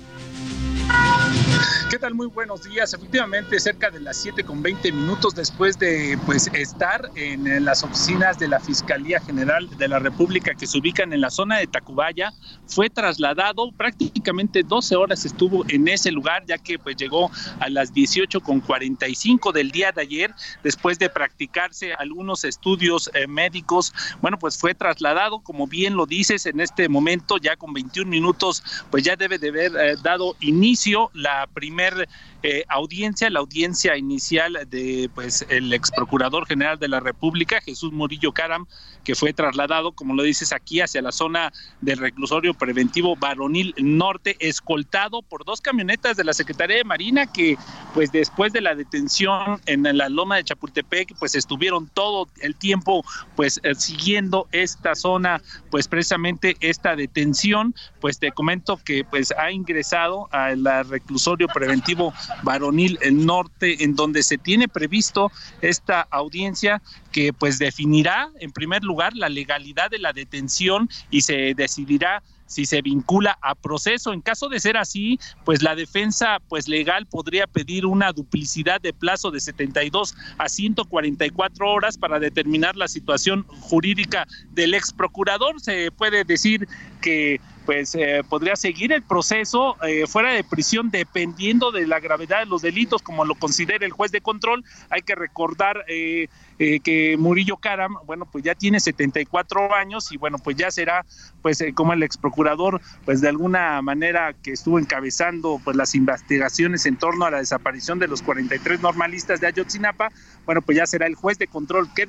¿Qué tal? Muy buenos días. Efectivamente, cerca de las 7 con 20 minutos después de pues estar en las oficinas de la Fiscalía General de la República que se ubican en la zona de Tacubaya, fue trasladado prácticamente 12 horas estuvo en ese lugar ya que pues llegó a las 18 con 45 del día de ayer después de practicarse algunos estudios eh, médicos. Bueno, pues fue trasladado, como bien lo dices, en este momento ya con 21 minutos, pues ya debe de haber eh, dado inicio la primera eh, audiencia, la audiencia inicial de pues el ex procurador general de la República, Jesús Murillo Caram, que fue trasladado, como lo dices aquí, hacia la zona del reclusorio preventivo Varonil Norte, escoltado por dos camionetas de la Secretaría de Marina que pues después de la detención en la loma de Chapultepec, pues estuvieron todo el tiempo pues eh, siguiendo esta zona, pues precisamente esta detención, pues te comento que pues ha ingresado al reclusorio preventivo Varonil Norte, en donde se tiene previsto esta audiencia que pues definirá en primer lugar la legalidad de la detención y se decidirá si se vincula a proceso. En caso de ser así, pues la defensa pues legal podría pedir una duplicidad de plazo de 72 a 144 horas para determinar la situación jurídica del ex procurador. Se puede decir que pues eh, podría seguir el proceso eh, fuera de prisión dependiendo de la gravedad de los delitos, como lo considere el juez de control. Hay que recordar eh, eh, que Murillo Caram, bueno, pues ya tiene 74 años y bueno, pues ya será pues eh, como el ex procurador, pues de alguna manera que estuvo encabezando pues las investigaciones en torno a la desaparición de los 43 normalistas de Ayotzinapa, bueno, pues ya será el juez de control que,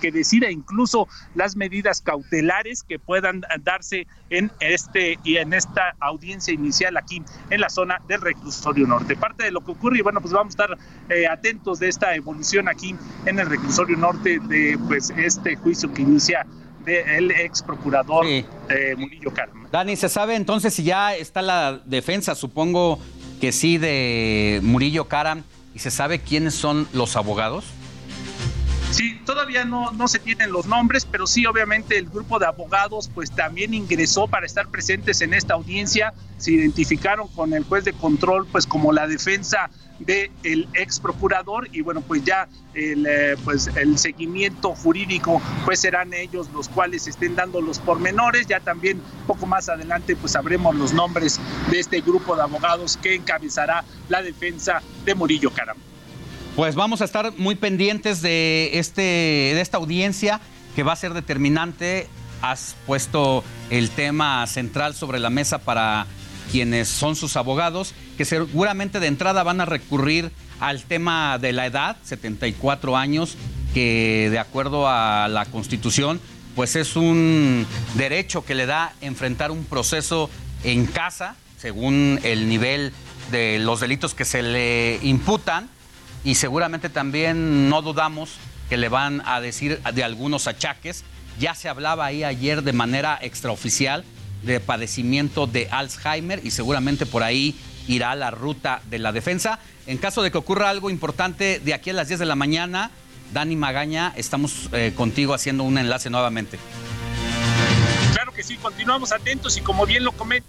que decida incluso las medidas cautelares que puedan darse en este y en esta audiencia inicial aquí en la zona del reclusorio norte. Parte de lo que ocurre y bueno, pues vamos a estar eh, atentos de esta evolución aquí en el reclusorio norte de pues este juicio que inicia el ex procurador eh, Murillo Carmen. Dani, ¿se sabe entonces si ya está la defensa? Supongo que sí, de Murillo Caram. ¿Y se sabe quiénes son los abogados? Sí, todavía no, no se tienen los nombres, pero sí, obviamente el grupo de abogados pues también ingresó para estar presentes en esta audiencia. Se identificaron con el juez de control pues como la defensa del el ex procurador y bueno pues ya el, eh, pues el seguimiento jurídico pues serán ellos los cuales estén dando los pormenores ya también poco más adelante pues sabremos los nombres de este grupo de abogados que encabezará la defensa de Murillo Caram. Pues vamos a estar muy pendientes de este de esta audiencia que va a ser determinante. Has puesto el tema central sobre la mesa para quienes son sus abogados, que seguramente de entrada van a recurrir al tema de la edad, 74 años, que de acuerdo a la Constitución, pues es un derecho que le da enfrentar un proceso en casa, según el nivel de los delitos que se le imputan, y seguramente también no dudamos que le van a decir de algunos achaques. Ya se hablaba ahí ayer de manera extraoficial de padecimiento de Alzheimer y seguramente por ahí irá la ruta de la defensa. En caso de que ocurra algo importante de aquí a las 10 de la mañana, Dani Magaña, estamos eh, contigo haciendo un enlace nuevamente. Claro que sí, continuamos atentos y como bien lo comenta.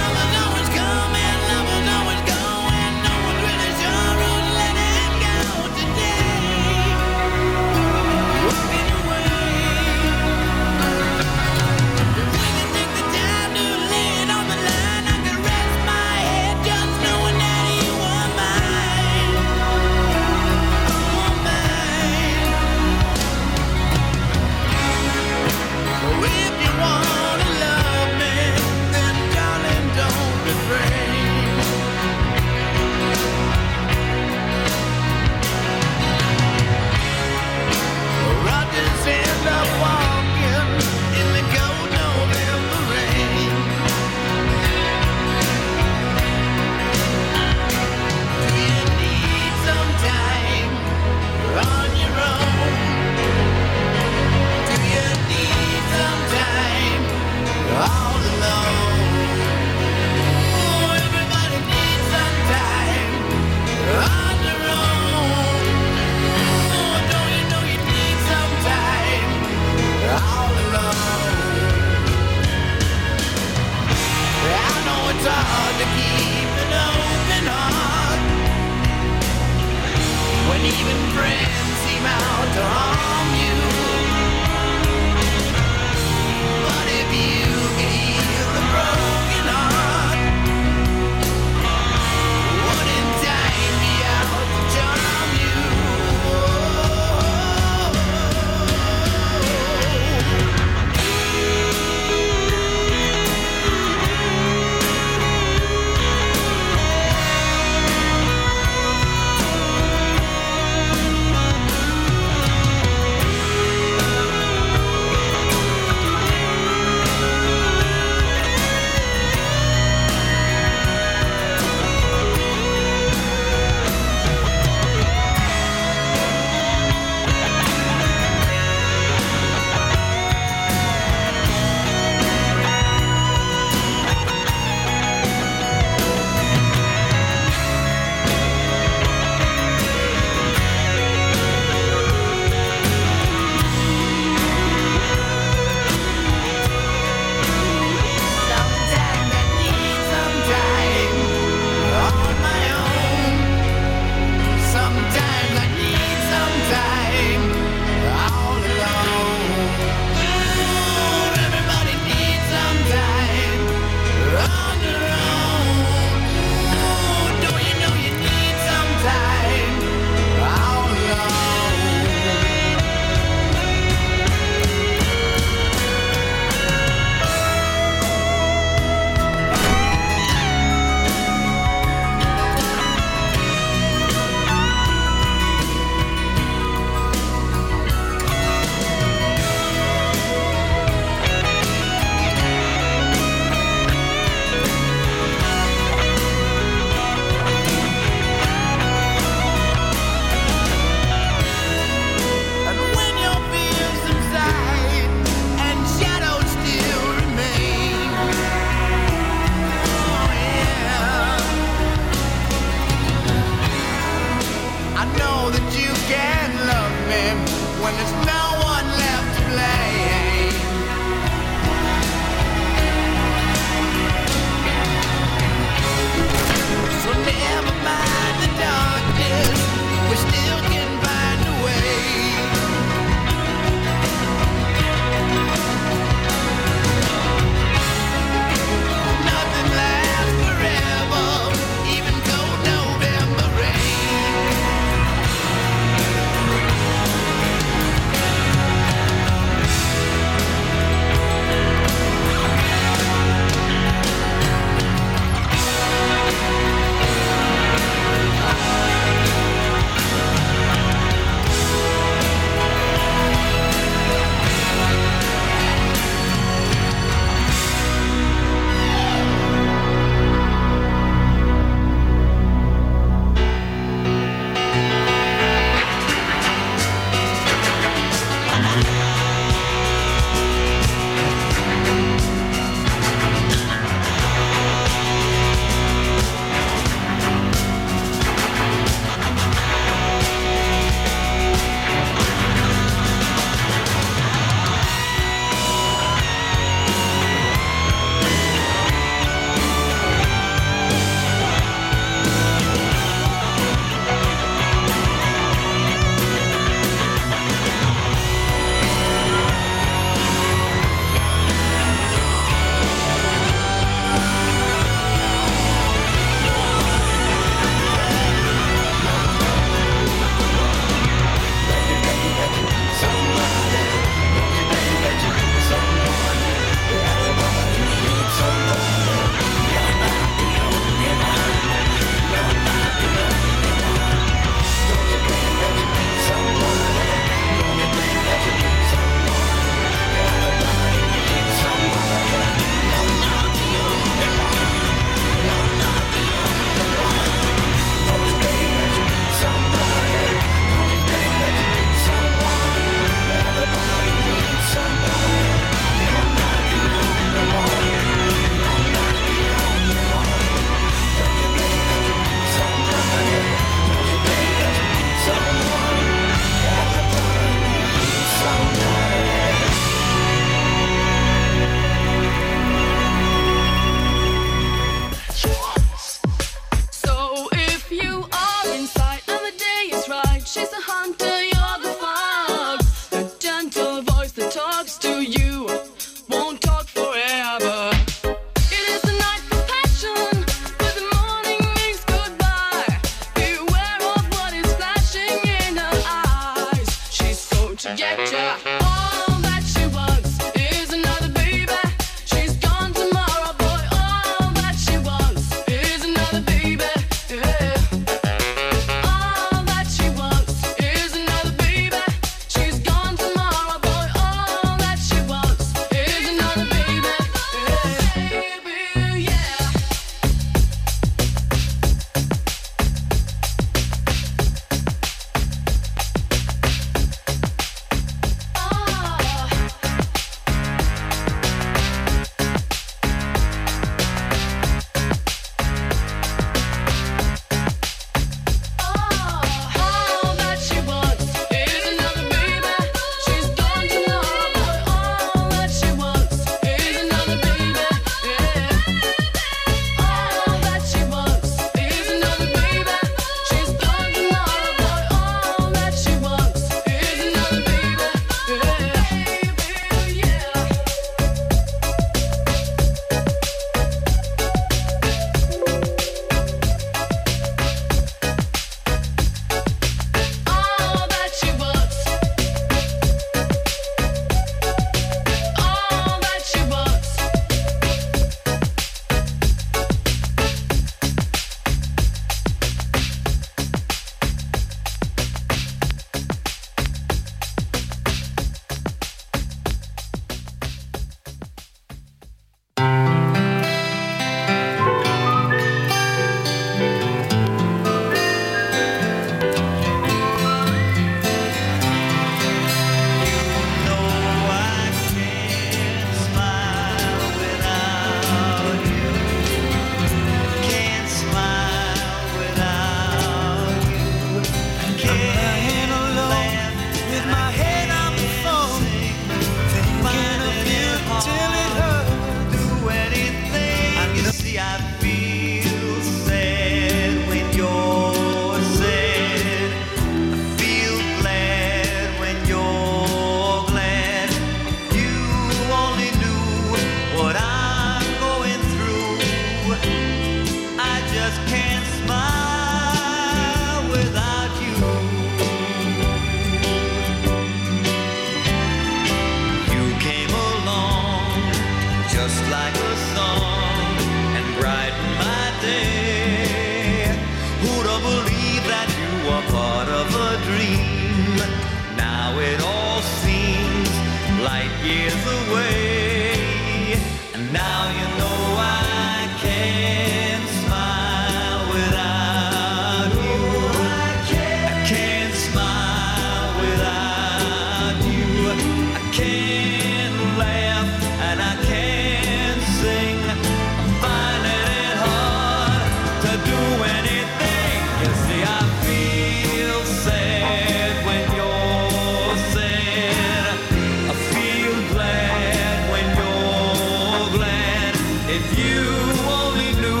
If you only knew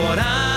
what I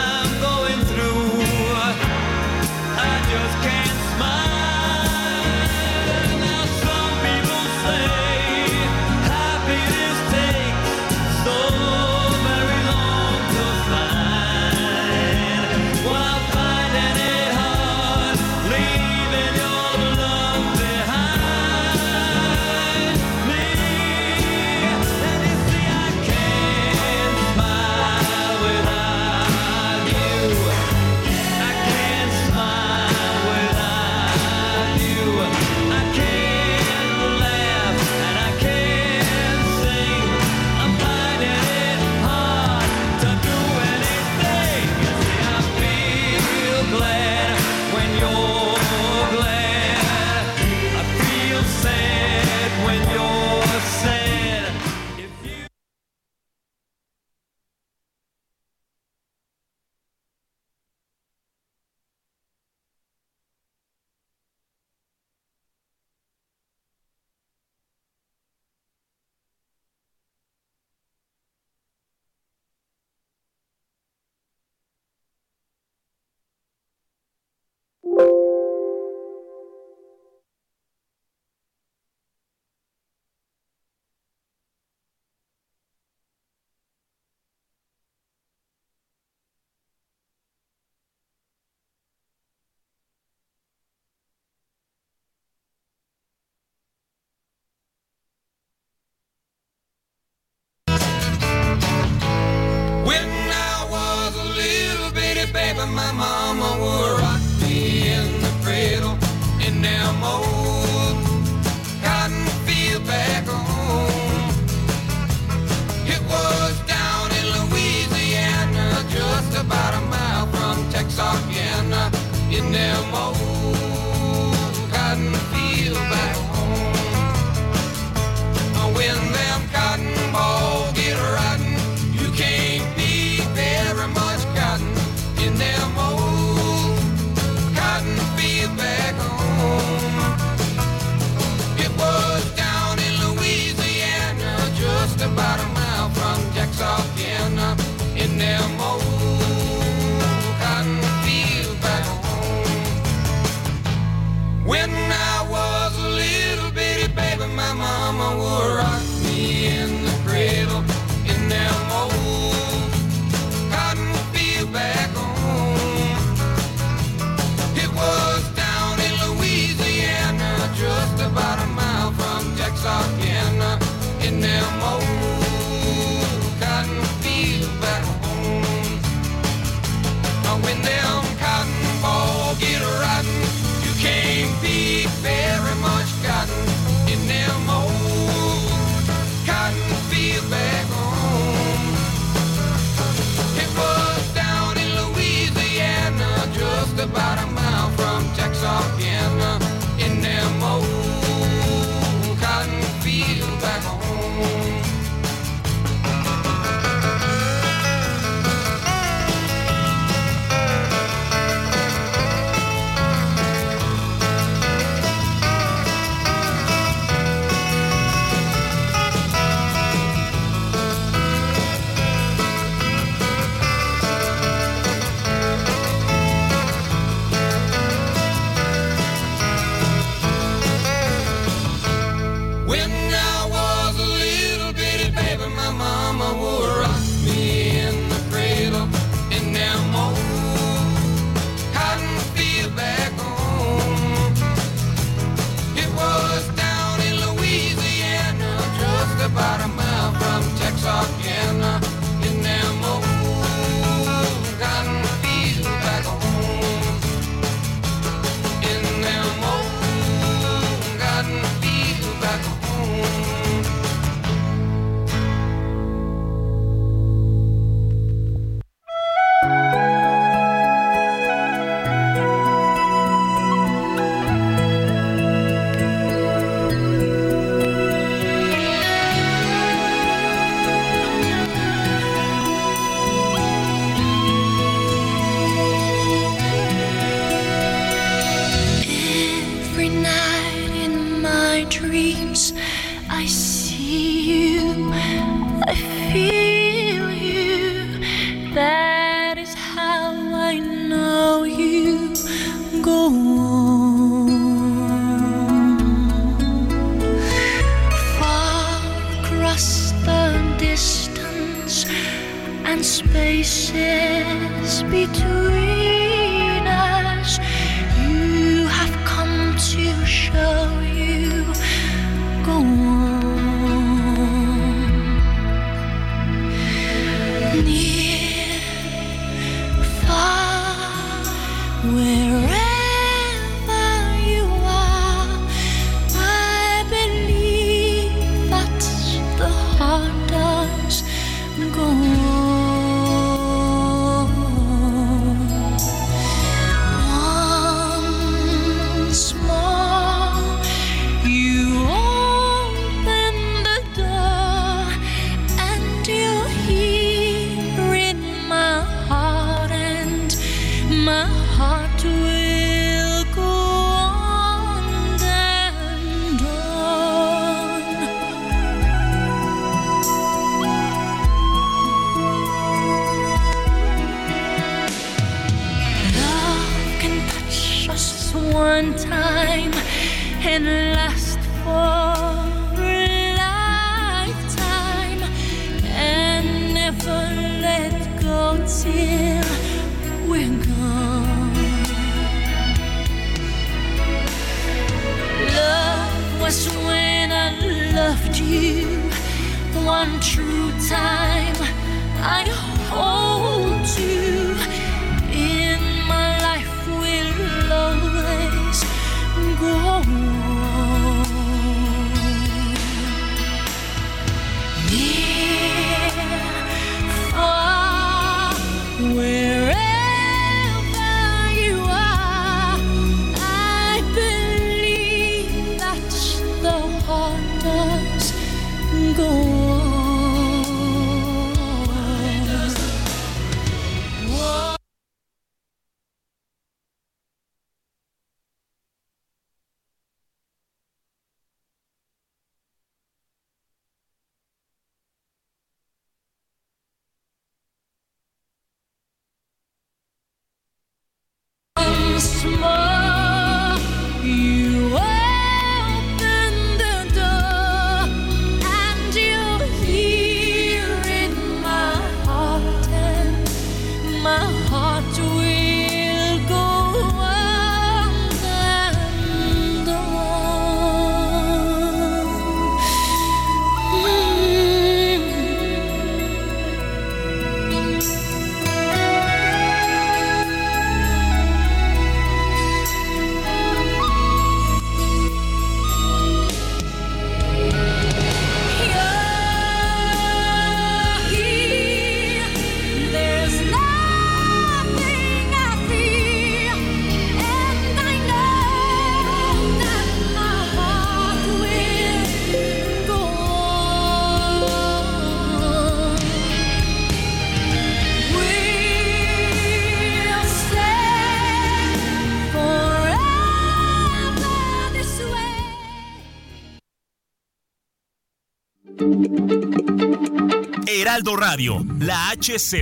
Heraldo Radio, la H se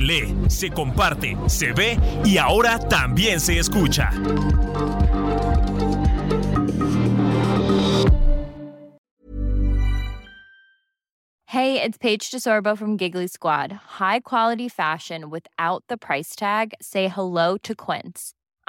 se comparte, se ve y ahora también se escucha. Hey, it's Paige DeSorbo from Giggly Squad. High quality fashion without the price tag. Say hello to Quince.